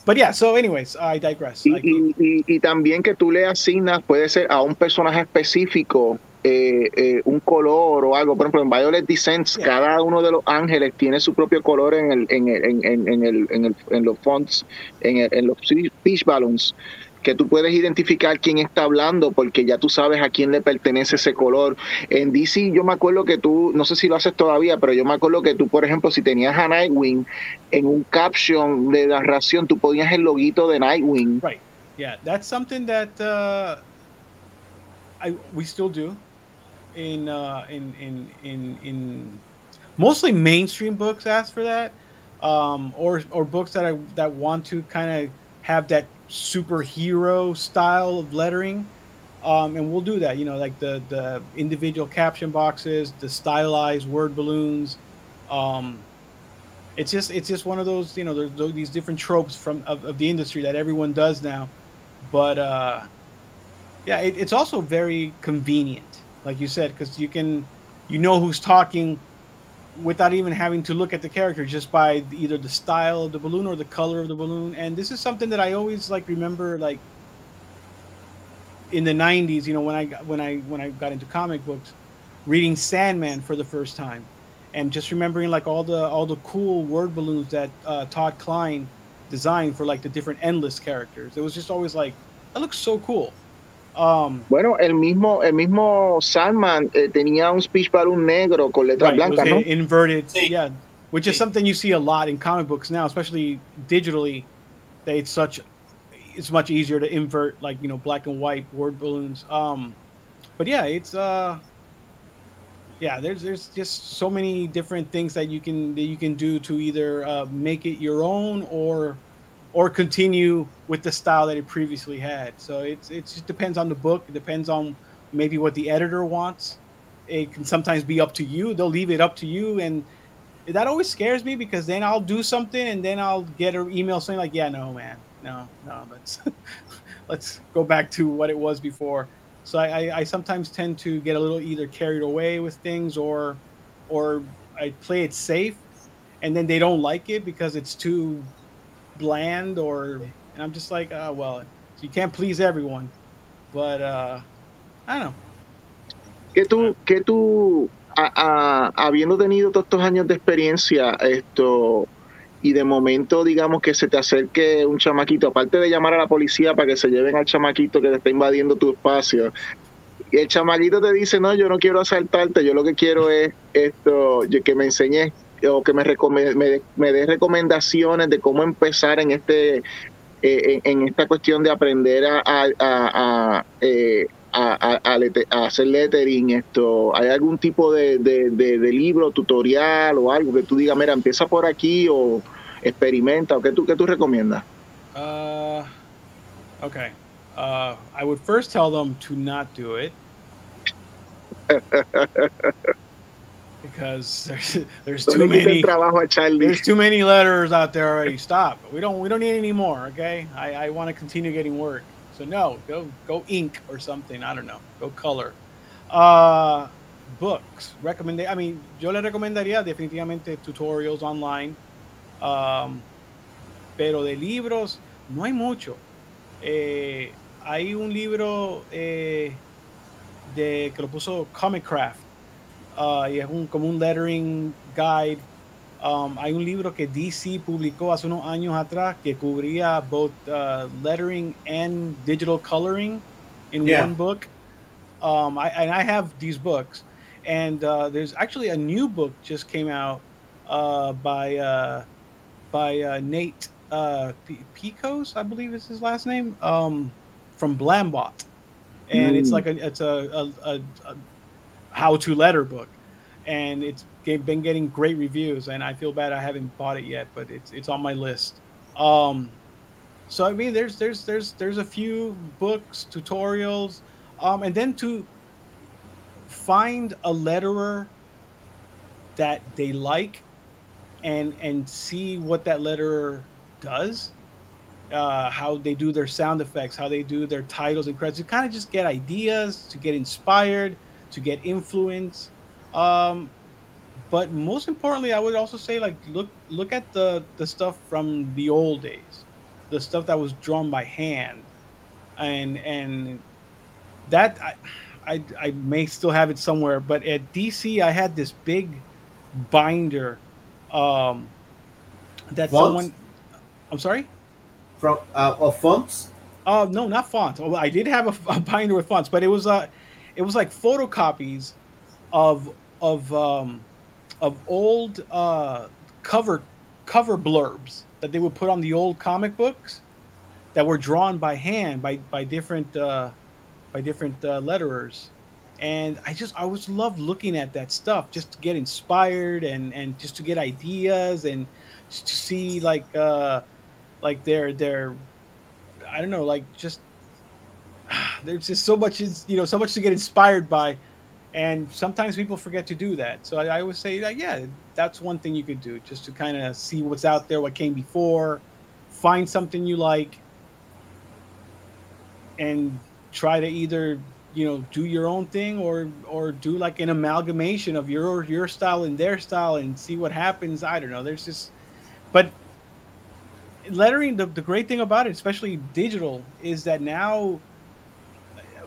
But yeah, so anyways, I digress.
Y, y, y, y, también que tú le asignas puede ser a un personaje específico eh, eh, un color o algo. Por ejemplo, en Violet Descents, yeah. cada uno de los ángeles tiene su propio color en el en, el, en, el, en, el, en los fonts, en, en los speech balloons que tú puedes identificar quién está hablando porque ya tú sabes a quién le pertenece ese color. En DC yo me acuerdo que tú, no sé si lo haces todavía, pero yo me acuerdo que tú, por ejemplo, si tenías a Nightwing en un caption de narración, tú ponías el loguito de Nightwing.
Right. Yeah, that's something that uh, I, we still do in, uh, in, in, in, in mostly mainstream books ask for that. Um, or or books that I that want to kind of have that superhero style of lettering. Um, and we'll do that, you know, like the the individual caption boxes, the stylized word balloons. Um, it's just it's just one of those, you know, there's these different tropes from of, of the industry that everyone does now. But uh, yeah, it, it's also very convenient, like you said, because you can you know who's talking without even having to look at the character just by either the style of the balloon or the color of the balloon. And this is something that i always like remember like in the 90s you know when i when i when i got into comic books reading sandman for the first time and just remembering like all the all the cool word balloons that uh, todd klein designed for like the different endless characters. It was just always like that looks so cool
Um, bueno, el mismo, el mismo Sandman eh, tenía un speech balloon negro con letras right, blancas, ¿no?
Inverted, sí. yeah, which is something you see a lot in comic books now, especially digitally. That it's such, it's much easier to invert like you know black and white word balloons. Um, but yeah, it's uh, yeah, there's there's just so many different things that you can that you can do to either uh, make it your own or or continue with the style that it previously had. So it's it just depends on the book. It depends on maybe what the editor wants. It can sometimes be up to you. They'll leave it up to you, and that always scares me because then I'll do something and then I'll get an email saying like, "Yeah, no, man, no, no, let's let's go back to what it was before." So I, I, I sometimes tend to get a little either carried away with things or or I play it safe, and then they don't like it because it's too bland or and I'm just like, uh, well, you can't please everyone, but uh, I don't know.
¿Qué tú, qué tú a, a, habiendo tenido todos estos años de experiencia, esto y de momento, digamos que se te acerque un chamaquito, aparte de llamar a la policía para que se lleven al chamaquito que te está invadiendo tu espacio, y el chamaquito te dice, no, yo no quiero asaltarte, yo lo que quiero es esto, que me enseñes o que me, me, me dé recomendaciones de cómo empezar en este eh, en, esta cuestión de aprender a, a, a, eh, a, hacer lettering, esto, ¿hay algún tipo de, de, de, libro, tutorial o algo que tú digas, mira, empieza por aquí o experimenta, o qué tú, qué tú recomiendas?
Uh, okay. Uh, I would first tell them to not do it. because there's there's too many there's too many letters out there already. Stop. We don't we don't need any more. Okay. I, I want to continue getting work. So no, go go ink or something. I don't know. Go color. Uh, books. Recommend. I mean, yo le recomendaría definitivamente tutorials online. Um, pero de libros no hay mucho. Eh, hay un libro eh, de que lo puso Comic Craft uh, y es un, como un lettering guide. Um, hay un libro que DC publicó hace unos años atrás que cubría both uh, lettering and digital coloring in yeah. one book. Um, I, and I have these books, and uh, there's actually a new book just came out uh, by uh, by uh, Nate uh, Picos, I believe is his last name, um, from Blambot, and it's like a it's a, a, a, a how to letter book, and it's been getting great reviews. And I feel bad I haven't bought it yet, but it's it's on my list. Um, so I mean, there's there's there's there's a few books, tutorials, um, and then to find a letterer that they like, and and see what that letterer does. Uh, how they do their sound effects, how they do their titles and credits, to kind of just get ideas, to get inspired, to get influence. Um, but most importantly, I would also say like look look at the the stuff from the old days, the stuff that was drawn by hand, and and that I I, I may still have it somewhere. But at DC, I had this big binder um, that fonts? someone. I'm sorry.
From uh, of fonts.
Oh uh, no, not fonts. I did have a, a binder with fonts, but it was uh it was like photocopies of of um, of old uh, cover cover blurbs that they would put on the old comic books that were drawn by hand by by different uh, by different uh, letterers. And i just i always love looking at that stuff just to get inspired and and just to get ideas and to see like uh like their their i don't know like just there's just so much, is- you know, so much to get inspired by, and sometimes people forget to do that. So I, I always say, that yeah, that's one thing you could do, just to kind of see what's out there, what came before, find something you like, and try to either you know do your own thing or or do like an amalgamation of your your style and their style and see what happens i don't know there's just but lettering the, the great thing about it especially digital is that now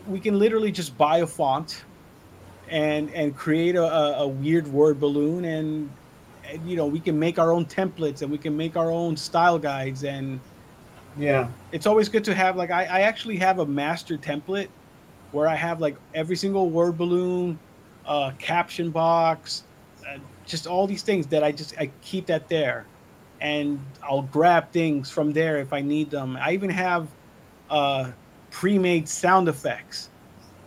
we can literally just buy a font and and create a, a, weird word balloon and, and you know we can make our own templates and we can make our own style guides and
Yeah.
it's always good to have like I, I actually have a master template where I have like every single word balloon, uh, caption box, uh, just all these things that I just I keep that there, and I'll grab things from there if I need them. I even have uh, pre-made sound effects.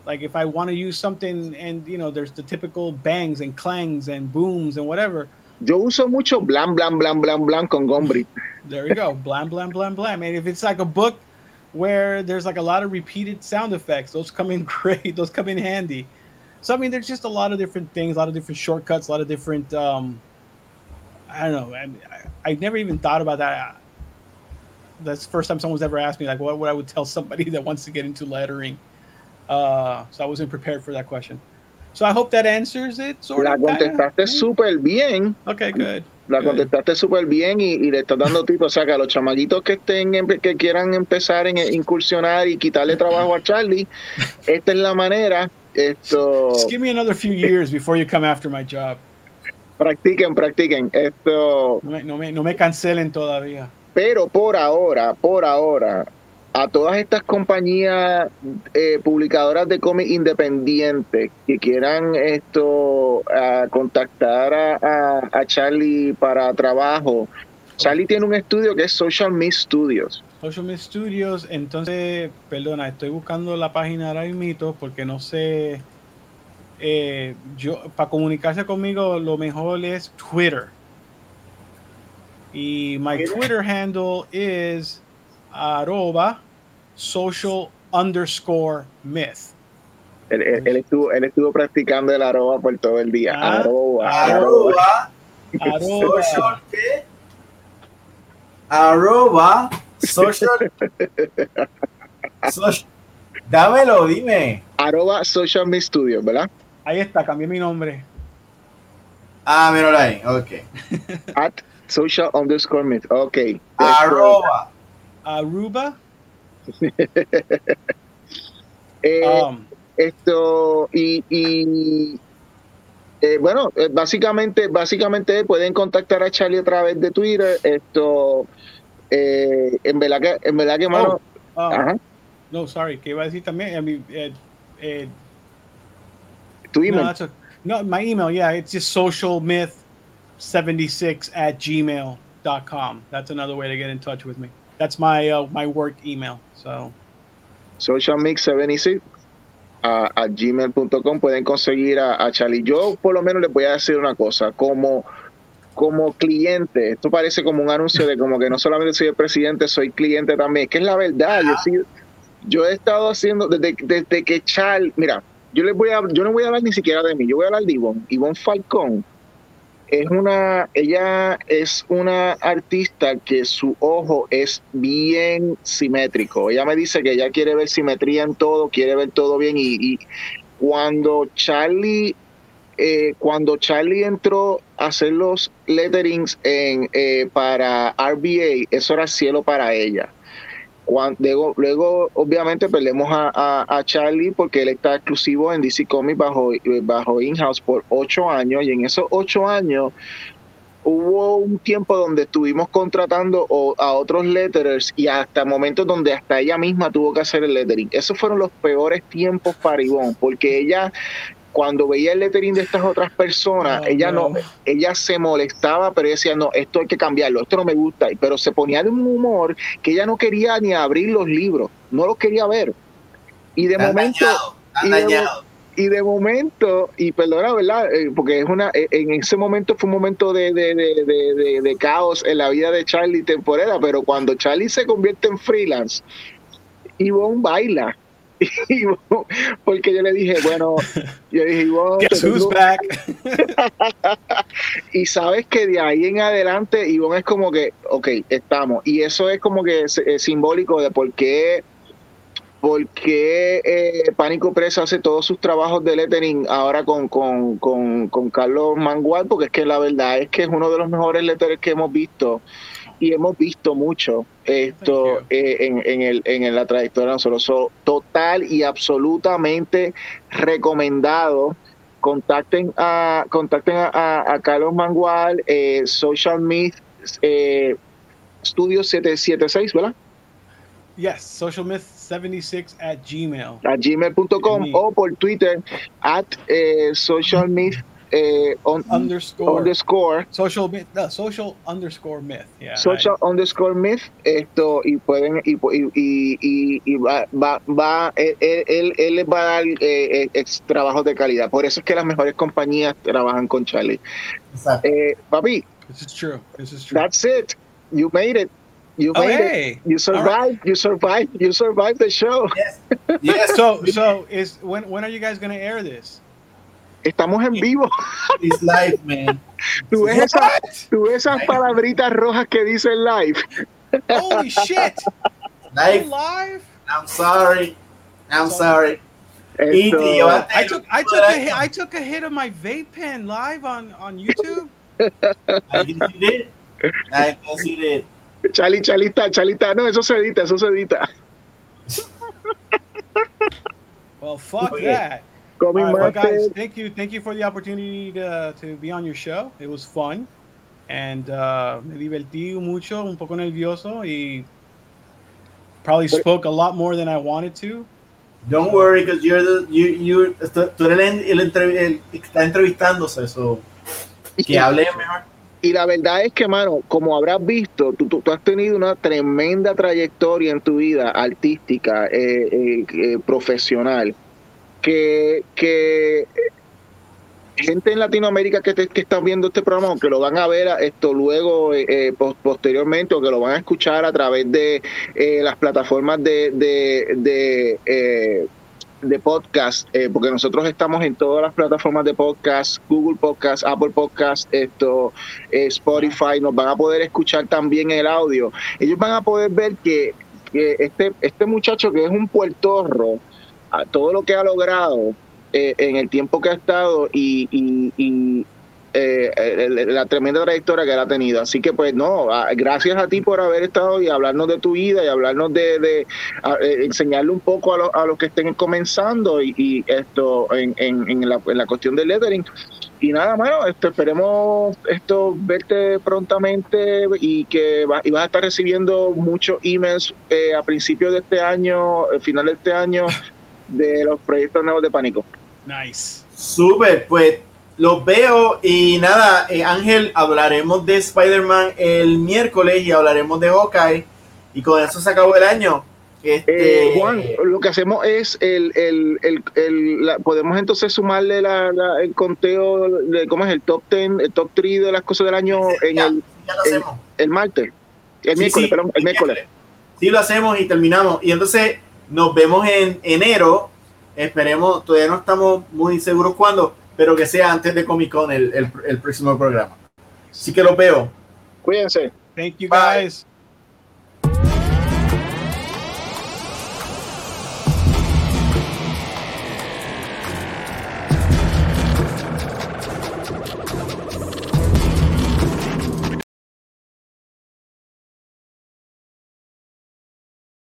Like if I want to use something and you know there's the typical bangs and clangs and booms and whatever,
Yo uso mucho blan, blan, blan, blan, blan con Gombrich.
There you go. blam, blam, blam, blam. And if it's like a book where there's like a lot of repeated sound effects, those come in great. Those come in handy. So I mean, there's just a lot of different things, a lot of different shortcuts, a lot of different. Um, I don't know. I, I, I never even thought about that. That's the first time someone's ever asked me like what, what I would tell somebody that wants to get into lettering. Uh, so I wasn't prepared for that question. So I hope that answers it. Sort
La contestaste súper bien.
Okay, good.
La
Good.
contestaste súper bien y, y le estás dando tipo, o sea, que a los chamaguitos que estén que quieran empezar en incursionar y quitarle trabajo a Charlie, esta es la manera. Esto
Just give me another few years before you come after my job.
practiquen, practiquen. Esto,
No me, no me, no me cancelen todavía.
Pero por ahora, por ahora, a todas estas compañías eh, publicadoras de cómic independientes que quieran esto a contactar a, Charlie para trabajo. Charlie tiene un estudio que es Social Me Studios.
Social Media Studios, entonces, perdona, estoy buscando la página ahora mismo porque no sé. eh, yo, para comunicarse conmigo, lo mejor es Twitter. Y my
Twitter.
Handle is arroba social underscore myth.
Él, él- él estuvo, él estuvo practicando el arroba por todo el día.
Ah,
arroba, arroba.
Arroba.
Arroba
Social qué? Arroba. Social. social. Dámelo, dime.
Arroba Social Me Studios, ¿verdad?
Ahí está, cambié mi nombre.
Ah, míralo ahí. Ok.
At social underscore me. Ok.
Arroba.
Aruba.
eh,
Um,
esto y, y, eh, bueno eh, básicamente básicamente pueden contactar a Charlie a través de Twitter esto eh, en verdad que en verdad que mano
um,
ajá,
no, sorry, que iba a decir también. I mean, eh, eh,
tu
No,
email
that's a, no, my email, yeah, it's just socialmyth76 at gmail.com. That's another way to get in touch with me. That's my uh, my work email. So,
socialmix76 a, a gmail.com pueden conseguir a, a Charlie yo por lo menos les voy a decir una cosa como como cliente, esto parece como un anuncio de como que no solamente soy el presidente, soy cliente también, que es la verdad, yo sí, yo he estado haciendo desde, desde que Charlie, mira, yo les voy a, yo no voy a hablar ni siquiera de mí, yo voy a hablar de Ivonne, Ivonne Falcón es una, ella es una artista que su ojo es bien simétrico, ella me dice que ella quiere ver simetría en todo, quiere ver todo bien y, cuando Charlie eh, cuando Charlie entró a hacer los letterings en, eh, para RBA, eso era cielo para ella. Luego, obviamente, perdemos a, Charlie porque él está exclusivo en DC Comics bajo, eh, bajo in-house por ocho años y en esos ocho años hubo un tiempo donde estuvimos contratando a otros letterers y hasta momentos donde hasta ella misma tuvo que hacer el lettering. Esos fueron los peores tiempos para Ivonne porque ella cuando veía el lettering de estas otras personas,
Oh,
ella no,
no.
ella se molestaba, pero ella decía, no, esto hay que cambiarlo, esto no me gusta, pero se ponía de un humor que ella no quería ni abrir los libros, no los quería ver. Y de momento,
dañados, están
y de- y de momento, y perdona, ¿verdad? Eh, porque es una, eh, en ese momento fue un momento de, de, de, de- de- de caos en la vida de Charlie, temporada, pero cuando Charlie se convierte en freelance, Ivonne baila. Ivonne, porque yo le dije, bueno, yo dije, tengo-
back?
y sabes que de ahí en adelante Ivonne es como que, ok, estamos. Y eso es como que es, es simbólico de por qué, por qué eh, Pánico Presa hace todos sus trabajos de lettering ahora con, con, con, con Carlos Mangual, porque es que la verdad es que es uno de los mejores letterers que hemos visto y hemos visto mucho esto eh, en, en, el, en la trayectoria de nosotros. So, total y absolutamente recomendado. Contacten a, contacten a, a- a Carlos Mangual, eh, Social Myth eh, Studio 776, ¿verdad?
Yes, Social Myth 76 at Gmail.
A gmail.com o por Twitter at eh, Social Myth eh, on-
Underscore.
underscore
social myth. No, social underscore myth. Yeah.
social underscore myth esto y pueden y, y, y, y- va, va, va él, él, él les va a dar eh, eh, ex- trabajos de calidad por eso es que las mejores compañías trabajan con Charlie
Exacto.
eh, papi
This is true. This is true.
that's it you made it you
oh,
made it you survived you survived you survived the show
Yes,
So, so is when when are you guys gonna air this?
Estamos en vivo
it's live, man.
tú ves, esas, tú ves esas palabritas rojas que dice live
Holy shit!
Live.
live?
I'm sorry. I'm sorry.
Esto-
I took I
último
took a hit,
año.
I took a hit of my vape pen live on on YouTube.
I did. I did.
Charlie, Charlita, Charlita, no, eso se edita, eso se edita.
Well, fuck that.
Coming
right, well, guys, thank you, thank you for the opportunity to, to be on your show. It was fun, and uh, me divertí mucho, un poco nervioso, y probably spoke a lot more than I wanted to.
Don't worry, because you're the you you tú eres el, el, el está entrevistándose, eso que hable mejor.
Y la verdad es que, mano, como habrás visto, tú, tú- tú has tenido una tremenda trayectoria en tu vida artística, eh, eh, eh, profesional, que, que gente en Latinoamérica que, te, que están viendo este programa, que lo van a ver esto luego, eh, eh, pos- posteriormente, o que lo van a escuchar a través de eh, las plataformas de, de, de, eh, de podcast, eh, porque nosotros estamos en todas las plataformas de podcast, Google Podcast, Apple Podcast, esto, eh, Spotify, nos van a poder escuchar también el audio. Ellos van a poder ver que, que este, este muchacho que es un puertorro, todo lo que ha logrado eh, en el tiempo que ha estado y, y- eh, la tremenda trayectoria que ha tenido. Así que pues no, gracias a ti por haber estado y hablarnos de tu vida y hablarnos de, eh, enseñarle un poco a, lo- a los que estén comenzando y, esto en, en- en la, en la cuestión del lettering. Y nada, mano, esto, esperemos esto verte prontamente y que va- y vas a estar recibiendo muchos emails eh, a principios de este año, al final de este año, de los proyectos nuevos de Pánico.
Nice.
Súper, pues los veo y nada, eh, Ángel, hablaremos de Spider-Man el miércoles y hablaremos de Hawkeye y con eso se acabó el año. Este,
Eh, Juan, lo que hacemos es el, el, el, el- la- podemos entonces sumarle la, la- el conteo de cómo es el top 10, el top 3 de las cosas del año en
ya,
el,
ya lo hacemos.
el martes, el
Sí,
miércoles,
sí,
perdón, el miércoles.
Sí, lo hacemos y terminamos. Y entonces nos vemos en enero. Esperemos, todavía no estamos muy seguros cuándo, pero que sea antes de Comic Con el, el, el próximo programa. Así que los veo.
Cuídense.
Thank you
Bye.
guys.